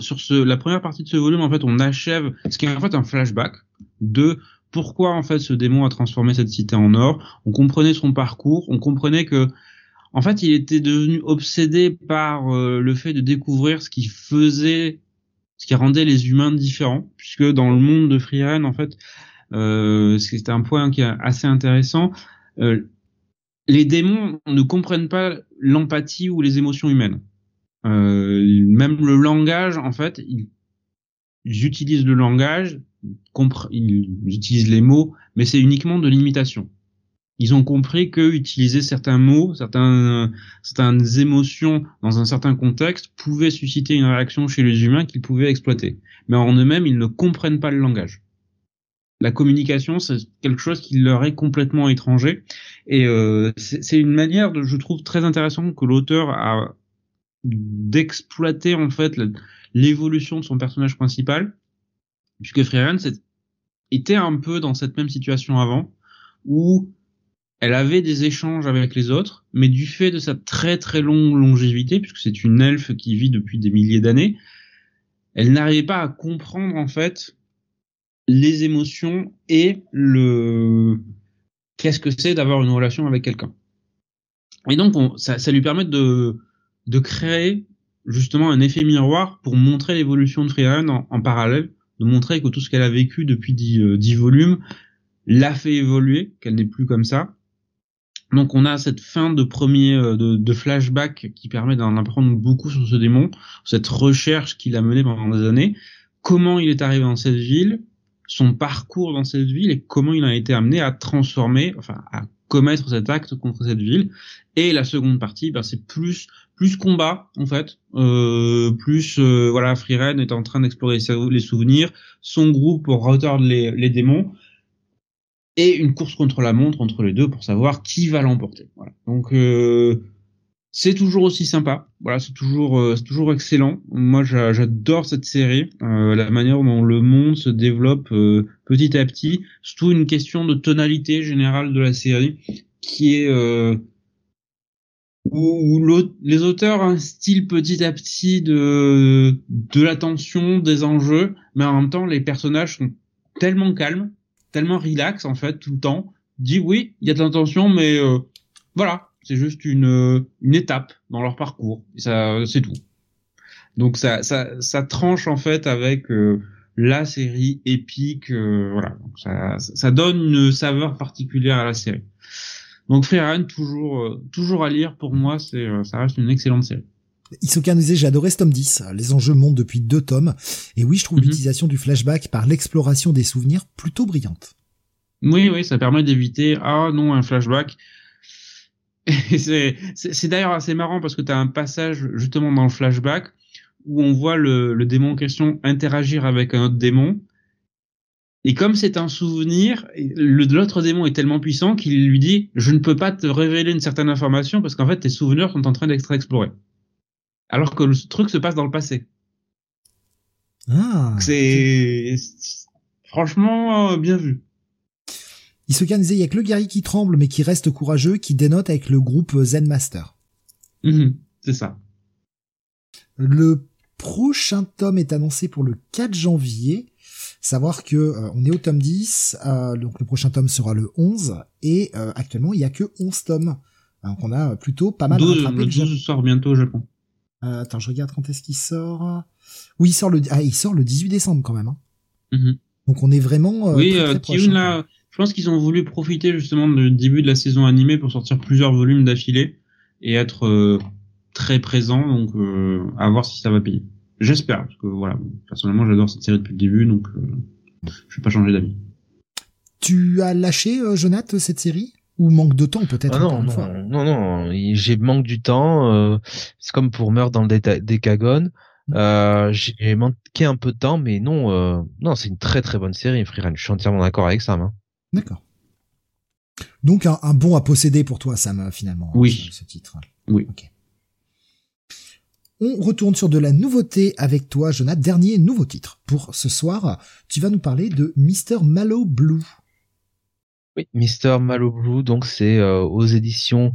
sur ce, la première partie de ce volume, en fait, on achève ce qui est en fait un flashback de pourquoi en fait ce démon a transformé cette cité en or. On comprenait son parcours, on comprenait que en fait, il était devenu obsédé par euh, le fait de découvrir ce qui faisait, ce qui rendait les humains différents, puisque dans le monde de Freehan, en fait, euh, c'était un point qui est assez intéressant. Euh, les démons ne comprennent pas l'empathie ou les émotions humaines. Euh, même le langage, en fait, ils, utilisent le langage, ils utilisent les mots, mais c'est uniquement de l'imitation ils ont compris que utiliser certains mots, certains, certaines émotions dans un certain contexte pouvait susciter une réaction chez les humains qu'ils pouvaient exploiter. Mais en eux-mêmes, ils ne comprennent pas le langage. La communication, c'est quelque chose qui leur est complètement étranger. Et euh, c'est une manière, de, je trouve, très intéressante que l'auteur a d'exploiter en fait l'évolution de son personnage principal, puisque Freeran était un peu dans cette même situation avant, où elle avait des échanges avec les autres, mais du fait de sa très très longue longévité, puisque c'est une elfe qui vit depuis des milliers d'années, elle n'arrivait pas à comprendre en fait les émotions et le qu'est-ce que c'est d'avoir une relation avec quelqu'un. Et donc ça, ça, lui permet de, de créer justement un effet miroir pour montrer l'évolution de Freehan en, en, parallèle, de montrer que tout ce qu'elle a vécu depuis dix, euh, dix volumes l'a fait évoluer, qu'elle n'est plus comme ça, donc on a cette fin de premier euh, de, de flashback qui permet d'en apprendre beaucoup sur ce démon, cette recherche qu'il a menée pendant des années, comment il est arrivé dans cette ville, son parcours dans cette ville et comment il a été amené à transformer, enfin à commettre cet acte contre cette ville. Et la seconde partie, ben, c'est plus plus combat en fait, euh, plus euh, voilà, Freeren est en train d'explorer les souvenirs, son groupe pour retordre les, les démons et une course contre la montre entre les deux pour savoir qui va l'emporter. Voilà. Donc euh, c'est toujours aussi sympa. Voilà, c'est toujours euh, c'est toujours excellent. Moi, j'adore cette série, euh, la manière dont le monde se développe euh, petit à petit. Surtout une question de tonalité générale de la série, qui est où, les auteurs instillent petit à petit de de l'attention, des enjeux, mais en même temps, les personnages sont tellement calmes, tellement relax en fait tout le temps. Dit oui, il y a de l'attention, mais voilà, c'est juste une, une étape dans leur parcours. Et ça, c'est tout. Donc ça, ça, ça tranche en fait avec euh, la série épique. Euh, voilà. Ça, ça donne une saveur particulière à la série. Donc Freeran, toujours, euh, toujours à lire pour moi, c'est, ça reste une excellente série. Isoka nous j'ai adoré ce tome 10. Les enjeux montent depuis deux tomes. Et oui, je trouve mhm. l'utilisation du flashback par l'exploration des souvenirs plutôt brillante. Oui, oui, ça permet d'éviter, ah non, un flashback c'est d'ailleurs assez marrant parce que tu as un passage justement dans le flashback où on voit le, le démon en question interagir avec un autre démon. Et comme c'est un souvenir, l'autre démon est tellement puissant qu'il lui dit je ne peux pas te révéler une certaine information parce qu'en fait tes souvenirs sont en train d'être explorés. Alors que le truc se passe dans le passé. Ah, c'est franchement euh, bien vu. Isoka disait, il y a que le guerrier qui tremble, mais qui reste courageux, qui dénote avec le groupe Zen Master. Mhm, c'est ça. Le prochain tome est annoncé pour le 4 janvier. Savoir que euh, on est au tome 10, euh, donc le prochain tome sera le 11, et euh, actuellement il y a que 11 tomes. Donc on a plutôt pas mal 12, Le 12 sort bientôt au Japon. Attends, je regarde quand est-ce qu'il sort. Oui, il sort le, ah, il sort le 18 décembre quand même. Hein. Mhm. Donc on est vraiment. oui, très, très là, je pense qu'ils ont voulu profiter justement du début de la saison animée pour sortir plusieurs volumes d'affilée et être euh, très présent. Donc, euh, à voir si ça va payer. J'espère, parce que voilà, personnellement, j'adore cette série depuis le début, donc euh, je vais pas changer d'avis. Tu as lâché, Jonathan, cette série? Ou manque de temps peut-être ah non, non, non, non, j'ai manque du temps. c'est comme pour Meurtre dans le Décagone. Euh, j'ai manqué un peu de temps, mais non, non, c'est une très très bonne série, Freerun. Je suis entièrement d'accord avec ça. Hein. D'accord. Donc un, bon à posséder pour toi, Sam, finalement. Oui. Ce, titre. Oui. On retourne sur de la nouveauté avec toi, Jonathan. Dernier nouveau titre pour ce soir. Tu vas nous parler de Mr. Mallow Blue. Oui, Mr. Mallow Blue, donc c'est euh, aux éditions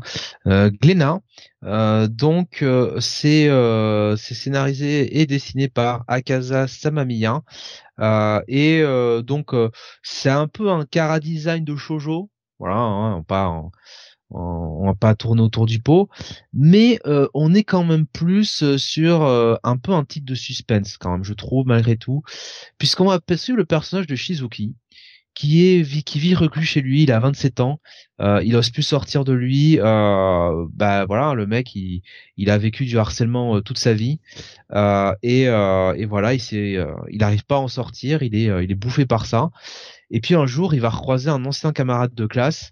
euh, Glénat. Euh, donc euh, c'est c'est scénarisé et dessiné par Akaza Samamiya. et donc c'est un peu un cara design de shojo. Voilà, hein, on pas on va pas tourner autour du pot, mais on est quand même plus sur un peu un titre de suspense quand même, je trouve malgré tout, puisqu'on va suivre le personnage de Shizuki, qui est qui vit reclus chez lui, il a 27 ans, euh, il ose plus sortir de lui, euh, bah voilà, le mec il, il a vécu du harcèlement euh, toute sa vie euh, et, euh, et voilà, il s'est il n'arrive pas à en sortir, il est il est bouffé par ça. Et puis un jour, il va recroiser un ancien camarade de classe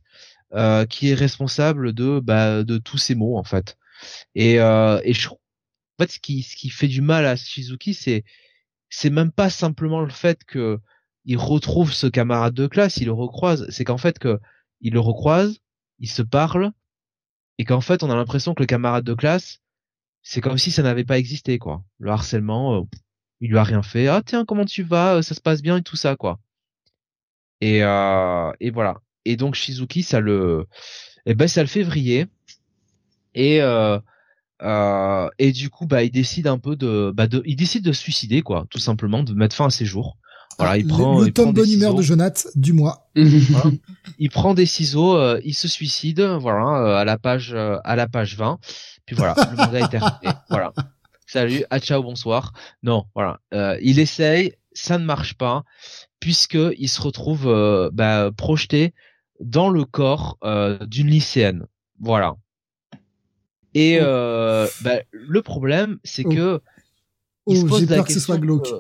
qui est responsable de bah, de tous ces mots en fait. Et et je, en fait ce qui ce qui fait du mal à Shizuki, c'est c'est même pas simplement le fait que il retrouve ce camarade de classe, il le recroise. C'est qu'en fait que il le recroise, il se parle, et qu'en fait on a l'impression que le camarade de classe, c'est comme si ça n'avait pas existé quoi. Le harcèlement, euh, il lui a rien fait. Ah tiens comment tu vas, euh, ça se passe bien et tout ça quoi. Et euh, et voilà. Et donc Shizuki ça le, eh ben ça le fait vriller. Et et du coup bah il décide un peu de, bah de, il décide de se suicider quoi, tout simplement de mettre fin à ses jours. Voilà, il prend le, tome bonne humeur de Jonath du mois. Il prend des ciseaux, euh, il se suicide, voilà, euh, à la page euh, à la page 20. Puis voilà, le manga est terminé. Voilà. Salut, à ciao, bonsoir. Non, voilà, il essaye, ça ne marche pas, puisque il se retrouve bah, projeté dans le corps d'une lycéenne. Voilà. Et oh. bah, le problème, c'est oh. que il se oh, pose la question. Que ce soit glauque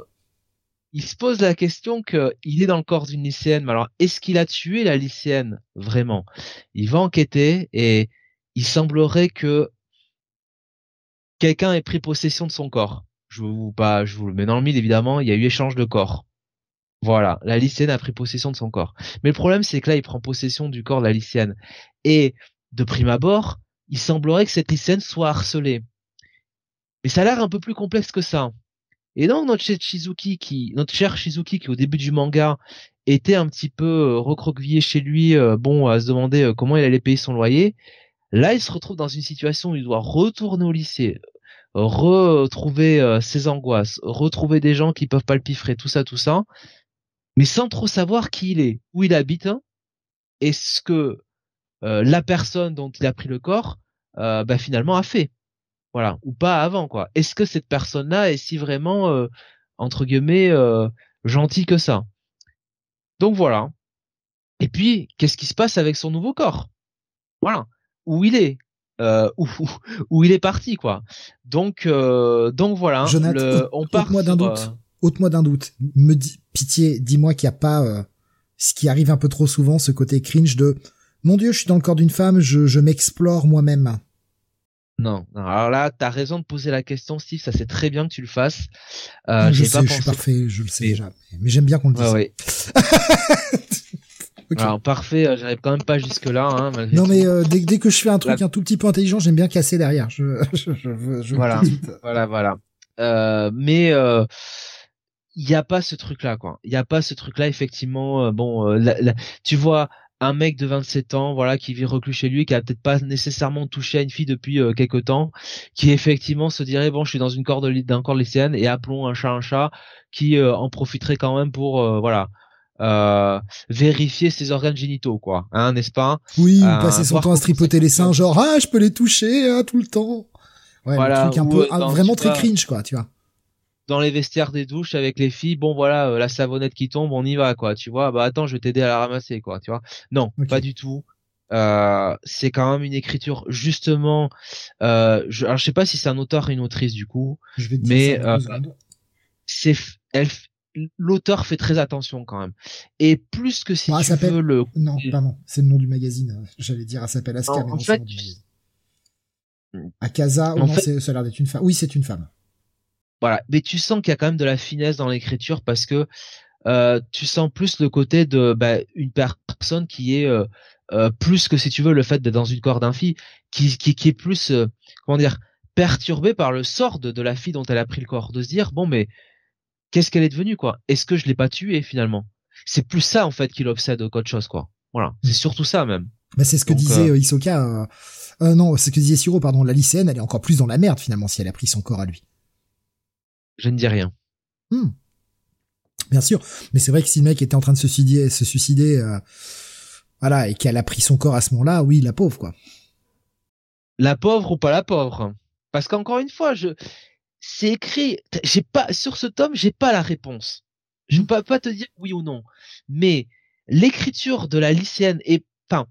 il se pose la question que il est dans le corps d'une lycéenne. Mais alors, est-ce qu'il a tué la lycéenne vraiment? Il va enquêter et il semblerait que quelqu'un ait pris possession de son corps. Je vous pas, je vous le mets dans le mille évidemment. Il y a eu échange de corps. Voilà, la lycéenne a pris possession de son corps. Mais le problème, c'est que là, il prend possession du corps de la lycéenne. Et de prime abord, il semblerait que cette lycéenne soit harcelée. Mais ça a l'air un peu plus complexe que ça. Et donc notre Shizuki qui, cher Shizuki qui au début du manga était un petit peu euh, recroquevillé chez lui, euh, bon à se demander euh, comment il allait payer son loyer. Là, il se retrouve dans une situation où il doit retourner au lycée, retrouver ses angoisses, retrouver des gens qui peuvent pas tout ça, tout ça, mais sans trop savoir qui il est, où il habite, hein, et ce que la personne dont il a pris le corps, bah, finalement a fait voilà. Ou pas avant quoi. Est-ce que cette personne là est si vraiment euh, entre guillemets euh, gentil que ça? Donc voilà. Et puis qu'est-ce qui se passe avec son nouveau corps? Voilà. Où il est. Euh, où, où, il est parti quoi. Donc euh, donc voilà le, on part moi d'un doute. ôte-moi d'un doute. Me dis pitié dis-moi qu'il n'y a pas ce qui arrive un peu trop souvent ce côté cringe de mon dieu je suis dans le corps d'une femme je, je m'explore moi-même non, alors là, t'as raison de poser la question, Steve. Ça c'est très bien que tu le fasses. Euh, je sais, pas je suis parfait, je le sais déjà. Mais j'aime bien qu'on le dise. Ouais, Alors parfait, euh, j'arrive quand même pas jusque là. Hein, non mais euh, dès, dès, que je fais un truc un tout petit peu intelligent, j'aime bien casser derrière. Je, je, je, je voilà, voilà, voilà. Euh, mais il n'y a pas ce truc là, quoi. Il n'y a pas ce truc là, effectivement. bon, tu vois, un mec de 27 ans, voilà, qui vit reclus chez lui, qui a peut-être pas nécessairement touché à une fille depuis euh, quelque temps, qui effectivement se dirait bon, je suis dans une corde d'un corps lycéenne et appelons un chat un chat, qui euh, en profiterait quand même pour euh, voilà. vérifier ses organes génitaux quoi hein n'est-ce pas? Oui passer son temps à se tripoter les seins genre ah je peux les toucher hein, tout le temps! Ouais voilà, truc un peu vraiment très cringe quoi tu vois dans les vestiaires des douches avec les filles, bon voilà, euh, la savonnette qui tombe, on y va quoi, tu vois. Bah attends, je vais t'aider à la ramasser quoi, tu vois. Non, pas du tout. Euh, c'est quand même une écriture justement. Euh, je, alors je sais pas si c'est un auteur ou une autrice du coup, je vais mais c'est elle l'auteur fait très attention quand même. Et plus que si ah, tu veux le non pardon, c'est le nom du magazine. J'allais dire, elle s'appelle Aska, mais en fait, Akaza, oh non, ça a l'air d'être une femme. Oui, c'est une femme. Voilà, mais tu sens qu'il y a quand même de la finesse dans l'écriture parce que euh, tu sens plus le côté de bah, une personne qui est euh, euh, plus que si tu veux le fait d'être dans une corde d'un fille, qui, qui, qui est plus comment dire perturbée par le sort de, la fille dont elle a pris le corps, de se dire bon mais qu'est-ce qu'elle est devenue quoi? Est-ce que je l'ai pas tuée finalement? C'est plus ça en fait qui l'obsède qu'autre chose quoi. Voilà, c'est surtout ça même. Bah c'est ce que disait Isoka. non, c'est ce que disait Siro, pardon. La lycéenne, elle est encore plus dans la merde finalement si elle a pris son corps à lui. Je ne dis rien. Hmm. Bien sûr, mais c'est vrai que si le mec était en train de se suicider, se suicider, euh, voilà, et qu'elle a pris son corps à ce moment-là, oui, la pauvre, quoi. La pauvre ou pas la pauvre? Parce qu'encore une fois, je, c'est écrit. J'ai pas sur ce tome, j'ai pas la réponse. Je ne hmm. peux pas te dire oui ou non. Mais l'écriture de la lycéenne est, enfin,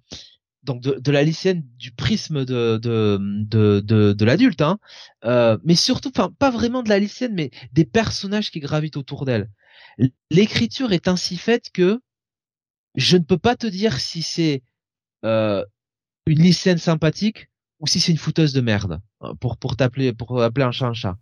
donc de, la lycéenne du prisme de de de de, l'adulte hein. Euh, mais surtout enfin pas vraiment de la lycéenne mais des personnages qui gravitent autour d'elle. L'écriture est ainsi faite que je ne peux pas te dire si c'est euh, une lycéenne sympathique ou si c'est une fouteuse de merde hein, pour pour t'appeler pour appeler un chat un chat.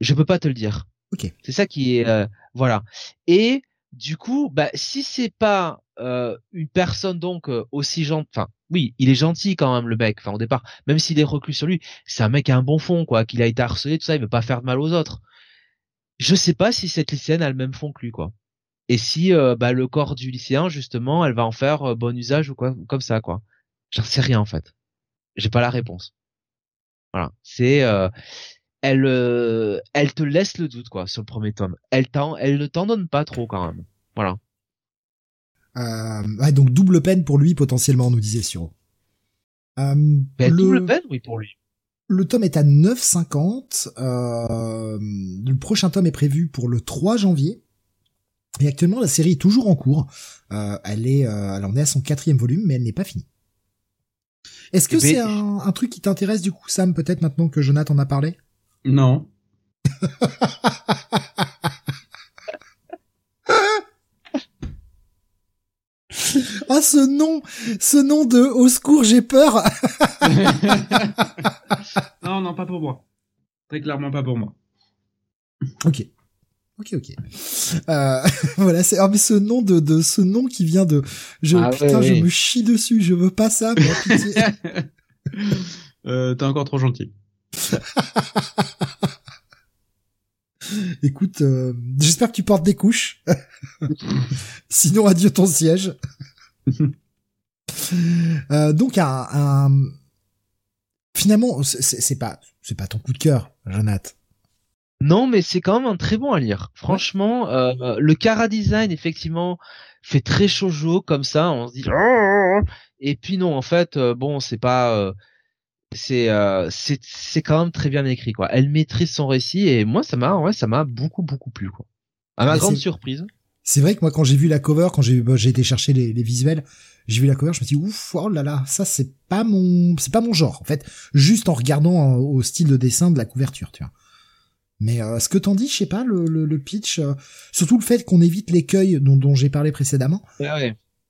Je peux pas te le dire. Ok. C'est ça qui est euh, voilà. Et du coup bah si c'est pas euh, une personne donc euh, aussi gentille, enfin oui, il est gentil quand même le mec. Enfin au départ, même s'il est reclus sur lui, c'est un mec à un bon fond quoi, qu'il a été harcelé tout ça, il veut pas faire de mal aux autres. Je sais pas si cette lycéenne a le même fond que lui quoi. Et si euh, bah, le corps du lycéen justement, elle va en faire bon usage ou quoi, comme ça quoi. J'en sais rien en fait. J'ai pas la réponse. Voilà, c'est elle elle te laisse le doute quoi sur le premier tome. Elle t'en elle ne t'en donne pas trop quand même. Voilà. Euh, donc double peine pour lui potentiellement, nous disait Siro. Euh, ben, double peine, oui, pour lui. Le tome est à 9,50. Euh, le prochain tome est prévu pour le 3 janvier. Et actuellement, la série est toujours en cours. Euh, elle est, euh, elle en est à son quatrième volume, mais elle n'est pas finie. Est-ce que eh ben, c'est un, un, truc qui t'intéresse du coup, Sam, peut-être maintenant que Jonathan en a parlé? Non. Ah, ce nom, ce nom de au secours, j'ai peur. non, non, pas pour moi. Très clairement pas pour moi. Ok. Ok, ok. Euh, voilà, c'est ah, mais ce nom de, de ce nom qui vient de je Ah, putain, ouais, je ouais. me chie dessus, je veux pas ça. Euh, T'es encore trop gentil. Écoute, euh, j'espère que tu portes des couches. Sinon, adieu ton siège. Euh, donc, un, un- finalement, c'est- pas, c'est pas ton coup de cœur, Jonathan. Non, mais c'est quand même un très bon à lire. Franchement, euh, le Cara Design, effectivement, fait très shoujo comme ça. On se dit. Et puis non, en fait, euh, bon, c'est pas. c'est euh, c'est c'est quand même très bien écrit quoi. Elle maîtrise son récit et moi ça m'a ouais ça m'a beaucoup beaucoup plu quoi. À ma Mais grande surprise. C'est vrai que moi, quand j'ai vu la cover, quand j'ai bah, j'ai été chercher les, les visuels, j'ai vu la cover, je me suis dit ouf, oh là là, ça c'est pas mon, c'est pas mon genre. En fait, juste en regardant euh, au style de dessin de la couverture, tu vois. Mais euh, ce que t'en dis, je sais pas, le, le, le pitch, euh, surtout le fait qu'on évite l'écueil dont, dont j'ai parlé précédemment,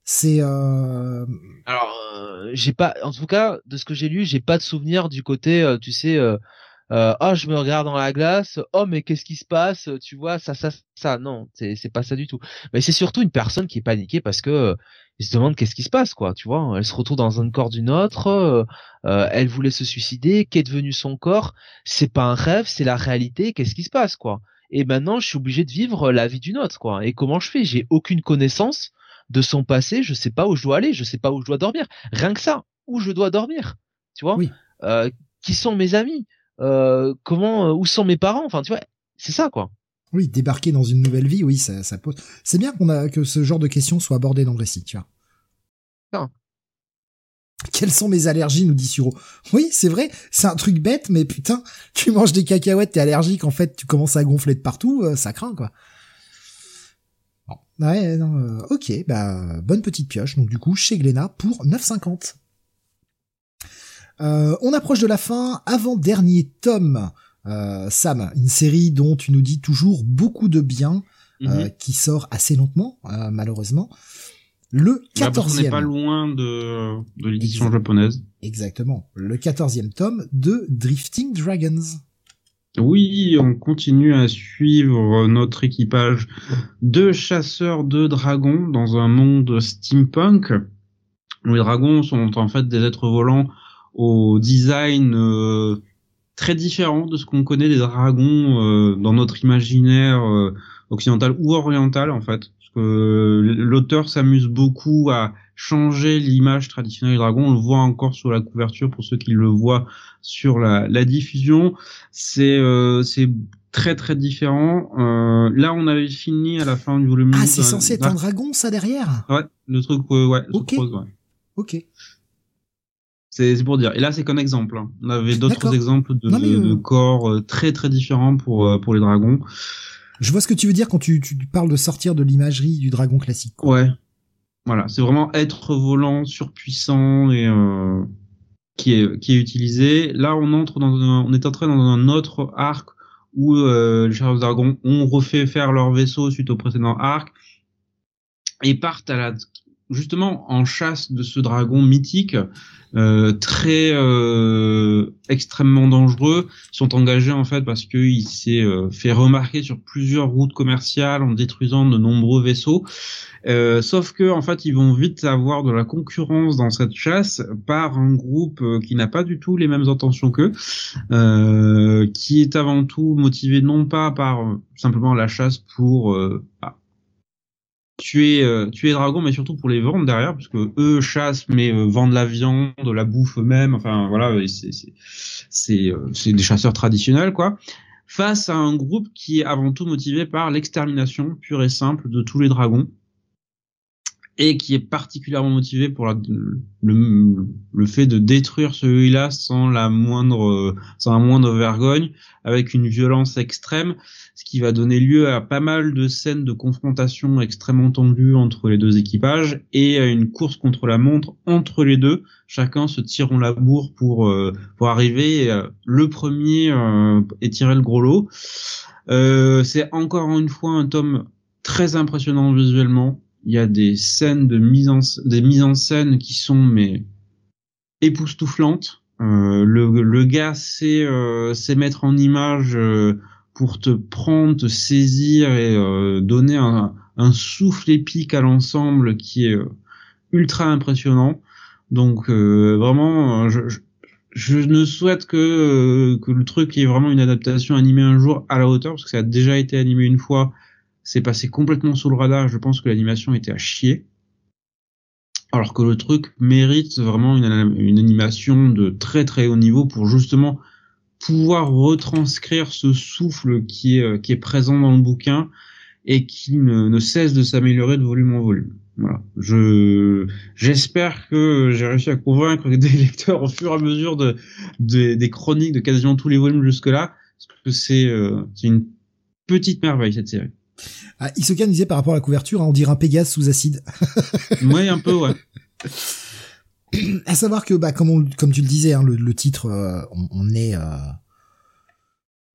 c'est euh, Alors, euh, j'ai pas, en tout cas, de ce que j'ai lu, j'ai pas de souvenir du côté, euh, tu sais, euh, ah, je me regarde dans la glace, oh, mais qu'est-ce qui se passe, tu vois, ça, ça, ça, non, c'est, c'est pas ça du tout. Mais c'est surtout une personne qui est paniquée parce que euh, il se demande qu'est-ce qui se passe, quoi, tu vois. Elle se retrouve dans un corps d'une autre, euh, euh, elle voulait se suicider, qu'est devenu son corps? C'est pas un rêve, c'est la réalité. Qu'est-ce qui se passe, quoi? Et maintenant, je suis obligé de vivre la vie d'une autre, quoi. Et comment je fais? J'ai aucune connaissance de son passé, je sais pas où je dois aller, je sais pas où je dois dormir. Rien que ça, où je dois dormir, tu vois? Oui. Euh, Qui sont mes amis? Euh, Comment, euh, où sont mes parents? Enfin, tu vois, c'est ça quoi. oui, débarquer dans une nouvelle vie, oui, ça, ça pose. C'est bien qu'on a que ce genre de questions soit abordé dans le récit, tu vois. Non. Quelles sont mes allergies, nous dit Suro. Oui, c'est vrai, c'est un truc bête, mais putain, tu manges des cacahuètes, t'es allergique, en fait, tu commences à gonfler de partout, euh, ça craint, quoi. Bon. Ouais, non, euh, ok, bah, bonne petite pioche, donc du coup, chez Glénat, pour 9,50. Euh, on approche de la fin, avant-dernier tome, euh, Sam, une série dont tu nous dis toujours beaucoup de bien, euh, Mhm. qui sort assez lentement, malheureusement. Le Bah, parce qu'on n'est 14e. pas loin de, de l'édition japonaise. Exactement. Le 14e tome de Drifting Dragons. Oui, on continue à suivre notre équipage de chasseurs de dragons dans un monde steampunk. où Les dragons sont en fait des êtres volants au design euh, très différent de ce qu'on connaît des dragons euh, dans notre imaginaire euh, occidental ou oriental en fait. Parce que l'auteur s'amuse beaucoup à changer l'image traditionnelle du dragon. On le voit encore sur la couverture pour ceux qui le voient sur la, la diffusion. C'est euh, c'est très très différent. Euh, là, on avait fini à la fin du volume. Ah, c'est censé être un dragon, ça, derrière? Ouais, le truc, euh, Ok. ouais. Ok. C'est pour dire. Et là, c'est qu'un exemple. hein. On avait d'autres exemples de, Non, mais, de euh, corps euh, très très différents pour euh, pour les dragons. Je vois ce que tu veux dire quand tu, tu parles de sortir de l'imagerie du dragon classique. quoi. Ouais. Voilà, c'est vraiment être volant, surpuissant et euh, qui est qui est utilisé. Là, on entre dans un, on est entré dans un autre arc où euh, les de dragons ont refait faire leur vaisseau suite au précédent arc et partent à la justement en chasse de ce dragon mythique euh, très euh, extrêmement dangereux sont engagés en fait parce qu'il s'est euh, fait remarquer sur plusieurs routes commerciales en détruisant de nombreux vaisseaux. Sauf que en fait ils vont vite avoir de la concurrence dans cette chasse par un groupe qui n'a pas du tout les mêmes intentions qu'eux qui est avant tout motivé non pas par simplement la chasse pour bah, tuer euh, tuer dragons mais surtout pour les vendre derrière parce que eux chassent mais euh, vendent la viande de la bouffe eux-mêmes enfin voilà c'est euh, c'est des chasseurs traditionnels quoi. Face à un groupe qui est avant tout motivé par l'extermination pure et simple de tous les dragons et qui est particulièrement motivé pour la, le, le fait de détruire celui-là sans la moindre euh, sans la moindre vergogne avec une violence extrême ce qui va donner lieu à pas mal de scènes de confrontation extrêmement tendues entre les deux équipages et à une course contre la montre entre les deux. Chacun se tirant la bourre pour euh, pour arriver euh, le premier euh, et tirer le gros lot. Euh, c'est encore une fois un tome très impressionnant visuellement il y a des scènes de mise en des mises en scène qui sont mais époustouflantes. Euh, le, le gars sait, euh, sait mettre en image euh, pour te prendre, te saisir et donner un, un, souffle épique à l'ensemble qui est ultra impressionnant. Donc vraiment, je, je, ne souhaite que, que le truc ait vraiment une adaptation animée un jour à la hauteur, parce que ça a déjà été animé une fois c'est passé complètement sous le radar. Je pense que l'animation était à chier. Alors que le truc mérite vraiment une, animation de très très haut niveau pour justement pouvoir retranscrire ce souffle qui est, euh, qui est présent dans le bouquin et qui ne, cesse de s'améliorer de volume en volume. Voilà. Je j'espère que j'ai réussi à convaincre des lecteurs au fur et à mesure de, des chroniques de quasiment tous les volumes jusque là, parce que c'est euh, une petite merveille cette série. Ah, Isokan disait par rapport à la couverture, hein, on dirait un Pégase sous acide. ouais, un peu, ouais. à savoir que, bah, comme, comme tu le disais, hein, le, titre, euh, on, est, euh,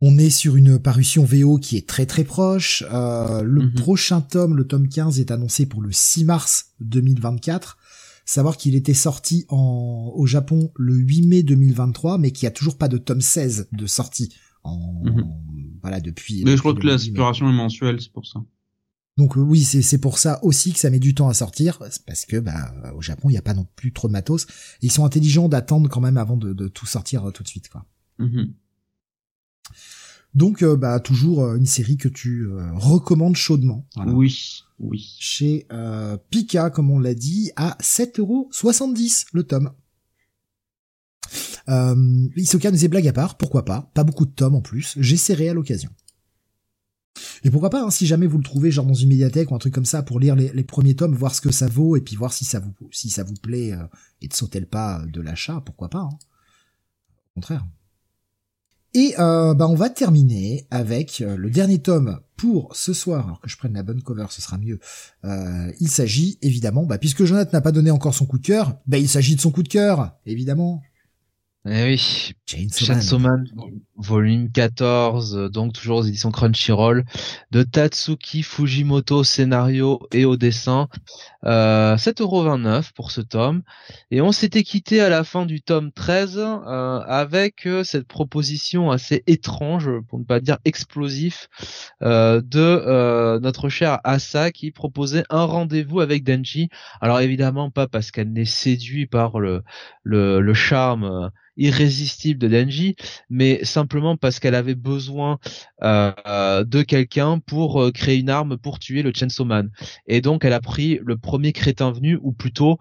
on est sur une parution VO qui est très très proche. Euh, le mhm. prochain tome, le tome 15, est annoncé pour le 6 mars 2024. Savoir qu'il était sorti en, au Japon le 8 mai 2023, mais qu'il n'y a toujours pas de tome 16 de sortie en, mhm. Voilà, depuis. Mais je crois que l'aspiration est mensuelle, c'est pour ça. Donc oui, c'est pour ça aussi que ça met du temps à sortir, parce que bah, au Japon, il n'y a pas non plus trop de matos. ils sont intelligents d'attendre quand même avant de, de, tout sortir euh, tout de suite. Quoi. Mhm. Donc euh, bah toujours euh, une série que tu recommandes chaudement. Oui, oui. Chez Pika, comme on l'a dit, à 7,70€ le tome. Euh, Isoka nous est blague à part, pourquoi pas, pas beaucoup de tomes en plus, j'essaierai à l'occasion. Et pourquoi pas, hein, si jamais vous le trouvez genre dans une médiathèque ou un truc comme ça pour lire les, premiers tomes, voir ce que ça vaut et puis voir si ça vous plaît euh, et de sauter le pas de l'achat, pourquoi pas. Hein. Au contraire. Et euh, bah on va terminer avec euh, le dernier tome pour ce soir. Alors que je prenne la bonne cover, ce sera mieux. il s'agit évidemment, bah, puisque Jonathan n'a pas donné encore son coup de cœur, bah il s'agit de son coup de cœur, évidemment. Eh oui, Chainsaw Man, volume 14, euh, donc toujours aux éditions Crunchyroll, de Tatsuki Fujimoto scénario et au dessin, euh, 7,29€ pour ce tome. Et on s'était quitté à la fin du tome 13 euh, avec euh, cette proposition assez étrange, pour ne pas dire explosif, de notre chère Asa qui proposait un rendez-vous avec Denji. Alors évidemment pas parce qu'elle n'est séduite par le, le, le charme irrésistible de Denji, mais simplement parce qu'elle avait besoin euh, de quelqu'un pour euh, créer une arme pour tuer le Chainsaw Man. Et donc elle a pris le premier crétin venu, ou plutôt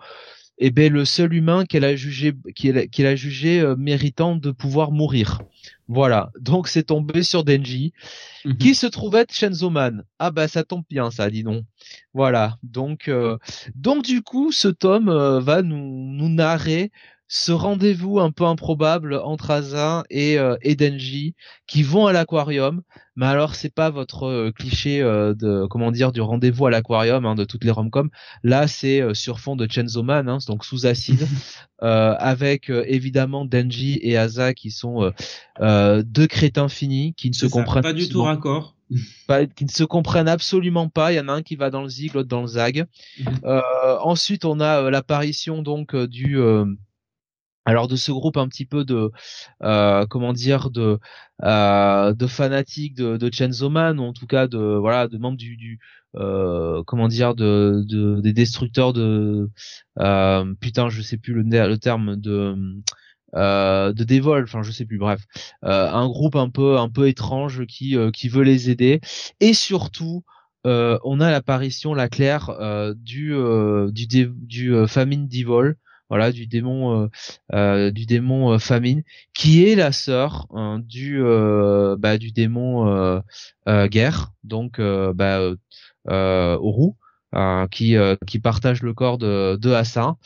eh ben, le seul humain qu'elle a jugé qu'elle a jugé euh, méritant de pouvoir mourir. Voilà, donc c'est tombé sur Denji, mhm. qui se trouvait être Chainsaw Man? Ah bah ça tombe bien, ça, dis donc. Voilà, donc donc du coup, ce tome va nous nous narrer ce rendez-vous un peu improbable entre Asa et, euh, Denji qui vont à l'aquarium. Mais alors c'est pas votre euh, cliché euh, de comment dire du rendez-vous à l'aquarium hein, de toutes les romcoms. Là c'est euh, sur fond de Chainsaw Man, hein, donc sous acide, avec évidemment Denji et Asa qui sont deux crétins finis qui ne se comprennent pas du tout raccord. Pas, qui ne se comprennent absolument pas. Il y en a un qui va dans le zig, l'autre dans le zag. Mhm. ensuite, on a l'apparition donc du alors de ce groupe un petit peu de euh, comment dire de euh, de fanatiques de, de Chainsaw Man ou en tout cas de voilà de membres du, du euh, comment dire de, de, des destructeurs de euh, putain je sais plus le, le terme de euh, de dévol, enfin je sais plus, bref, un groupe un peu un peu étrange qui qui veut les aider. Et surtout on a l'apparition la claire du du du famine d'Evil voilà du démon euh, euh, du démon euh, famine qui est la sœur hein, du bah, du démon guerre donc bah, Oru qui qui partage le corps de de Hassan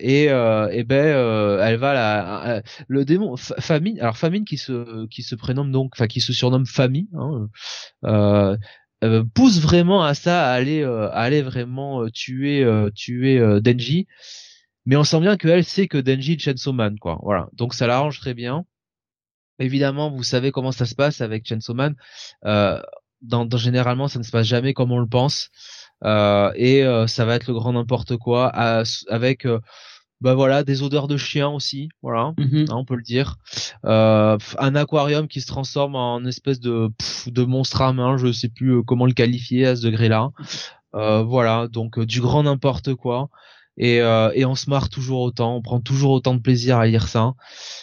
et et ben elle va la le démon famine alors famine qui se qui se prénomme donc enfin qui se surnomme famille hein, pousse vraiment à ça à aller aller vraiment tuer tuer Denji mais on sent bien qu'elle sait que Denji est Chainsaw Man, quoi. Voilà. Donc ça l'arrange très bien. Évidemment, vous savez comment ça se passe avec Chainsaw Man. Euh, dans, généralement, ça ne se passe jamais comme on le pense. et ça va être le grand n'importe quoi avec bah voilà des odeurs de chien aussi voilà Mhm. hein, on peut le dire euh, un aquarium qui se transforme en espèce de pff, de monstre à main je sais plus euh, comment le qualifier à ce degré là euh, voilà donc euh, du grand n'importe quoi et, euh, et on se marre toujours autant on prend toujours autant de plaisir à lire ça.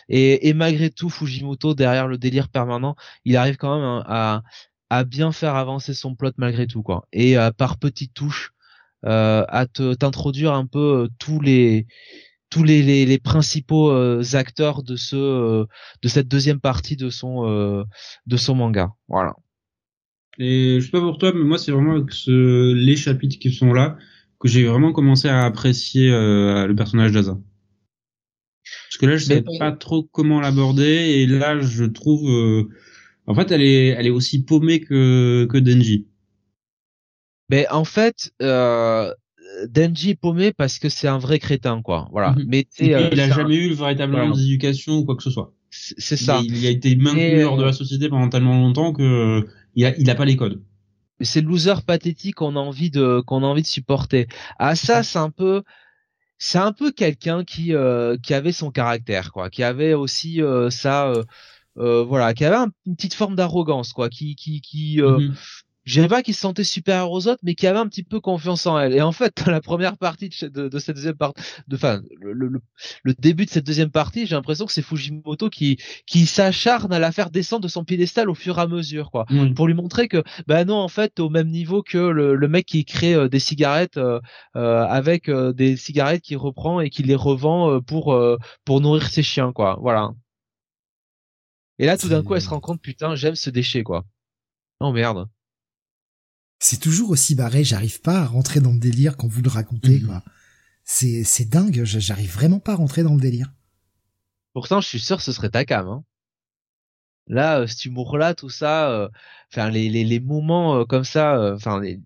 Et, et malgré tout Fujimoto derrière le délire permanent il arrive quand même hein, à à bien faire avancer son plot malgré tout quoi. Et euh, par petites touches euh, à t'introduire un peu euh, tous les tous les, les, les principaux euh, acteurs de ce euh, de cette deuxième partie de son de son manga. Voilà. Et je sais pas pour toi, mais moi c'est vraiment ce, les chapitres qui sont là que j'ai vraiment commencé à apprécier euh, le personnage d'Aza. Parce que là je sais pas trop comment l'aborder et là je trouve, euh, en fait elle est elle est aussi paumée que que Denji. mais en fait euh, Denji est paumé parce que c'est un vrai crétin quoi voilà Mhm. mais euh, il a c'est un- jamais eu véritablement Voilà. d'éducation ou quoi que ce soit. c'est ça Il, il a été maintenu hors de la société pendant tellement longtemps que il a il a pas les codes. C'est le loser pathétique qu'on a envie de qu'on a envie de supporter. Ah ça c'est un peu c'est un peu quelqu'un qui euh, qui avait son caractère quoi, qui avait aussi euh, ça euh, euh, voilà, qui avait un- une petite forme d'arrogance quoi, qui qui qui euh, Mhm. Je dirais pas qu'il se sentait supérieur aux autres, mais qui avait un petit peu confiance en elle. Et en fait, dans la première partie de, ce- de, de cette deuxième partie, de, enfin, le, le, le- début de cette deuxième partie, j'ai l'impression que c'est Fujimoto qui, qui s'acharne à la faire descendre de son piédestal au fur et à mesure, quoi. Oui. Pour lui montrer que, bah non, en fait, au même niveau que le, le mec qui crée euh, des cigarettes euh, euh, avec euh, des cigarettes qu'il reprend et qui les revend euh, pour euh, pour nourrir ses chiens, quoi. Voilà. Et là, tout d'un coup, elle se rend compte, putain, j'aime ce déchet, quoi. Oh merde. C'est toujours aussi barré, j'arrive pas à rentrer dans le délire quand vous le racontez, Mhm. quoi. C'est, c'est dingue, j'arrive vraiment pas à rentrer dans le délire. Pourtant, je suis sûr que ce serait ta cam. Hein. Là, euh, cet humour-là, tout ça, euh, enfin les, les, les moments euh, comme ça, euh, enfin les,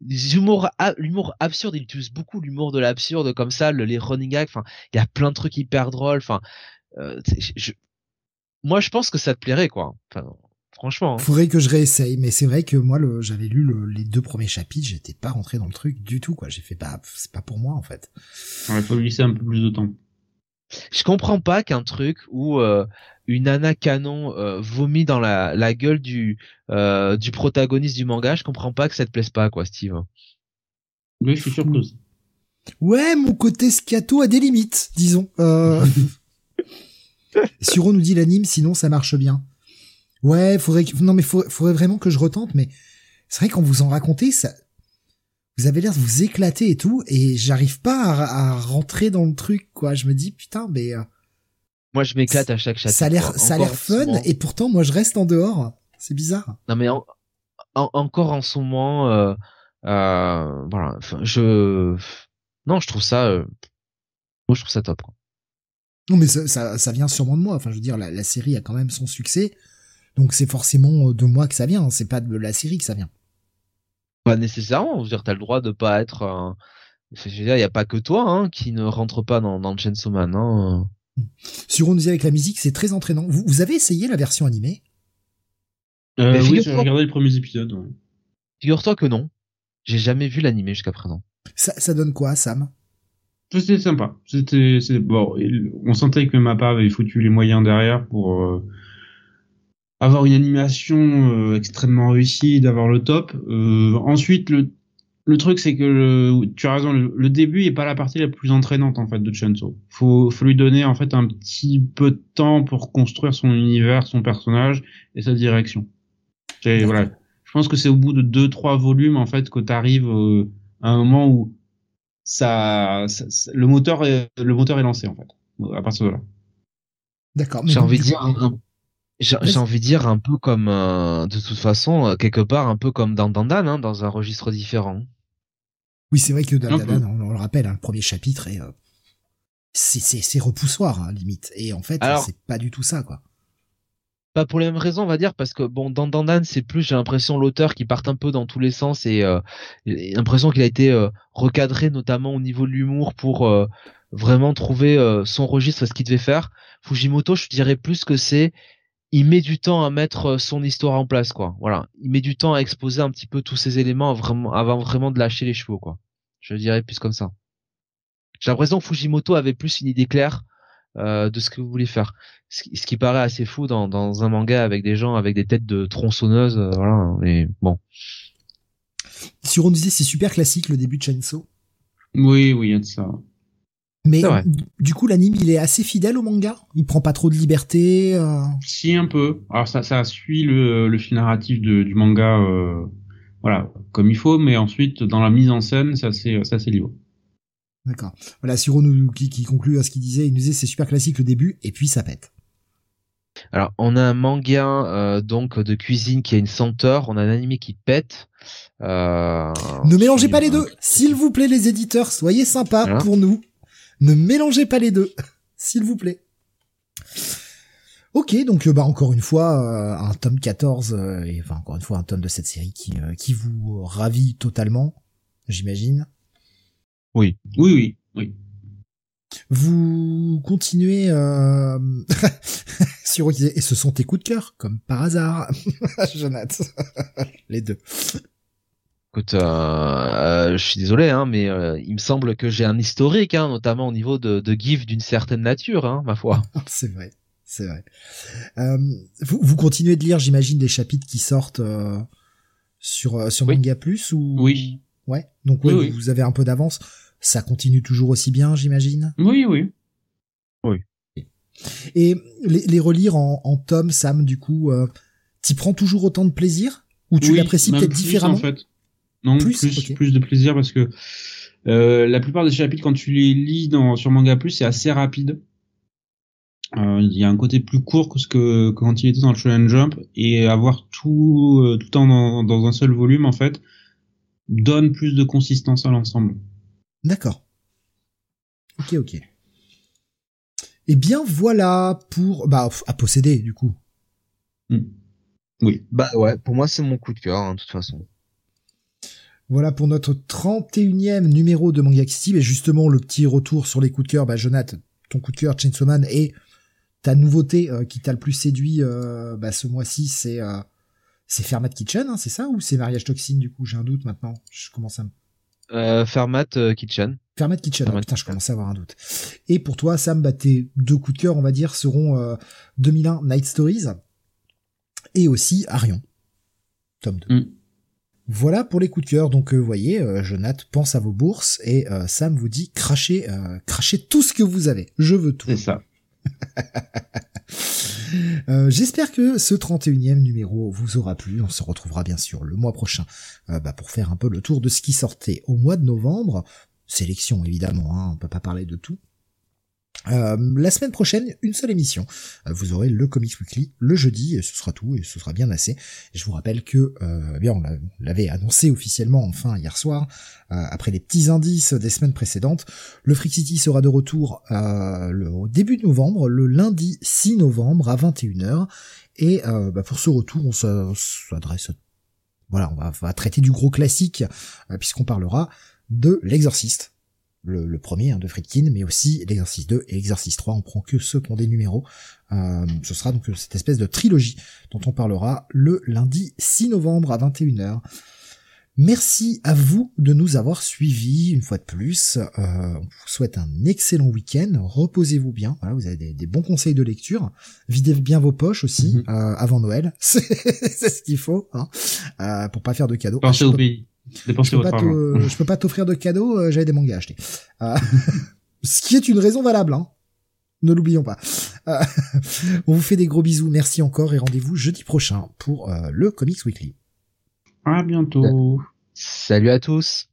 les humours, a- l'humour absurde, il utilise beaucoup l'humour de l'absurde comme ça, le, les running gags. Enfin, il y a plein de trucs hyper drôles. Enfin, euh, moi, je pense que ça te plairait, quoi. Enfin, franchement. hein. Faudrait que je réessaye, mais c'est vrai que moi, le, j'avais lu le- les deux premiers chapitres, j'étais pas rentré dans le truc du tout, quoi. J'ai fait, bah, c'est pas pour moi, en fait. Il faut lui laisser un peu plus de temps. Je comprends pas qu'un truc où euh, une nana canon euh, vomit dans la, la gueule du euh, du protagoniste du manga, je comprends pas que ça te plaise pas, quoi, Steve. Oui, je suis surprise. Ouais, mon côté scato a des limites, disons. Euh... Suro nous dit l'anime, sinon ça marche bien. Ouais, faudrait que... non mais faudrait, faudrait vraiment que je retente, mais c'est vrai quand vous en racontez, ça, vous avez l'air de vous éclater et tout, et j'arrive pas à, à rentrer dans le truc, quoi. Je me dis putain, mais euh, Moi, je m'éclate à chaque chapitre. ça a l'air, ça a l'air fun, moment. et pourtant moi je reste en dehors. C'est bizarre. Non mais en- en- encore en ce moment, euh, euh, voilà. Je non, je trouve ça, moi je trouve ça top. Quoi. Non, mais ça, ça, ça vient sûrement de moi. Enfin, je veux dire, la, la série a quand même son succès, donc c'est forcément de moi que ça vient. C'est pas de la série que ça vient. Pas nécessairement. Je veux dire, t'as le droit de pas être. un- Je veux dire, il y a pas que toi hein, qui ne rentre pas dans dans Chainsaw Man. Hein. Sur on nous dit avec la musique, c'est très entraînant. Vous, vous avez essayé la version animée? Euh, oui, j'ai figure-toi- regardé les premiers épisodes. ouais. Figure-toi que non. J'ai jamais vu l'animé jusqu'à présent. ça, ça donne quoi, Sam? C'était sympa. C'était, bon. On sentait que Mappa avait foutu les moyens derrière pour euh, avoir une animation euh, extrêmement réussie, d'avoir le top. Euh, ensuite, le le truc c'est que le, tu as raison, le, le début est pas la partie la plus entraînante en fait de Chainsaw. Faut faut lui donner en fait un petit peu de temps pour construire son univers, son personnage et sa direction. D'accord. voilà. Je pense que c'est au bout de deux trois volumes en fait que tu arrives à un moment où ça, ça- ça- le moteur est le moteur est lancé en fait à partir de là. D'accord. J'ai envie de dire un, un- j'ai envie de dire un peu comme euh, de toute façon euh, quelque part un peu comme dans Dandan hein, dans un registre différent. Oui, c'est vrai que Dan- Un Dan- peu. Dan, on, on le rappelle, hein, le premier chapitre est, euh, c'est, repoussoir, hein, limite. Et en fait, c'est pas du tout ça, quoi. Pas pour les mêmes raisons, on va dire, parce que bon, dans Dandan, c'est plus, j'ai l'impression, l'auteur qui part un peu dans tous les sens et euh, l'impression qu'il a été euh, recadré, notamment au niveau de l'humour, pour euh, vraiment trouver euh, son registre, ce qu'il devait faire. Fujimoto, je dirais plus que c'est il met du temps à mettre son histoire en place, quoi. Voilà, il met du temps à exposer un petit peu tous ces éléments vraiment, avant vraiment de lâcher les chevaux, quoi. Je dirais plus comme ça. J'ai l'impression que Fujimoto avait plus une idée claire euh, de ce que vous voulez faire. Ce qui, ce qui paraît assez fou dans, dans, un manga avec des gens avec des têtes de tronçonneuses, euh, voilà. Mais bon. Si on disait c'est super classique le début de Chainsaw. Oui, oui, il y a de ça. Mais du coup, l'anime, il est assez fidèle au manga? Il prend pas trop de liberté. Euh... Si un peu. Alors ça, ça suit le, le fil narratif de, du manga, euh, voilà, comme il faut. Mais ensuite, dans la mise en scène, ça c'est, ça c'est libre. D'accord. Voilà, Siro nous qui, qui conclut à ce qu'il disait. Il nous disait c'est super classique le début et puis ça pète. Alors, on a un manga euh, donc de cuisine qui a une senteur, on a un animé qui pète. Euh, ne mélangez pas les deux, s'il vous plaît, les éditeurs, soyez sympas pour nous. Ne mélangez pas les deux, s'il vous plaît. Ok, donc euh, bah encore une fois euh, un tome 14 euh, et enfin encore une fois un tome de cette série qui qui vous ravit totalement, j'imagine. Oui, oui, oui, oui. Vous continuez euh... sur et ce sont tes coups de cœur comme par hasard, Jonathan. Les deux. Écoute, euh, euh, je suis désolé, hein, mais euh, il me semble que j'ai un historique, hein, notamment au niveau de, de GIF d'une certaine nature, hein, ma foi. c'est vrai, c'est vrai. Vous, vous, continuez de lire, j'imagine, des chapitres qui sortent sur sur Manga Plus ou Oui. Ouais. Donc oui, vous avez un peu d'avance. Ça continue toujours aussi bien, j'imagine? Oui, oui. Oui. Et les, les relire en, en tome, Sam, du coup, euh, t'y prends toujours autant de plaisir? Ou tu l'apprécies peut-être différemment en fait. Non, plus, plus, de plaisir parce que euh, la plupart des chapitres, quand tu les lis dans, sur Manga Plus, c'est assez rapide. Euh, il y a un côté plus court que ce que, quand il était dans le Shonen Jump et avoir tout euh, tout en dans, un seul volume en fait donne plus de consistance à l'ensemble. D'accord. Ok, ok. Eh bien voilà pour bah à posséder du coup. Hmm. Oui. Bah ouais, pour moi c'est mon coup de cœur hein, de toute façon. Voilà pour notre 31e numéro de Manga City. Et justement, le petit retour sur les coups de cœur. Bah, Jonathan, ton coup de cœur, Chainsaw Man, et ta nouveauté euh, qui t'a le plus séduit euh, bah, ce mois-ci, c'est euh, c'est Fermat Kitchen, hein, c'est ça? Ou c'est Mariage Toxine, du coup J'ai un doute maintenant. Je commence à me... Euh, Fermat Kitchen. Fermat Kitchen, oh, putain, je commence à avoir un doute. Et pour toi, Sam, bah, tes deux coups de cœur, on va dire, seront 2001 Night Stories et aussi Arion, tome 2. Voilà pour les coups de cœur. Donc, vous voyez, euh, Jonathan pense à vos bourses et euh, Sam vous dit crachez, euh, crachez tout ce que vous avez. Je veux tout. C'est ça. euh, J'espère que ce 31e numéro vous aura plu. On se retrouvera bien sûr le mois prochain euh, bah, pour faire un peu le tour de ce qui sortait au mois de novembre. Sélection évidemment, hein, on peut pas parler de tout. Euh, la semaine prochaine, une seule émission. Euh, vous aurez le Comics Weekly le jeudi, et ce sera tout, et ce sera bien assez. je vous rappelle que, euh, eh bien, on l'avait annoncé officiellement enfin hier soir, après les petits indices des semaines précédentes. Le Freak City sera de retour le, au début de novembre, le lundi 6 novembre à 21h. Et bah, pour ce retour, on s'adresse... Voilà, on va, on va, traiter du gros classique, puisqu'on parlera de l'exorciste le, premier hein, de Friedkin, mais aussi l'exercice 2 et l'exercice 3. On prend que ceux qui ont des numéros. Euh, ce sera donc cette espèce de trilogie dont on parlera le lundi 6 novembre à 21h. Merci à vous de nous avoir suivis une fois de plus. Euh, on vous souhaite un excellent week-end. Reposez-vous bien. Voilà, vous avez des, bons conseils de lecture. Videz bien vos poches aussi mhm. euh, avant Noël. C'est ce qu'il faut hein, euh, pour pas faire de cadeaux. Je peux, pas je peux pas t'offrir de cadeaux, euh, j'avais des mangas à acheter. Euh, ce qui est une raison valable, hein. Ne l'oublions pas. Euh, on vous fait des gros bisous, merci encore et rendez-vous jeudi prochain pour le Comics Weekly. À bientôt. Salut à tous.